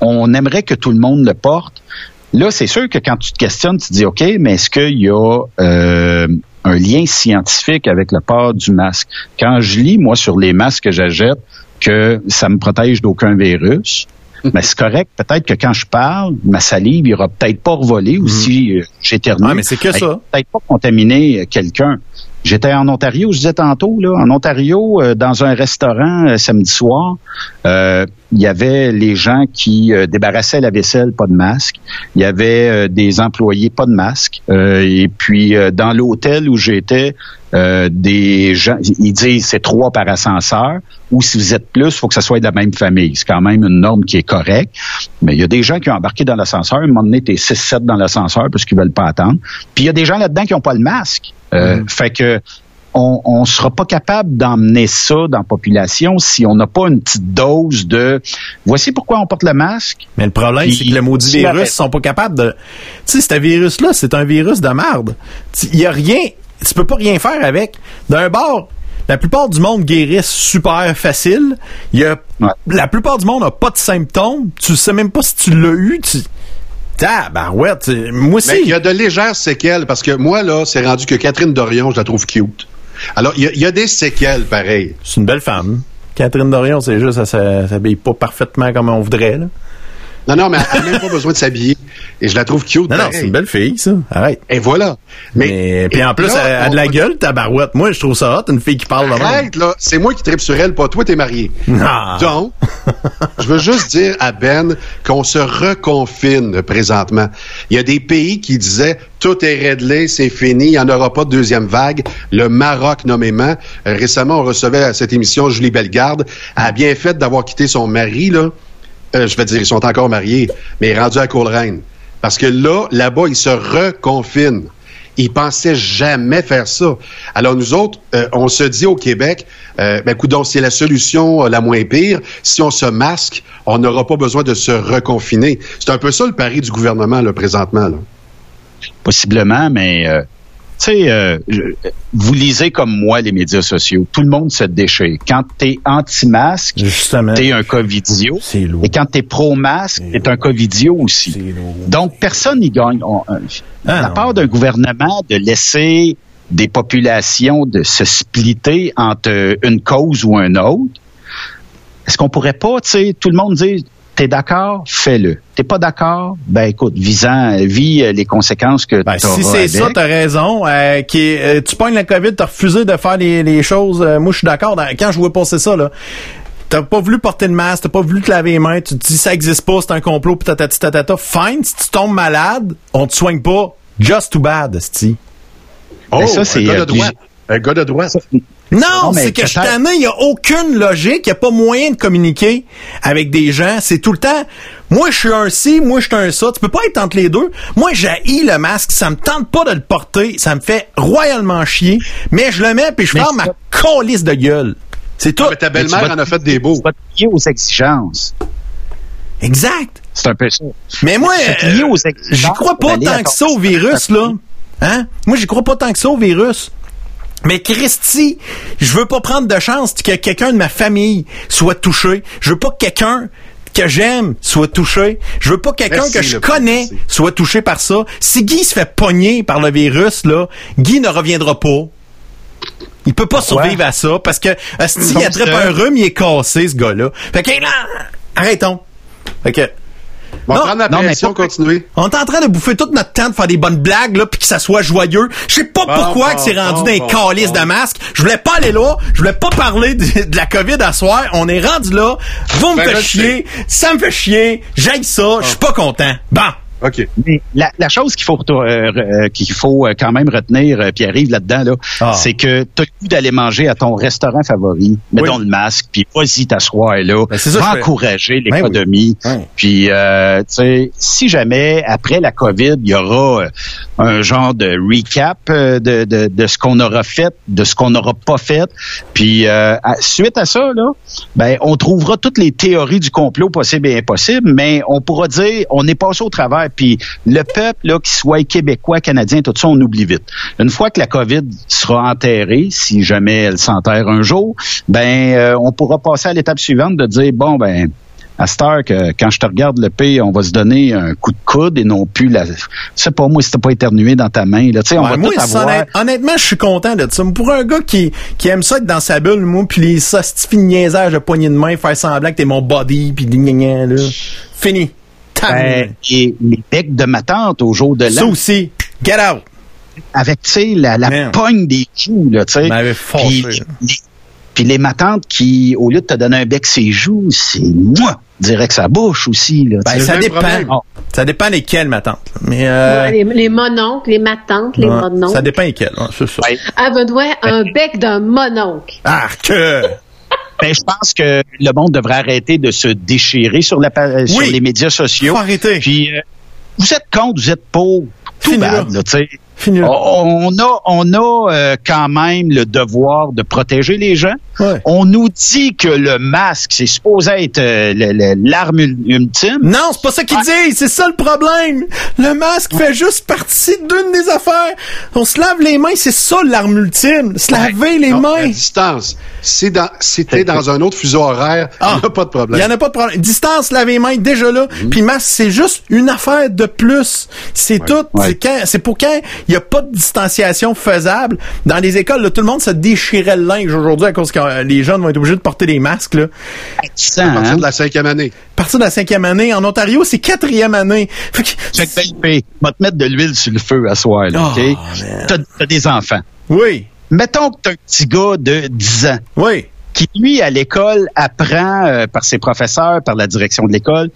[SPEAKER 8] on aimerait que tout le monde le porte. Là, c'est sûr que quand tu te questionnes, tu te dis, OK, mais est-ce qu'il y a euh, un lien scientifique avec le port du masque? Quand je lis, moi, sur les masques que j'achète, que ça me protège d'aucun virus, mais c'est correct. Peut-être que quand je parle, ma salive, il aura peut-être pas revolé ou si euh, j'éternue.
[SPEAKER 2] Ah, mais c'est que
[SPEAKER 8] elle
[SPEAKER 2] ça.
[SPEAKER 8] Peut-être pas contaminer euh, quelqu'un. J'étais en Ontario, je disais tantôt, là, en Ontario, euh, dans un restaurant euh, samedi soir, euh, il y avait les gens qui euh, débarrassaient la vaisselle, pas de masque. Il y avait euh, des employés, pas de masque. Et puis, dans l'hôtel où j'étais, des gens, ils disent c'est trois par ascenseur, ou si vous êtes plus, il faut que ça soit de la même famille. C'est quand même une norme qui est correcte. Mais il y a des gens qui ont embarqué dans l'ascenseur. À un moment donné, t'es 6-7 dans l'ascenseur parce qu'ils veulent pas attendre. Puis il y a des gens là-dedans qui ont pas le masque. Euh, Fait que on, on sera pas capable d'emmener ça dans la population si on n'a pas une petite dose de voici pourquoi on porte le masque.
[SPEAKER 2] Mais le problème, c'est que le maudit virus, sont pas capables de. Tu sais, ce virus-là, c'est un virus de merde. Il y a rien. Tu peux pas rien faire avec. D'un bord, la plupart du monde guérissent super facile. Il y a,
[SPEAKER 8] Ouais.
[SPEAKER 2] La plupart du monde n'a pas de symptômes. Tu sais même pas si tu l'as eu. Tu... Tabarouette. Moi aussi.
[SPEAKER 3] Mais il y a de légères séquelles parce que moi, là, c'est rendu que Catherine Dorion, je la trouve cute. Alors, il y a- il y, a des séquelles, pareil.
[SPEAKER 2] C'est une belle femme. Catherine Dorion, c'est juste, elle s'habille pas parfaitement comme on voudrait. Là.
[SPEAKER 3] Non, non, mais elle n'a même pas [laughs] besoin de s'habiller. Et je la trouve cute,
[SPEAKER 2] Non, non,
[SPEAKER 3] pareil.
[SPEAKER 2] c'est une belle fille, ça. Arrête.
[SPEAKER 3] Et voilà. Mais,
[SPEAKER 2] Mais, puis en plus,
[SPEAKER 3] là,
[SPEAKER 2] elle a de la gueule, tabarouette. Moi, je trouve ça hot, une fille qui parle.
[SPEAKER 3] Arrête, là. C'est moi qui tripe sur elle, pas toi, t'es marié.
[SPEAKER 2] Ah.
[SPEAKER 3] Donc, [laughs] je veux juste dire à Ben qu'on se reconfine présentement. Il y a des pays qui disaient tout est réglé, c'est fini, il n'y en aura pas de deuxième vague. Le Maroc, nommément. Euh, Récemment, on recevait à cette émission Julie Bellegarde. Elle a bien fait d'avoir quitté son mari, là. Euh, je vais dire, ils sont encore mariés, mais rendus à Coleraine. Parce que là, là-bas, ils se reconfinent. Ils pensaient jamais faire ça. Alors nous autres, euh, on se dit au Québec, euh, ben coudonc, c'est la solution euh, la moins pire. Si on se masque, on n'aura pas besoin de se reconfiner. C'est un peu ça le pari du gouvernement là, présentement. Là.
[SPEAKER 8] Possiblement, mais euh, tu sais, euh, vous lisez comme moi les médias sociaux. Tout le monde se déchire. Quand t'es anti-masque, t'es un covidio. Et quand t'es pro-masque, t'es un covidio aussi. Donc, personne n'y gagne. On- euh,
[SPEAKER 2] Ah,
[SPEAKER 8] la part d'un gouvernement de laisser des populations de se splitter entre une cause ou un autre, est-ce qu'on pourrait pas, tu sais, tout le monde dire, t'es d'accord, fais-le. T'es pas d'accord, ben écoute, visant, vis euh, les conséquences que
[SPEAKER 2] Ben,
[SPEAKER 8] t'auras
[SPEAKER 2] si c'est ça, t'as raison. Euh, qui euh, tu pognes la COVID, t'as refusé de faire les, les choses. euh, moi, je suis d'accord. Quand je vois passer ça, là, t'as pas voulu porter le masque, t'as pas voulu te laver les mains, tu te dis ça existe pas, c'est un complot, pis tatati tatata. Fine, si tu tombes malade, on te soigne pas. Just too bad, sti.
[SPEAKER 3] Oh,
[SPEAKER 8] Ben, ça, c'est,
[SPEAKER 3] un gars de droite. Un gars de droite.
[SPEAKER 2] Non, c'est que je suis tanné, il y a aucune logique, il y a pas moyen de communiquer avec des gens. C'est tout le temps, moi je suis un ci, moi je suis un ça. Tu peux pas être entre les deux. Moi j'haïs le masque, ça me tente pas de le porter, ça me fait royalement chier, mais je le mets puis je ferme ma colisse de gueule. C'est tout.
[SPEAKER 3] Mais ta
[SPEAKER 8] Mais tu
[SPEAKER 3] belle-mère en a fait des beaux.
[SPEAKER 8] Tu vas te plier aux exigences.
[SPEAKER 2] Exact.
[SPEAKER 8] C'est un peu ça.
[SPEAKER 2] Mais moi, euh,
[SPEAKER 8] exigences
[SPEAKER 2] j'y crois pas tant que ça au virus, là. Hein? Moi, j'y crois pas tant que ça au virus. Mais Christy, je veux pas prendre de chance que quelqu'un de ma famille soit touché. Je veux pas que quelqu'un que j'aime soit touché. Je veux pas que quelqu'un que je connais
[SPEAKER 3] merci.
[SPEAKER 2] soit touché par ça. Si Guy se fait pogner par le virus, là, Guy ne reviendra pas. Il peut pas
[SPEAKER 8] Pourquoi?
[SPEAKER 2] survivre à ça parce que asti, il attrape un rhume, il est cassé, ce gars-là. Fait que là, arrêtons. Fait que
[SPEAKER 3] On
[SPEAKER 2] Non,
[SPEAKER 8] non, mais
[SPEAKER 3] continuer.
[SPEAKER 2] est en train de bouffer tout notre temps de faire des bonnes blagues, là, puis que ça soit joyeux. Je sais pas
[SPEAKER 3] Bon,
[SPEAKER 2] pourquoi
[SPEAKER 3] bon,
[SPEAKER 2] que c'est rendu calices
[SPEAKER 3] bon.
[SPEAKER 2] de masque. Je voulais pas aller là. Je voulais pas parler de, de la COVID à soir. On est rendu là. Vous me
[SPEAKER 3] Ben,
[SPEAKER 2] faites chier. Ça me fait chier. J'aille ça. Je suis pas content. Bon.
[SPEAKER 3] OK.
[SPEAKER 8] Mais la, la chose qu'il faut euh, euh, qu'il faut euh, quand même retenir, euh, Pierre-Yves, là-dedans, là,
[SPEAKER 2] Ah.
[SPEAKER 8] c'est que tu as le goût d'aller manger à ton restaurant favori, mets
[SPEAKER 2] Oui.
[SPEAKER 8] donc le masque, puis vas-y t'asseoir là,
[SPEAKER 2] Ben, ça
[SPEAKER 8] va
[SPEAKER 2] fais.
[SPEAKER 8] encourager
[SPEAKER 2] Ben oui.
[SPEAKER 8] l'économie. Puis, euh, tu sais, si jamais, après la COVID, il y aura un genre de recap de, de, de ce qu'on aura fait, de ce qu'on n'aura pas fait, puis euh, à- suite à ça, là, ben, on trouvera toutes les théories du complot possibles et impossibles, mais on pourra dire, on est passé au travers, puis le peuple, là, qu'il soit québécois, canadien, tout ça, on oublie vite. Une fois que la COVID sera enterrée, si jamais elle s'enterre un jour, ben, euh, on pourra passer à l'étape suivante de dire, bon, ben, à cette heure que quand je te regarde le P, on va se donner un coup de coude et non plus la. C'est pas moi si t'as pas éternué dans ta main. Là. On va
[SPEAKER 2] moi,
[SPEAKER 8] tout
[SPEAKER 2] ça,
[SPEAKER 8] avoir.
[SPEAKER 2] honnête- honnêtement, je suis content de ça. Pour un gars qui, qui aime ça être dans sa bulle, moi, puis les hosties de poignée de main, faire semblant que t'es mon body, puis gna, gna, là. Fini.
[SPEAKER 8] Ben, et les becs de ma tante au jour de
[SPEAKER 2] ça
[SPEAKER 8] l'an,
[SPEAKER 2] aussi. Get out.
[SPEAKER 8] avec tu sais la, la pogne des joues là, tu sais.
[SPEAKER 2] fâché,
[SPEAKER 8] Puis puis les matantes qui, au lieu de te donner un bec ses joues, c'est moi dirait que sa bouche aussi là. tu
[SPEAKER 2] Ben, ça dépend.
[SPEAKER 3] problème.
[SPEAKER 2] Ça dépend lesquels, ma tante. Mais, euh,
[SPEAKER 4] Ouais, les, les mononcles, les matantes, les
[SPEAKER 2] ouais,
[SPEAKER 4] mononcles.
[SPEAKER 2] ça dépend lesquels. hein, c'est ça.
[SPEAKER 8] Ouais.
[SPEAKER 4] Ah, Benoît, un bec d'un mononcle.
[SPEAKER 2] Ah, que!
[SPEAKER 8] Ben, je pense que le monde devrait arrêter de se déchirer sur, la, pa- sur les médias sociaux.
[SPEAKER 2] Faut arrêter.
[SPEAKER 8] Puis, euh, vous êtes contre, vous êtes pour. Tout bad,
[SPEAKER 2] là,
[SPEAKER 8] tu sais.
[SPEAKER 2] Fini là.
[SPEAKER 8] On a, on a euh, quand même le devoir de protéger les gens.
[SPEAKER 2] Ouais.
[SPEAKER 8] On nous dit que le masque, c'est supposé être euh, l'arme ul- ultime.
[SPEAKER 2] Non, c'est pas ça qu'ils disent, c'est ça le problème. Le masque fait juste partie d'une des affaires. On se lave les mains, c'est ça l'arme ultime. Se laver les
[SPEAKER 3] Non,
[SPEAKER 2] mains.
[SPEAKER 3] distance. Si dans, si t'es dans un autre fuseau horaire, il
[SPEAKER 2] Ah.
[SPEAKER 3] n'y a pas de
[SPEAKER 2] Il
[SPEAKER 3] problème.
[SPEAKER 2] y en a pas de problème. Distance, laver les mains, déjà là. Puis masque, c'est juste une affaire de plus. C'est tout.
[SPEAKER 8] Ouais.
[SPEAKER 2] C'est pour quand il y a pas de distanciation faisable. Dans les écoles, là, tout le monde se déchirait le linge aujourd'hui à cause que euh, les jeunes vont être obligés de porter des masques, là.
[SPEAKER 3] À partir
[SPEAKER 8] hein?
[SPEAKER 3] de la cinquième année.
[SPEAKER 2] À partir de la cinquième année, en Ontario, c'est quatrième année. Fait que-.
[SPEAKER 8] Va te mettre de l'huile sur le feu à soir, là,
[SPEAKER 2] Oh.
[SPEAKER 8] T'as, t'as des enfants.
[SPEAKER 2] Oui,
[SPEAKER 8] Mettons que t'as un petit gars de 10 ans
[SPEAKER 2] oui.
[SPEAKER 8] qui, lui, à l'école, apprend euh, par ses professeurs, par la direction de l'école,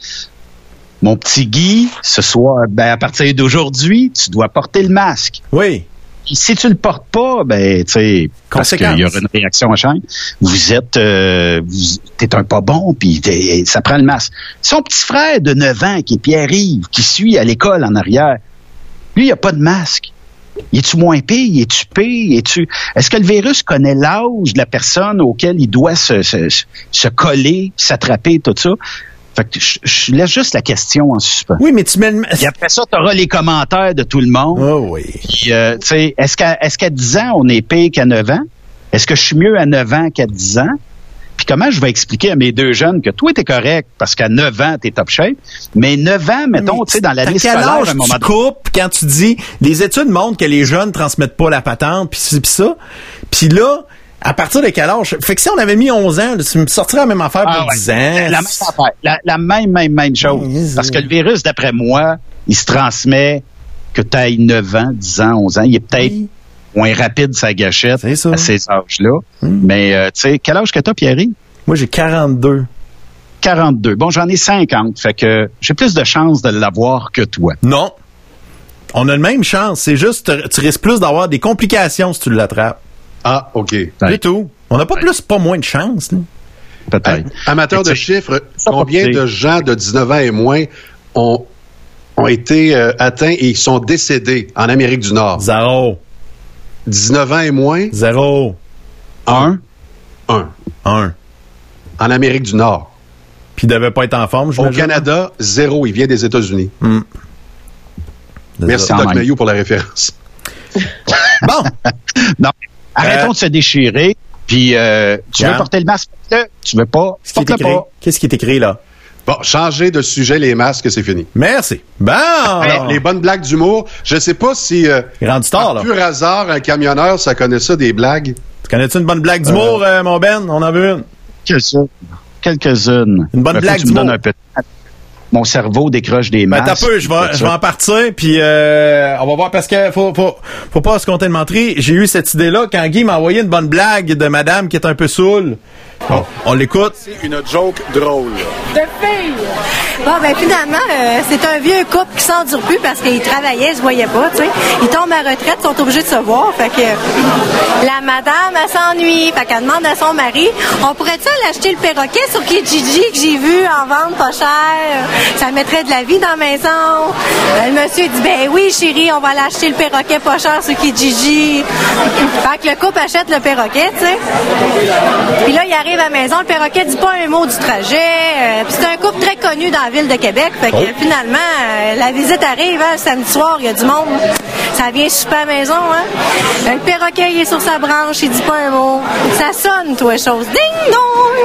[SPEAKER 8] mon petit Guy, ce soir, ben, à partir d'aujourd'hui, tu dois porter le masque.
[SPEAKER 2] Oui.
[SPEAKER 8] Puis si tu le portes pas, ben, tu sais, parce qu'il y aura une réaction en chaîne, vous êtes, euh, vous- t'es un pas bon, puis ça prend le masque. Son petit frère de 9 ans, qui est Pierre-Yves, qui suit à l'école en arrière, lui, il a pas de masque. es-tu moins pire? Es-tu pire? Es-tu, est-ce que le virus connaît l'âge de la personne auquel il doit se, se, se coller, s'attraper, tout ça? Fait que je, je laisse juste la question en suspens.
[SPEAKER 2] Oui, mais tu mets le...
[SPEAKER 8] Et après ça, tu auras les commentaires de tout le monde.
[SPEAKER 2] Oh oui.
[SPEAKER 8] Puis, euh, tu sais, est-ce qu'à est-ce qu'à 10 ans, on est pire qu'à 9 ans? Est-ce que je suis mieux à 9 ans qu'à 10 ans? Puis comment je vais expliquer à mes deux jeunes que toi, t'es correct parce qu'à 9 ans, t'es top shape, mais 9 ans, mettons, tu sais, dans l'année scolaire, à un moment
[SPEAKER 2] tu coupes quand tu dis les études montrent que les jeunes transmettent pas la patente puis ça. Puis là, à partir de quel âge? Fait que si on avait mis 11 ans, tu me sortirais la même affaire pour
[SPEAKER 8] Ah ouais.
[SPEAKER 2] 10 ans.
[SPEAKER 8] La même affaire. La, la même, même, même chose. Parce que le virus, d'après moi, il se transmet que tu aies 9 ans, 10 ans, 11 ans. Il est peut-être
[SPEAKER 2] Oui.
[SPEAKER 8] moins rapide sa gâchette à ces âges-là. Mais, euh, tu sais, quel âge que t'as, Pierre?
[SPEAKER 2] Moi, j'ai 42.
[SPEAKER 8] 42. Bon, j'en ai 50. Fait que j'ai plus de chances de l'avoir que toi.
[SPEAKER 2] Non. On a le même chance. C'est juste, tu- tu risques plus d'avoir des complications si tu l'attrapes.
[SPEAKER 3] Ah, OK.
[SPEAKER 2] C'est tout. On n'a pas plus, pas moins de chance. là.
[SPEAKER 8] Peut-être.
[SPEAKER 3] Amateur de chiffres, combien de gens de 19 ans et moins ont, ont été euh, atteints et sont décédés en Amérique du Nord?
[SPEAKER 2] Zéro.
[SPEAKER 3] 19 ans et moins,
[SPEAKER 2] Zéro.
[SPEAKER 8] Un?
[SPEAKER 3] un.
[SPEAKER 2] Un.
[SPEAKER 3] En Amérique du Nord.
[SPEAKER 2] Puis il devait pas être en forme, je
[SPEAKER 3] Au Canada, zéro. Il vient des États-Unis. Merci,
[SPEAKER 8] Quand
[SPEAKER 3] Doc. Mayou, pour la référence.
[SPEAKER 2] Bon. [laughs]
[SPEAKER 8] Non. Arrêtons
[SPEAKER 2] Euh,
[SPEAKER 8] de se déchirer. Puis, euh, tu veux porter le masque. Tu veux pas,
[SPEAKER 2] Qu'est-ce qui est écrit?
[SPEAKER 8] pas.
[SPEAKER 2] Qu'est-ce qui est écrit là?
[SPEAKER 3] Bon, changer de sujet, les masques, c'est fini.
[SPEAKER 2] Merci. Bon.
[SPEAKER 3] Alors, les bonnes blagues d'humour, je sais pas si, euh,
[SPEAKER 2] star, là.
[SPEAKER 3] pur hasard, un camionneur, ça connaît ça, des blagues?
[SPEAKER 2] Tu connais-tu une bonne blague d'humour, euh, mon Ben? On en veut une.
[SPEAKER 8] Quelques-unes. Quelques-unes.
[SPEAKER 2] Une bonne blague d'humour.
[SPEAKER 8] Mon cerveau décroche des
[SPEAKER 2] Ben,
[SPEAKER 8] masques.
[SPEAKER 2] t'as peu, je vais, je vais en partir, puis euh, on va voir, parce que faut, faut, faut pas se compter de mentir. J'ai eu cette idée-là quand Guy m'a envoyé une bonne blague de madame qui est un peu saoule. Bon, on l'écoute.
[SPEAKER 1] Une joke drôle.
[SPEAKER 9] Bon, ben finalement, euh, c'est un vieux couple qui s'endure plus parce qu'ils travaillaient, ils se voyaient pas, tu sais. Ils tombent à retraite, sont obligés de se voir. Fait que la madame, elle s'ennuie. Fait qu'elle demande à son mari, on pourrait-tu aller acheter le perroquet sur Kijiji que j'ai vu en vente pas cher? Ça mettrait de la vie dans la maison. Euh, Le monsieur dit, ben oui, chérie, on va aller acheter le perroquet pas cher sur Kijiji. fait que le couple achète le perroquet, tu sais. Puis là, il arrive à la maison, le perroquet dit pas un mot du trajet. euh, c'est un couple très connu dans la ville de Québec. Fait que
[SPEAKER 2] Oh.
[SPEAKER 9] finalement, euh, la visite arrive, hein, samedi soir, il y a du monde. Ça vient super à la maison, hein. Le perroquet, il est sur sa branche, il dit pas un mot. Ça sonne, toi, chose. Ding dong!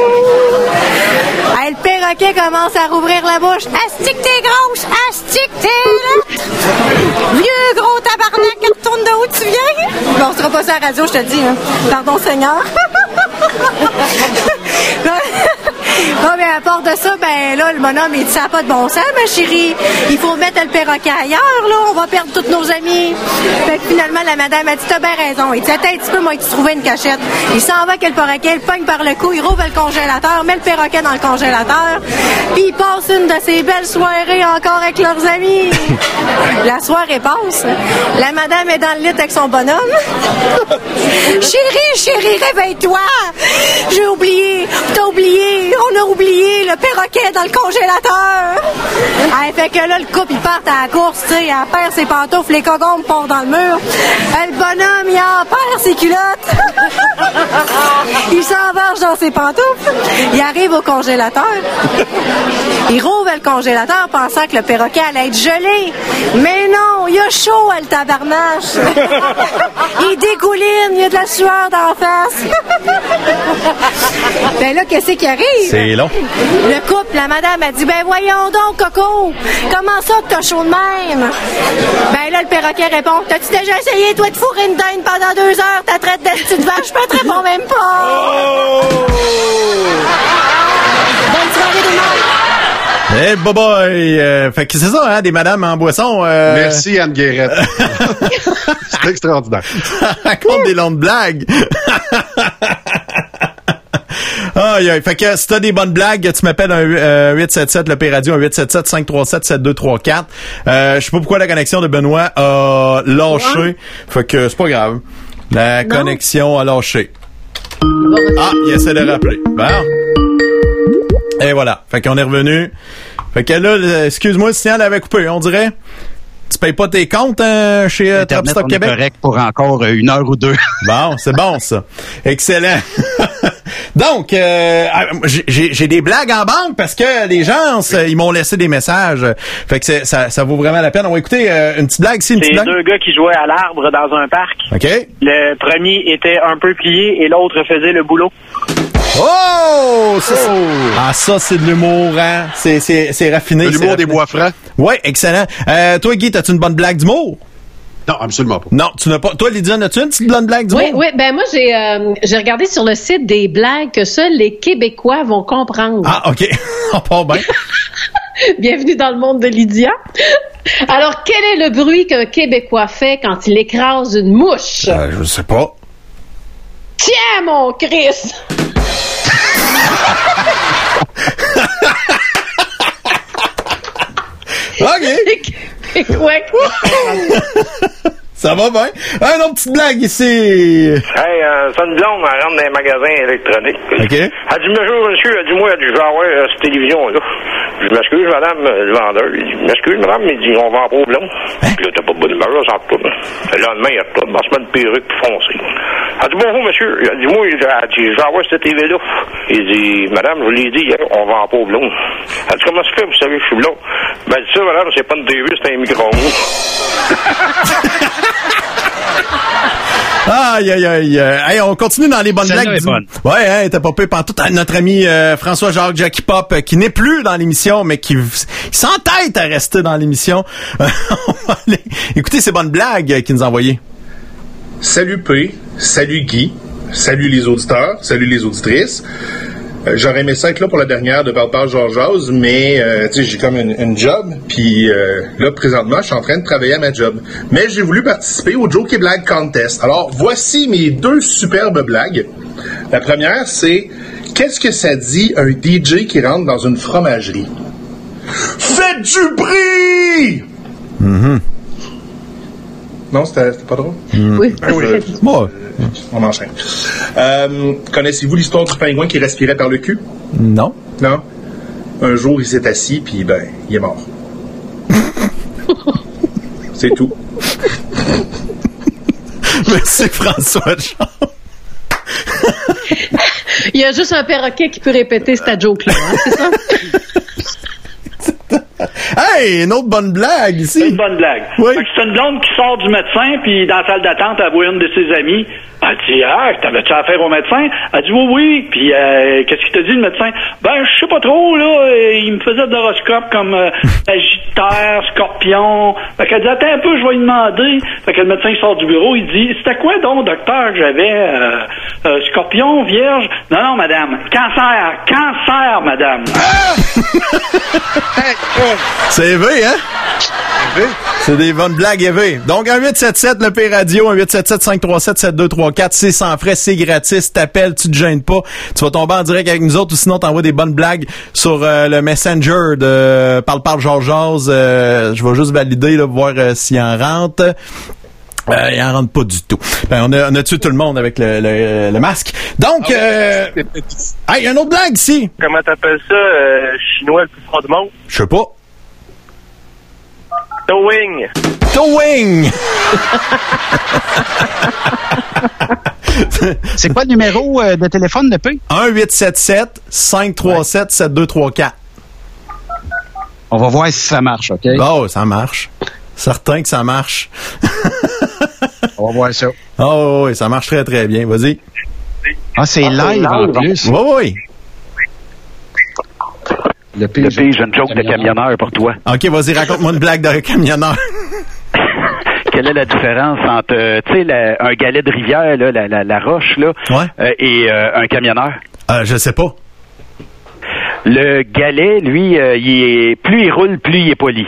[SPEAKER 9] Hey, le perroquet commence à rouvrir la bouche. Astique t'es grosse! Astique t'es là! Vieux gros tabarnak retourne de où tu viens? Bon, on sera pas ça à la radio, je te dis. Hein. Pardon, Seigneur. [laughs] Bon, mais à part de ça, ben là, le bonhomme, il dit, ça n'a pas de bon sens, ma chérie. Il faut mettre le perroquet ailleurs, là. On va perdre tous nos amis. Fait que finalement, la madame a dit, t'as bien raison. Il dit, attends un petit peu, moi, tu trouver une cachette. Il s'en va avec le perroquet, il pogne par le cou, il rouvre le congélateur, met le perroquet dans le congélateur, puis il passe une de ses belles soirées encore avec leurs amis. [laughs] La soirée passe. La madame est dans le lit avec son bonhomme. [laughs] chérie, chérie, réveille-toi. J'ai oublié. T'as oublié. On a oublié le perroquet dans le congélateur. Ah, fait que là, le couple, il part à la course, tu sais. Elle perd ses pantoufles, les cogombes partent dans le mur. Le bonhomme, il en perd ses culottes. [laughs] il s'enverge dans ses pantoufles. Il arrive au congélateur. Il rouvre le congélateur pensant que le perroquet allait être gelé. Mais non, il a chaud, le tabarnache. [laughs] il dégouline, il y a de la sueur d'en face. [laughs] ben là, qu'est-ce qui arrive?
[SPEAKER 2] C'est long.
[SPEAKER 9] Le couple, la madame a dit, ben voyons donc, Coco, comment ça que t'as chaud de même? Ben là, le perroquet répond, t'as-tu déjà essayé, toi, de fourrer une dinde pendant deux heures, ta traite de petite vache, je te réponds même pas. Bonne soirée, tout le monde.
[SPEAKER 2] Eh, bye bye. Euh, fait que c'est ça, hein, des madames en boisson. Euh,
[SPEAKER 3] Merci, Anne Guérette. [laughs] c'est extraordinaire.
[SPEAKER 2] raconte des longues blagues. [laughs] Aïe, aïe. Fait que si t'as des bonnes blagues, tu m'appelles un euh, 877 le P-Radio, un 877 537 7234. Euh, je sais pas pourquoi la connexion de Benoît a lâché. Fait que c'est pas grave. La connexion a lâché. Ah, il essaie de rappeler. Bon. Et voilà. Fait qu'on est revenu. Fait que là, excuse-moi, le signal avait coupé, on dirait. Tu payes pas tes comptes hein, chez euh,
[SPEAKER 8] Internet, on est
[SPEAKER 2] Québec?
[SPEAKER 8] correct pour encore une heure ou deux. [laughs]
[SPEAKER 2] Bon, c'est bon ça. Excellent. [laughs] Donc, euh, ah, j'ai- des blagues en banque parce que les gens, ils m'ont laissé des messages. Fait que ça, ça vaut vraiment la peine. On va écouter euh, une petite blague,
[SPEAKER 10] C'est
[SPEAKER 2] petite blague.
[SPEAKER 10] deux gars qui jouaient à l'arbre dans un parc.
[SPEAKER 2] OK.
[SPEAKER 10] Le premier était un peu plié et l'autre faisait le boulot.
[SPEAKER 2] Oh! Ça, c'est- Ah, ça, c'est de l'humour, hein? C'est, raffiné.
[SPEAKER 3] De l'humour des bois francs?
[SPEAKER 2] Ouais, excellent. Euh, toi, Guy, t'as-tu une bonne blague d'humour?
[SPEAKER 3] Non, absolument pas.
[SPEAKER 2] Non, tu n'as pas. Toi, Lydia, as-tu une petite bonne blague d'humour?
[SPEAKER 4] Oui, oui. Ben moi, j'ai euh, j'ai regardé sur le site des blagues que seuls les Québécois vont comprendre.
[SPEAKER 2] Ah, OK. [laughs] On part bien. [laughs]
[SPEAKER 4] Bienvenue dans le monde de Lydia. Alors, quel est le bruit qu'un Québécois fait quand il écrase une mouche?
[SPEAKER 2] Euh, je sais pas.
[SPEAKER 4] Tiens, mon Christ! [laughs]
[SPEAKER 2] OK.
[SPEAKER 4] ouais.
[SPEAKER 2] Ça va bien? Un autre petite blague ici.
[SPEAKER 11] Hey, euh, c'est une blonde, elle rentre dans les magasins électroniques.
[SPEAKER 2] OK.
[SPEAKER 11] Elle dit, bonjour, monsieur. Elle dit, moi, elle dit, je vais avoir euh, cette télévision-là. Je m'excuse, madame, euh, le vendeur. Il dit, m'excuse, madame, il dit, on vend pas au blond. Puis là, t'as pas de bonne humeur, là, ça retourne. Le lendemain, il retourne. Elle se met une perruque puis foncée. Elle dit, bonjour, monsieur. Elle dit, moi, elle dit, je vais avoir cette TV-là. Il dit, madame, je vous l'ai dit hier, on vend pas au blond. Elle dit, comment ça fait, vous savez je suis blond? Ben, elle dit, ça, madame, c'est pas une TV, c'est un micro-ondes. [laughs]
[SPEAKER 2] Aïe, aïe, aïe. Hey, on continue dans les bonnes blagues.
[SPEAKER 8] est
[SPEAKER 2] du-
[SPEAKER 8] bonne.
[SPEAKER 2] Ouais, hein, t'as pas payé pantoute. Ah, Notre ami euh, François-Jacques Jackie Pop, euh, qui n'est plus dans l'émission, mais qui s'entête à rester dans l'émission. [laughs] Écoutez ces bonnes blagues qu'il nous a envoyées.
[SPEAKER 12] Salut P, salut Guy, salut les auditeurs, salut les auditrices. Euh, J'aurais aimé ça là pour la dernière de Parle Georges, mais euh, j'ai comme une, job, puis euh, là présentement, je suis en train de travailler à ma job. Mais j'ai voulu participer au Jokey Blague Contest. Alors voici mes deux superbes blagues. La première, c'est qu'est-ce que ça dit un DJ qui rentre dans une fromagerie? Faites du bruit Non, c'était pas drôle.
[SPEAKER 4] Oui.
[SPEAKER 12] Ah oui. [laughs]
[SPEAKER 2] Bon,
[SPEAKER 12] On enchaîne. Euh, Connaissez-vous l'histoire du pingouin qui respirait par le cul?
[SPEAKER 2] non.
[SPEAKER 12] Non? Un jour, il s'est assis, puis ben, il est mort. [laughs] C'est tout.
[SPEAKER 2] Merci François Jean.
[SPEAKER 4] Il y a juste un perroquet qui peut répéter cette joke-là, hein, c'est ça? [laughs]
[SPEAKER 2] Hey, une autre bonne blague ici.
[SPEAKER 10] une bonne blague.
[SPEAKER 2] Oui.
[SPEAKER 10] C'est une blonde qui sort du médecin, puis dans la salle d'attente, elle voit une de ses amies. Elle dit Ah, t'avais-tu affaire au médecin? Elle dit Oui, oui. Puis euh, qu'est-ce qu'il t'a dit, le médecin? Ben, je sais pas trop, là. Il me faisait de l'horoscope comme euh, Scorpion. Fait qu'elle dit Attends un peu, je vais lui demander. Fait que le médecin il sort du bureau, il dit C'était quoi donc, docteur, que j'avais euh, euh, Scorpion, Vierge? Non, non, madame. Cancer, cancer, madame. [laughs]
[SPEAKER 2] C'est élevé, hein? C'est des bonnes blagues élevées. Donc, un 877, le P Radio, un 877-537-7234, c'est sans frais, c'est gratis, t'appelles, tu te gênes pas. Tu vas tomber en direct avec nous autres ou sinon t'envoies des bonnes blagues sur euh, le Messenger de Parle Parle Georges. Euh, je vais juste valider, là, voir euh, s'il en rentre. Euh, il en rentre pas du tout. Ben, on, a, on a tué tout le monde avec le, le, le masque. Donc, euh, hey, une autre blague ici.
[SPEAKER 11] Comment t'appelles ça, euh, chinois le plus fort du monde?
[SPEAKER 2] Je sais pas.
[SPEAKER 11] Towing.
[SPEAKER 2] Towing! [laughs]
[SPEAKER 8] C'est quoi le numéro euh, de téléphone de P?
[SPEAKER 2] 1-877-537-7234.
[SPEAKER 8] On va voir si ça marche, OK?
[SPEAKER 2] Oh, ça marche. Certain que ça marche. [laughs]
[SPEAKER 8] On va voir ça.
[SPEAKER 2] Oh, oui, ça marche très, très bien. Vas-y.
[SPEAKER 8] Ah, c'est live en plus.
[SPEAKER 2] Oui, oui.
[SPEAKER 8] Le pire,
[SPEAKER 10] j'ai une joke de camionneur pour toi.
[SPEAKER 2] OK, vas-y, raconte-moi une blague de camionneur. [laughs]
[SPEAKER 10] Quelle est la différence entre, euh, tu sais, un galet de rivière, là, la, la, la roche, là,
[SPEAKER 2] Ouais.
[SPEAKER 10] euh, et euh, un camionneur?
[SPEAKER 2] Euh, je sais pas.
[SPEAKER 10] Le galet, lui, euh, il est, plus il roule, plus il est poli.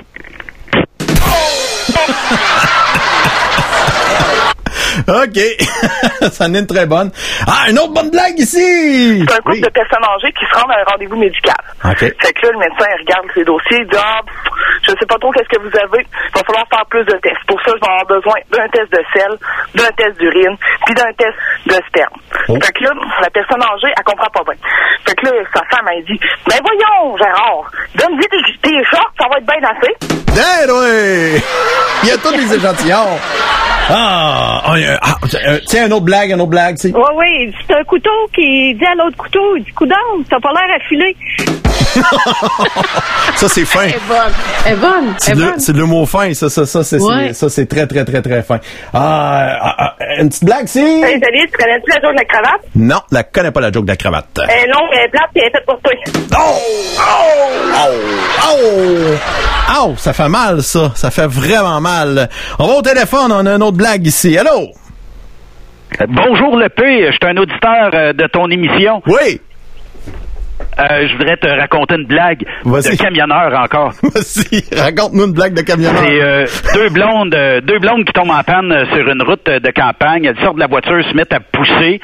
[SPEAKER 10] [laughs]
[SPEAKER 2] OK. [laughs] ça en est une très bonne. Ah, une autre bonne blague ici!
[SPEAKER 13] C'est un couple de personnes âgées qui se rendent à un rendez-vous médical.
[SPEAKER 2] OK.
[SPEAKER 13] Fait que là, le médecin il regarde ses dossiers, il dit Ah, je sais pas trop qu'est-ce que vous avez. Il va falloir faire plus de tests. Pour ça, je vais avoir besoin d'un test de sel, d'un test d'urine, puis d'un test de sperme. Fait que là, la personne âgée, elle comprend pas bien. Fait que là, sa femme, elle dit Ben voyons, Gérard, donne-lui tes, tes shorts, ça va être bien assez.
[SPEAKER 2] Eh, ouais! [laughs] Il y a tous les échantillons. Ah, ah, euh, ah, euh, tiens, une autre blague, une autre blague, tu sais.
[SPEAKER 14] Oui, oui. C'est un couteau qui dit à l'autre couteau, il dit, coudon, t'as pas l'air affilé. [laughs]
[SPEAKER 2] Ça, c'est fin.
[SPEAKER 4] Elle est bonne. Elle est bonne.
[SPEAKER 2] C'est
[SPEAKER 4] est
[SPEAKER 2] de, de l'humour fin, ça, ça, ça, c'est,
[SPEAKER 4] Ouais.
[SPEAKER 2] c'est- ça, c'est très, très, très, très fin. Ah, ah, ah, une petite blague, si?
[SPEAKER 13] Hey, salut, tu connais-tu la joke de la cravate?
[SPEAKER 2] Non, la connais pas la joke de la cravate.
[SPEAKER 13] Euh, non, elle est plate et elle est faite pour toi.
[SPEAKER 2] Oh! Oh! Oh! Ça fait mal, ça. Ça fait vraiment mal. On va au téléphone, on a une autre blague ici. Allô?
[SPEAKER 15] Bonjour le P, je suis un auditeur euh, de ton émission.
[SPEAKER 2] Oui.
[SPEAKER 15] Euh, je voudrais te raconter une blague de camionneur encore. [laughs]
[SPEAKER 2] Vas-y, raconte-nous une blague de camionneur.
[SPEAKER 15] C'est euh, deux blondes, euh, deux blondes qui tombent en panne sur une route de campagne. Elles sortent de la voiture, se mettent à pousser.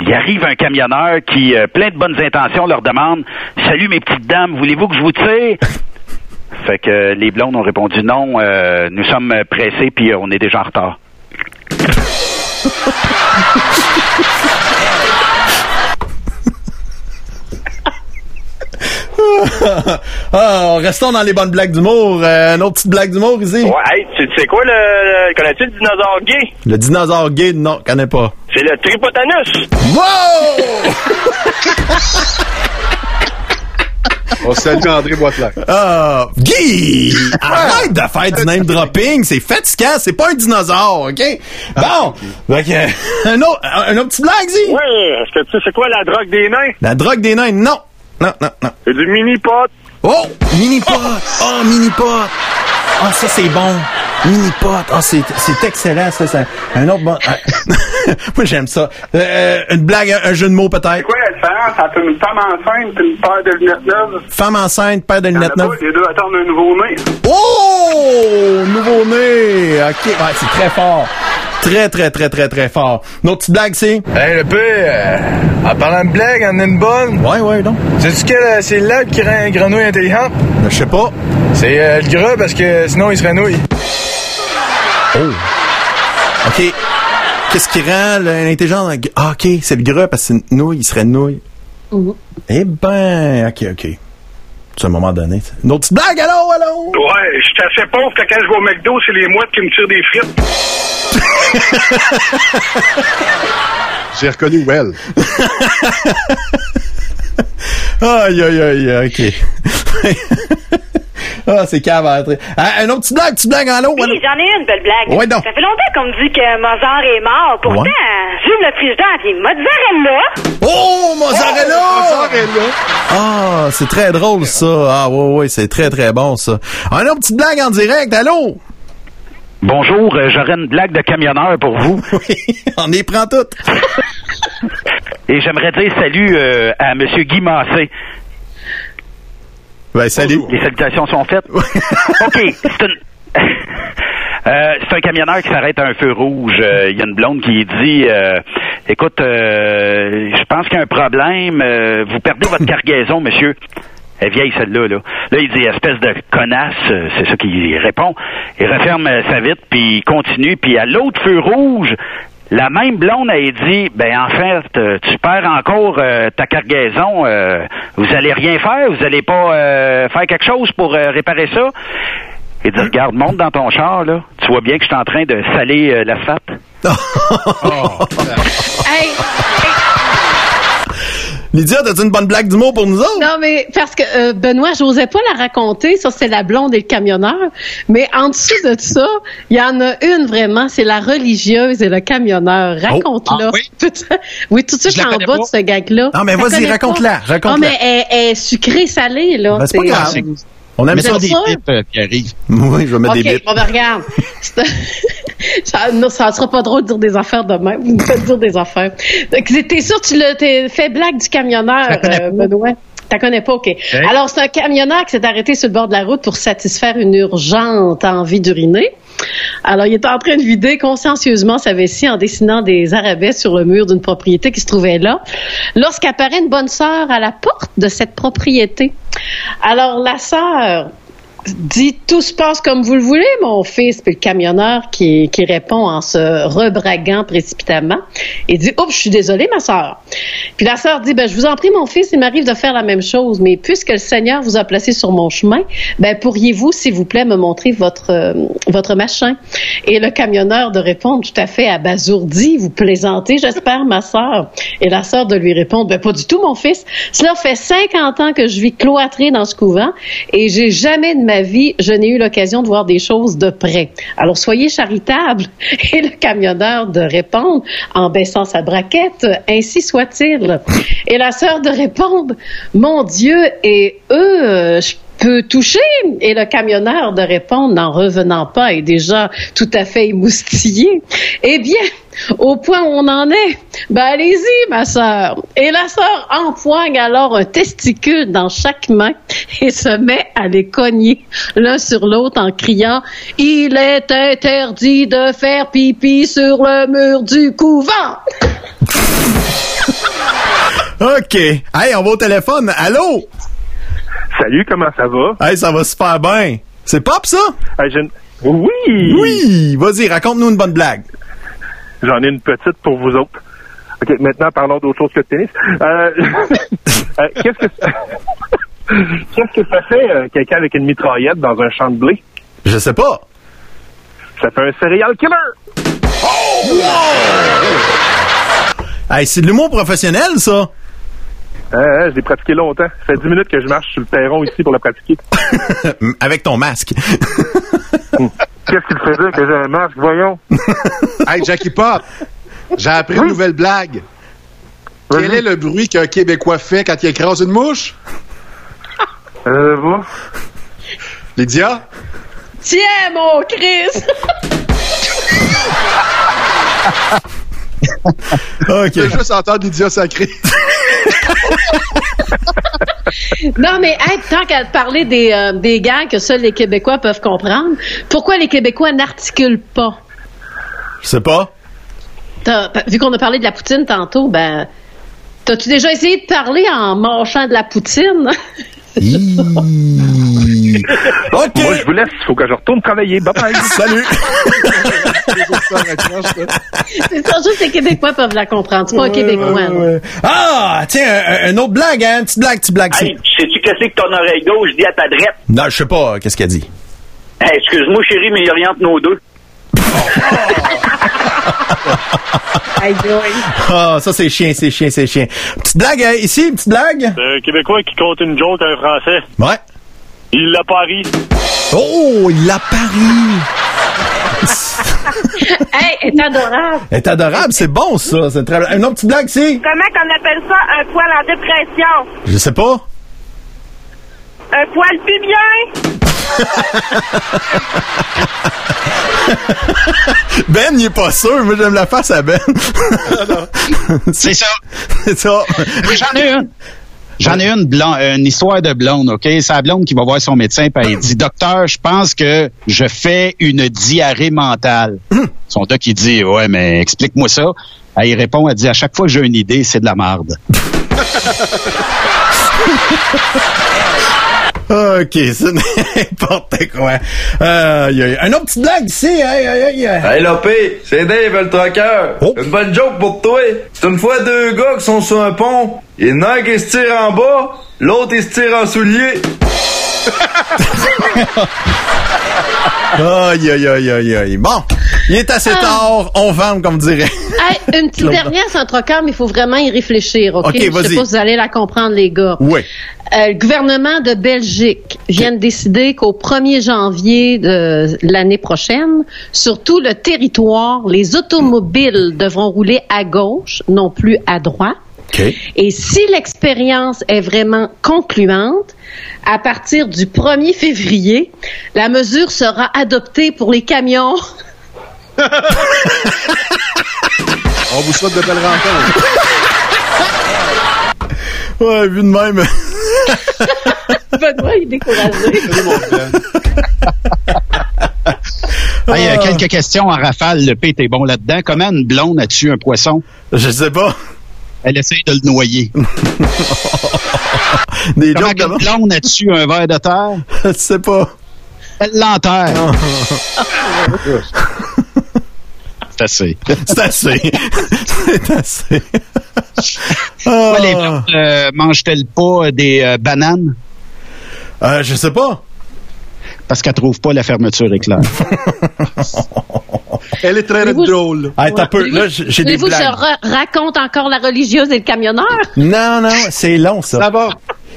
[SPEAKER 15] Il arrive un camionneur qui, plein de bonnes intentions, leur demande Salut mes petites dames, voulez-vous que je vous tire [laughs] Fait que les blondes ont répondu non, nous sommes pressés puis on est déjà en retard.
[SPEAKER 2] Ah, restons dans les bonnes blagues d'humour. Euh, une autre petite blague d'humour ici.
[SPEAKER 11] Ouais, hey, tu sais quoi, le, le- connais-tu le dinosaure gay?
[SPEAKER 2] Le dinosaure gay, non, connais pas.
[SPEAKER 11] C'est le tripotanus.
[SPEAKER 2] Wow! [laughs]
[SPEAKER 3] On salue André Boitelac.
[SPEAKER 2] Ah, Guy! Arrête de faire du name dropping, c'est fatigant, c'est pas un dinosaure, OK? Bon, donc, euh, [laughs] un autre, un autre petit blague, Zi?
[SPEAKER 11] Ouais, est-ce que tu sais c'est quoi la drogue des nains?
[SPEAKER 2] La drogue des nains, non. Non, non, non.
[SPEAKER 11] C'est du mini-pot.
[SPEAKER 2] Oh! Mini-pot! Oh, mini-pot! Ah, ça, c'est bon. Mini-pot. Ah, c'est, c'est excellent, ça. C'est un autre bon... ah. [laughs] Moi, j'aime ça. Euh, une blague, un, un jeu de mots, peut-être.
[SPEAKER 16] C'est quoi la différence entre une femme enceinte et une paire de lunettes neuves?
[SPEAKER 2] Femme enceinte, paire de lunettes neuves.
[SPEAKER 16] les deux attendent un nouveau-né.
[SPEAKER 2] Oh! Nouveau-né! OK, ouais, c'est très fort. Très, très, très, très, très fort. Notre petite blague, c'est?
[SPEAKER 17] Hey, le peu, euh, en parlant de blague, en a une bonne.
[SPEAKER 2] Ouais, ouais, non.
[SPEAKER 17] Sais-tu que euh, c'est l'arbre qui rend un grenouille intelligente?
[SPEAKER 2] Je sais pas.
[SPEAKER 17] C'est euh, le gras parce que sinon il serait nouille.
[SPEAKER 2] Oh! OK. Qu'est-ce qui rend l'intelligent? Ah, OK, c'est le gras parce que c'est une nouille, il serait une nouille. Eh ben, OK, OK. C'est un moment donné. ça. Une autre petite blague, allô, allô?
[SPEAKER 16] Ouais, je suis assez pauvre que quand je vais au McDo, c'est les mouettes qui me tirent des frites.
[SPEAKER 3] J'ai reconnu Well.
[SPEAKER 2] aïe, aïe, aïe, OK. [laughs] ah, c'est cave à entrer. Ah, une autre petite blague, petite blague en l'eau?
[SPEAKER 18] Oui, j'en ai une belle blague.
[SPEAKER 2] Ouais, donc.
[SPEAKER 18] Ça fait longtemps qu'on me dit que Mozart est mort. Pourtant,
[SPEAKER 2] Ouais.
[SPEAKER 18] j'ouvre le frigidaire puis mozzarella.
[SPEAKER 2] Oh, mozzarella! Ah, c'est très drôle, ça. Ah, ouais, ouais, c'est très, très bon, ça. Ah, une autre petite blague en direct, allô?
[SPEAKER 15] Bonjour, euh, j'aurais une blague de camionneur pour vous. [laughs]
[SPEAKER 2] oui, on y prend toutes. [laughs]
[SPEAKER 15] Et j'aimerais dire salut euh, à M. Guy Massé.
[SPEAKER 2] Ben, salut.
[SPEAKER 15] Les salutations sont faites. [laughs] OK, c'est une... Euh, c'est un camionneur qui s'arrête à un feu rouge. Euh, Il y a une blonde qui dit euh, Écoute, euh, je pense qu'il y a un problème. Vous perdez votre cargaison, monsieur. Elle est vieille, celle-là. Là. là, il dit Espèce de connasse. Euh, C'est ça qu'il répond. Il referme euh, sa vitre, puis il continue. Puis à l'autre feu rouge, la même blonde, elle dit Ben, en fait, euh, tu perds encore euh, ta cargaison. euh, vous allez rien faire. Vous allez pas euh, faire quelque chose pour euh, réparer ça. Il dit Regarde, monte dans ton char, là. Tu vois bien que je suis en train de saler euh, l'asphalte. [laughs]
[SPEAKER 4] Hey,
[SPEAKER 2] Lydia, t'as-tu une bonne blague d'humour pour nous autres?
[SPEAKER 4] non, mais parce que euh, Benoît, j'osais pas la raconter. Ça, c'est la blonde et le camionneur. Mais en dessous de ça, il y en a une vraiment. C'est la religieuse et le camionneur. Raconte-la.
[SPEAKER 2] Ah oui? [laughs]
[SPEAKER 4] oui, tout de suite
[SPEAKER 2] Je la
[SPEAKER 4] en bas
[SPEAKER 2] pas.
[SPEAKER 4] de ce gag-là.
[SPEAKER 2] Ah, mais vas-y,
[SPEAKER 4] connais pas?
[SPEAKER 2] raconte-la, raconte-la.
[SPEAKER 4] Ah, mais elle, elle est sucrée-salée, là.
[SPEAKER 2] Ben, c'est pas grave. On aime ça.
[SPEAKER 4] c'est sûr?
[SPEAKER 8] qui arrive.
[SPEAKER 2] Oui, je vais mettre
[SPEAKER 4] OK,
[SPEAKER 2] des bips.
[SPEAKER 4] bon, ben, regarde. [laughs] Ça, non, ça sera pas drôle de dire des affaires demain. Vous me faites dire des affaires. T'es sûr que tu l'as t'es fait blague du camionneur, [laughs] euh, Benoît? T'as connais pas, OK. Alors, c'est un camionneur qui s'est arrêté sur le bord de la route pour satisfaire une urgente envie d'uriner. Alors, il est en train de vider consciencieusement sa vessie en dessinant des arabesques sur le mur d'une propriété qui se trouvait là, lorsqu'apparaît une bonne sœur à la porte de cette propriété. Alors, la sœur dit tout se passe comme vous le voulez, mon fils. Puis le camionneur qui, qui répond en se rebraguant précipitamment. Il dit Oups, je suis désolé, ma sœur. Puis la sœur dit ben, Je vous en prie, mon fils, il m'arrive de faire la même chose, mais puisque le Seigneur vous a placé sur mon chemin, ben, pourriez-vous, s'il vous plaît, me montrer votre, euh, votre machin? Et le camionneur de répondre tout à fait abasourdi Vous plaisantez, j'espère, ma sœur. Et la sœur de lui répondre ben, Pas du tout, mon fils. Cela fait 50 ans que je vis cloîtré dans ce couvent et j'ai jamais de ma vie, je n'ai eu l'occasion de voir des choses de près. Alors soyez charitable. [laughs] Et le camionneur de répondre en baissant sa braquette, ainsi soit-il. Et la sœur de répondre, mon Dieu, et eux, je peux toucher? Et le camionneur de répondre, n'en revenant pas, est déjà tout à fait émoustillé. Eh bien, au point où on en est, ben allez-y, ma sœur. Et la sœur empoigne alors un testicule dans chaque main et se met à les cogner l'un sur l'autre en criant Il est interdit de faire pipi sur le mur du couvent.
[SPEAKER 2] OK. Hey, on va au téléphone. Allô?
[SPEAKER 19] Salut, comment ça va?
[SPEAKER 2] Hey, ça va super bien. C'est Pop, ça?
[SPEAKER 19] Hey, je- Oui!
[SPEAKER 2] Oui! Vas-y, raconte-nous une bonne blague.
[SPEAKER 19] J'en ai une petite pour vous autres. OK, maintenant, parlons d'autre chose que de tennis. Euh, [laughs] euh, Qu'est-ce que ça... [laughs] Qu'est-ce que ça fait, euh, quelqu'un avec une mitraillette dans un champ de blé?
[SPEAKER 2] Je sais pas.
[SPEAKER 19] Ça fait un serial killer!
[SPEAKER 2] Hey, c'est de l'humour professionnel, ça.
[SPEAKER 19] Euh, je l'ai pratiqué longtemps. Ça fait 10 minutes que je marche sur le perron ici pour le pratiquer. [laughs]
[SPEAKER 2] Avec ton masque. [laughs]
[SPEAKER 19] Qu'est-ce qu'il dire que j'ai un masque? Voyons. [laughs]
[SPEAKER 3] Hey, Jackie Pop, j'ai appris une nouvelle blague. Quel est le bruit qu'un Québécois fait quand il écrase une mouche?
[SPEAKER 19] Euh, va.
[SPEAKER 3] Lydia?
[SPEAKER 4] Tiens, mon Chris! [laughs]
[SPEAKER 2] OK.
[SPEAKER 3] Je veux juste entendre Lydia sacrée. [laughs]
[SPEAKER 4] Non, mais hey, tant qu'à te parler des, euh, des gags que seuls les Québécois peuvent comprendre, pourquoi les Québécois n'articulent pas?
[SPEAKER 2] Je sais pas.
[SPEAKER 4] Vu qu'on a parlé de la poutine tantôt, ben, t'as-tu déjà essayé de parler en mâchant de la poutine? [laughs]
[SPEAKER 2] OK.
[SPEAKER 19] Moi, je vous laisse. Il faut que je retourne travailler. Bye bye. [laughs]
[SPEAKER 2] Salut.
[SPEAKER 4] C'est ça, juste les Québécois peuvent la comprendre. C'est pas un Québécois.
[SPEAKER 2] Ah, tiens, un, un autre blague, hein? Une petite blague, petite blague.
[SPEAKER 10] Hey, sais-tu qu'est-ce que ton oreille gauche dit à ta droite?
[SPEAKER 2] Non, je sais pas. Qu'est-ce qu'elle dit?
[SPEAKER 10] Hey, excuse-moi, chérie, mais il y a rien entre nos deux. [laughs] [laughs]
[SPEAKER 2] Ah, ça, c'est chien, c'est chien, c'est chien. Petite blague, hein, ici, petite blague?
[SPEAKER 20] Un Québécoin qui compte une joke à un Français.
[SPEAKER 2] Ouais.
[SPEAKER 20] Il l'a pari.
[SPEAKER 2] Oh, il l'a pari. [laughs]
[SPEAKER 4] hey, elle est adorable.
[SPEAKER 2] Elle est adorable, c'est bon, ça. C'est très... Une autre petite blague, c'est?
[SPEAKER 14] Comment qu'on appelle ça un poil en dépression?
[SPEAKER 2] Je sais pas.
[SPEAKER 14] Un poil plus bien? [laughs]
[SPEAKER 2] Ben, il est pas sûr. Moi, j'aime la face à Ben. [laughs]
[SPEAKER 8] C'est ça. [laughs]
[SPEAKER 2] C'est ça.
[SPEAKER 8] J'en ai une. J'en ai une, blonde, une histoire de blonde, OK? C'est la blonde qui va voir son médecin et elle dit Docteur, je pense que je fais une diarrhée mentale. Son doc, il dit Ouais, mais explique-moi ça. Elle répond Elle dit À chaque fois que j'ai une idée, c'est de la marde.
[SPEAKER 2] OK, c'est [laughs] n'importe quoi. Euh, y a- un autre petite blague ici. Hey, hey, hey,
[SPEAKER 21] Lopé, c'est Dave le trucker. Une bonne joke pour toi. C'est une fois deux gars qui sont sur un pont. Il y en a un qui se tire en bas, l'autre il se tire en soulier. [laughs]
[SPEAKER 2] Aïe, aïe, aïe, aïe, aïe. Bon, il est assez
[SPEAKER 4] Ah.
[SPEAKER 2] tard. On vend, comme dirait. [laughs]
[SPEAKER 4] Hey, une petite dernière, c'est un trocard, mais il faut vraiment y réfléchir, OK?
[SPEAKER 2] OK,
[SPEAKER 4] Je sais pas si vous allez la comprendre, les gars.
[SPEAKER 2] Oui.
[SPEAKER 4] Euh, le gouvernement de Belgique vient de décider qu'au 1er janvier de l'année prochaine, sur tout le territoire, les automobiles devront rouler à gauche, non plus à droite. Et si l'expérience est vraiment concluante, à partir du 1er février, la mesure sera adoptée pour les camions. [laughs]
[SPEAKER 3] On vous souhaite de belles rencontres. [laughs]
[SPEAKER 2] Ouais, vu de même. [laughs]
[SPEAKER 4] Benoît, il est découragé.
[SPEAKER 8] Hey, euh, quelques questions en rafale. Le P, t'es bon là-dedans. Comment une blonde a tué un poisson?
[SPEAKER 2] Je sais pas.
[SPEAKER 8] Elle essaye de le noyer. [laughs]
[SPEAKER 2] Des
[SPEAKER 8] Comment
[SPEAKER 2] jokes de
[SPEAKER 8] blonde a tué un ver de terre? [laughs]
[SPEAKER 2] Je sais pas.
[SPEAKER 8] Quelle lenteur. [laughs] C'est assez.
[SPEAKER 2] C'est assez. C'est assez.
[SPEAKER 8] Pourquoi les blondes euh, mangent-elles pas des euh, bananes?
[SPEAKER 2] Euh, je sais pas.
[SPEAKER 8] Parce qu'elles trouvent pas la fermeture éclair. [laughs]
[SPEAKER 3] Elle est très drôle.
[SPEAKER 2] Hey, t'as peu, là, j'ai des
[SPEAKER 4] Voulez-vous que je
[SPEAKER 2] blagues.
[SPEAKER 4] ra- raconte encore la religieuse et le camionneur?
[SPEAKER 2] Non, non, c'est long, ça.
[SPEAKER 3] Ça va.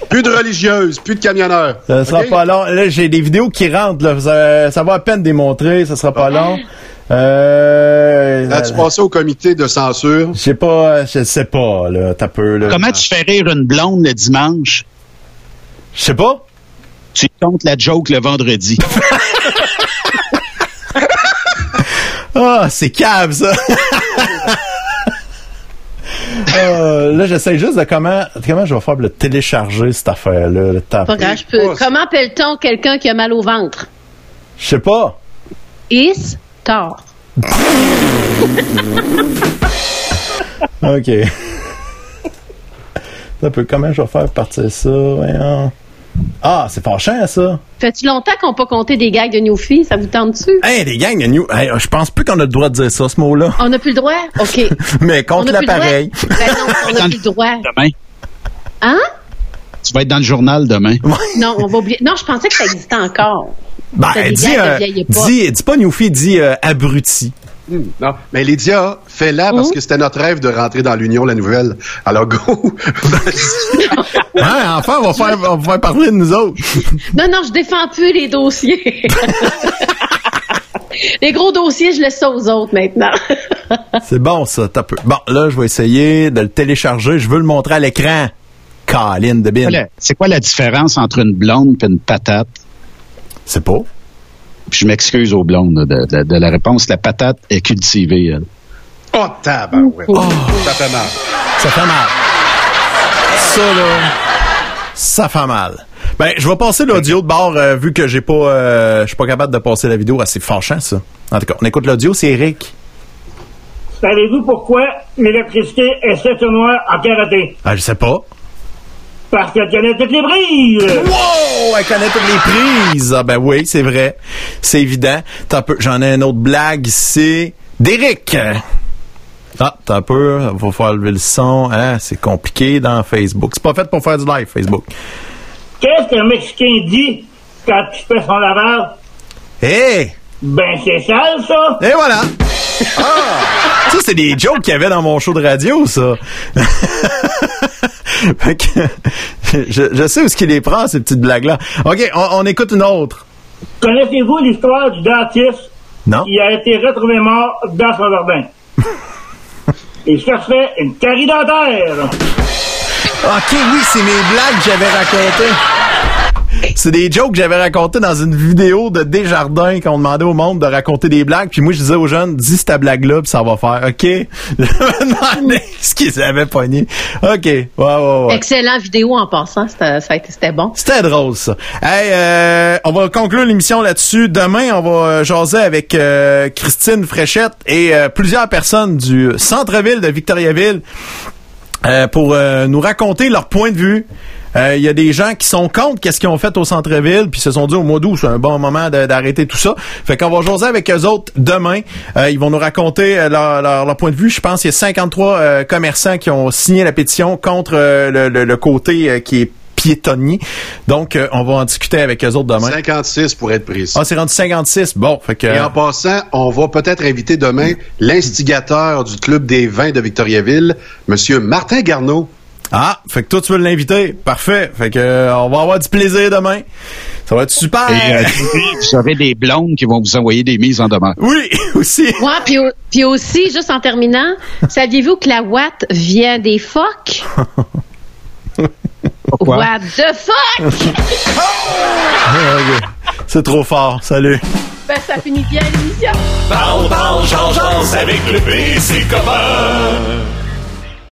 [SPEAKER 3] Plus de religieuses, plus de camionneurs.
[SPEAKER 2] Ça sera pas long. Là, j'ai des vidéos qui rentrent. Là. Ça, ça va à peine démontrer. Ça sera pas long. Euh,
[SPEAKER 3] As-tu passé au comité de censure?
[SPEAKER 2] Je sais pas. Je sais pas. Là, t'as peu. Là.
[SPEAKER 8] Comment tu fais rire une blonde le dimanche?
[SPEAKER 2] Je sais pas.
[SPEAKER 8] Tu comptes la joke le vendredi. [laughs]
[SPEAKER 2] Ah, c'est cave, ça. [laughs] Euh, là, j'essaie juste de comment, comment je vais faire pour le télécharger, cette affaire-là. le taper.
[SPEAKER 4] Pas grave, je peux. Comment appelle-t-on quelqu'un qui a mal au ventre?
[SPEAKER 2] Je sais pas.
[SPEAKER 4] Is tort. [laughs]
[SPEAKER 2] OK. Un peu, comment je vais faire partir ça? Voyons. Ah, c'est fâchant, ça.
[SPEAKER 4] Fait-tu longtemps qu'on n'a pas compté des gags de Newfie? Ça vous tente-tu?
[SPEAKER 2] Hey, les gangs de New... Hey, je pense plus qu'on a le droit de dire ça, ce mot-là.
[SPEAKER 4] On n'a plus le droit? OK. [laughs]
[SPEAKER 2] Mais
[SPEAKER 4] On
[SPEAKER 2] contre l'appareil.
[SPEAKER 4] Ben non, on n'a plus le droit. [laughs]
[SPEAKER 8] Demain.
[SPEAKER 4] Hein?
[SPEAKER 8] Tu vas être dans le journal demain.
[SPEAKER 4] Non, on va oublier. Non, je pensais que ça existait encore.
[SPEAKER 2] Ben,
[SPEAKER 4] des
[SPEAKER 2] dis,
[SPEAKER 4] gags
[SPEAKER 2] euh, dis, dis pas Newfie, dis euh, abruti.
[SPEAKER 3] Hmm, Non, mais Lydia, fais-la parce que c'était notre rêve de rentrer dans l'Union, la nouvelle. Alors, go! [laughs]
[SPEAKER 2] Hein, enfin, on va faire, on va faire parler de nous autres.
[SPEAKER 4] Non, non, je défends plus les dossiers. [laughs] les gros dossiers, je laisse ça aux autres maintenant. [laughs]
[SPEAKER 2] C'est bon, ça, t'as peu. Bon, là, je vais essayer de le télécharger. Je veux le montrer à l'écran. Caline de bin.
[SPEAKER 8] C'est quoi la différence entre une blonde et une patate?
[SPEAKER 2] C'est pas.
[SPEAKER 8] Puis je m'excuse aux blondes de, de- de la réponse. La patate est cultivée. elle.
[SPEAKER 3] oh, tabarouette. Ça fait mal.
[SPEAKER 2] Ça fait mal. Ça, là, ça fait mal. Ben, je vais passer l'audio de bord, euh, vu que j'ai pas, euh, je suis pas capable de passer la vidéo. assez fâchant, ça. En tout cas, on écoute l'audio, c'est Eric.
[SPEAKER 22] Savez-vous pourquoi l'électricité est cette noire en karaté?
[SPEAKER 2] Ah, je sais pas.
[SPEAKER 22] Parce qu'elle connaît toutes les brises!
[SPEAKER 2] Wow! Elle connaît toutes les prises! Ah ben oui, c'est vrai. C'est évident. T'as un peu, j'en ai une autre blague ici. D'Éric! Ah, t'as un peu, faut faire lever le son. Hein, c'est compliqué dans Facebook. C'est pas fait pour faire du live, Facebook.
[SPEAKER 22] Qu'est-ce qu'un Mexicain dit quand tu fais son lavage?
[SPEAKER 2] Hé!
[SPEAKER 22] Ben, c'est sale, ça!
[SPEAKER 2] Et voilà! Ah! Ça, c'est des jokes qu'il y avait dans mon show de radio, ça. [laughs] Fait que, [laughs] je, je sais où est-ce qu'il les prend, ces petites blagues-là. OK, on, on écoute une autre.
[SPEAKER 22] Connaissez-vous l'histoire du dentiste
[SPEAKER 2] Non.
[SPEAKER 22] qui a été retrouvé mort dans son jardin? [laughs] Il cherchait une carie dentaire!
[SPEAKER 2] OK, oui, c'est mes blagues que j'avais racontées. C'est des jokes que j'avais racontés dans une vidéo de Desjardins qu'on demandait au monde de raconter des blagues. Puis moi, je disais aux jeunes, dis ta blague-là, puis ça va faire. OK? [laughs] Je me demandais [laughs] ce qu'ils avaient pogné. OK. Ouais, ouais, ouais.
[SPEAKER 4] Excellent vidéo en passant, c'était bon.
[SPEAKER 2] C'était drôle, ça. Hey, euh, on va conclure l'émission là-dessus. Demain, on va euh, jaser avec euh, Christine Fréchette et euh, plusieurs personnes du centre-ville de Victoriaville euh, pour euh, nous raconter leur point de vue. Euh, Il y a des gens qui sont contre qu'est-ce qu'ils ont fait au centre-ville, puis se sont dit au mois d'août, c'est un bon moment d'arrêter tout ça. Fait qu'on va jaser avec eux autres demain. Euh, ils vont nous raconter euh, leur, leur- leur point de vue. Je pense qu'il y a 53 euh, commerçants qui ont signé la pétition contre euh, le, le- le côté euh, qui est piétonnier. Donc, euh, on va en discuter avec eux autres demain.
[SPEAKER 3] 56 pour être précis.
[SPEAKER 2] Ah, c'est rendu 56. Bon, fait que...
[SPEAKER 3] Et en passant, on va peut-être inviter demain l'instigateur du Club des vins de Victoriaville, Monsieur Martin Garneau.
[SPEAKER 2] Ah, fait que toi, tu veux l'inviter? Parfait. Fait que euh, on va avoir du plaisir demain. Ça va être super.
[SPEAKER 8] Et euh, [laughs] vous aurez des blondes qui vont vous envoyer des mises en demeure.
[SPEAKER 2] Oui, [laughs] aussi.
[SPEAKER 4] Ouais, puis, au- puis aussi, juste en terminant, saviez-vous que la Watt vient des phoques? [laughs]
[SPEAKER 8] Pourquoi?
[SPEAKER 4] What the fuck?
[SPEAKER 2] C'est trop fort. Salut.
[SPEAKER 4] ben, ça finit bien l'émission.
[SPEAKER 1] Parle, parle, change, change avec le PC copain.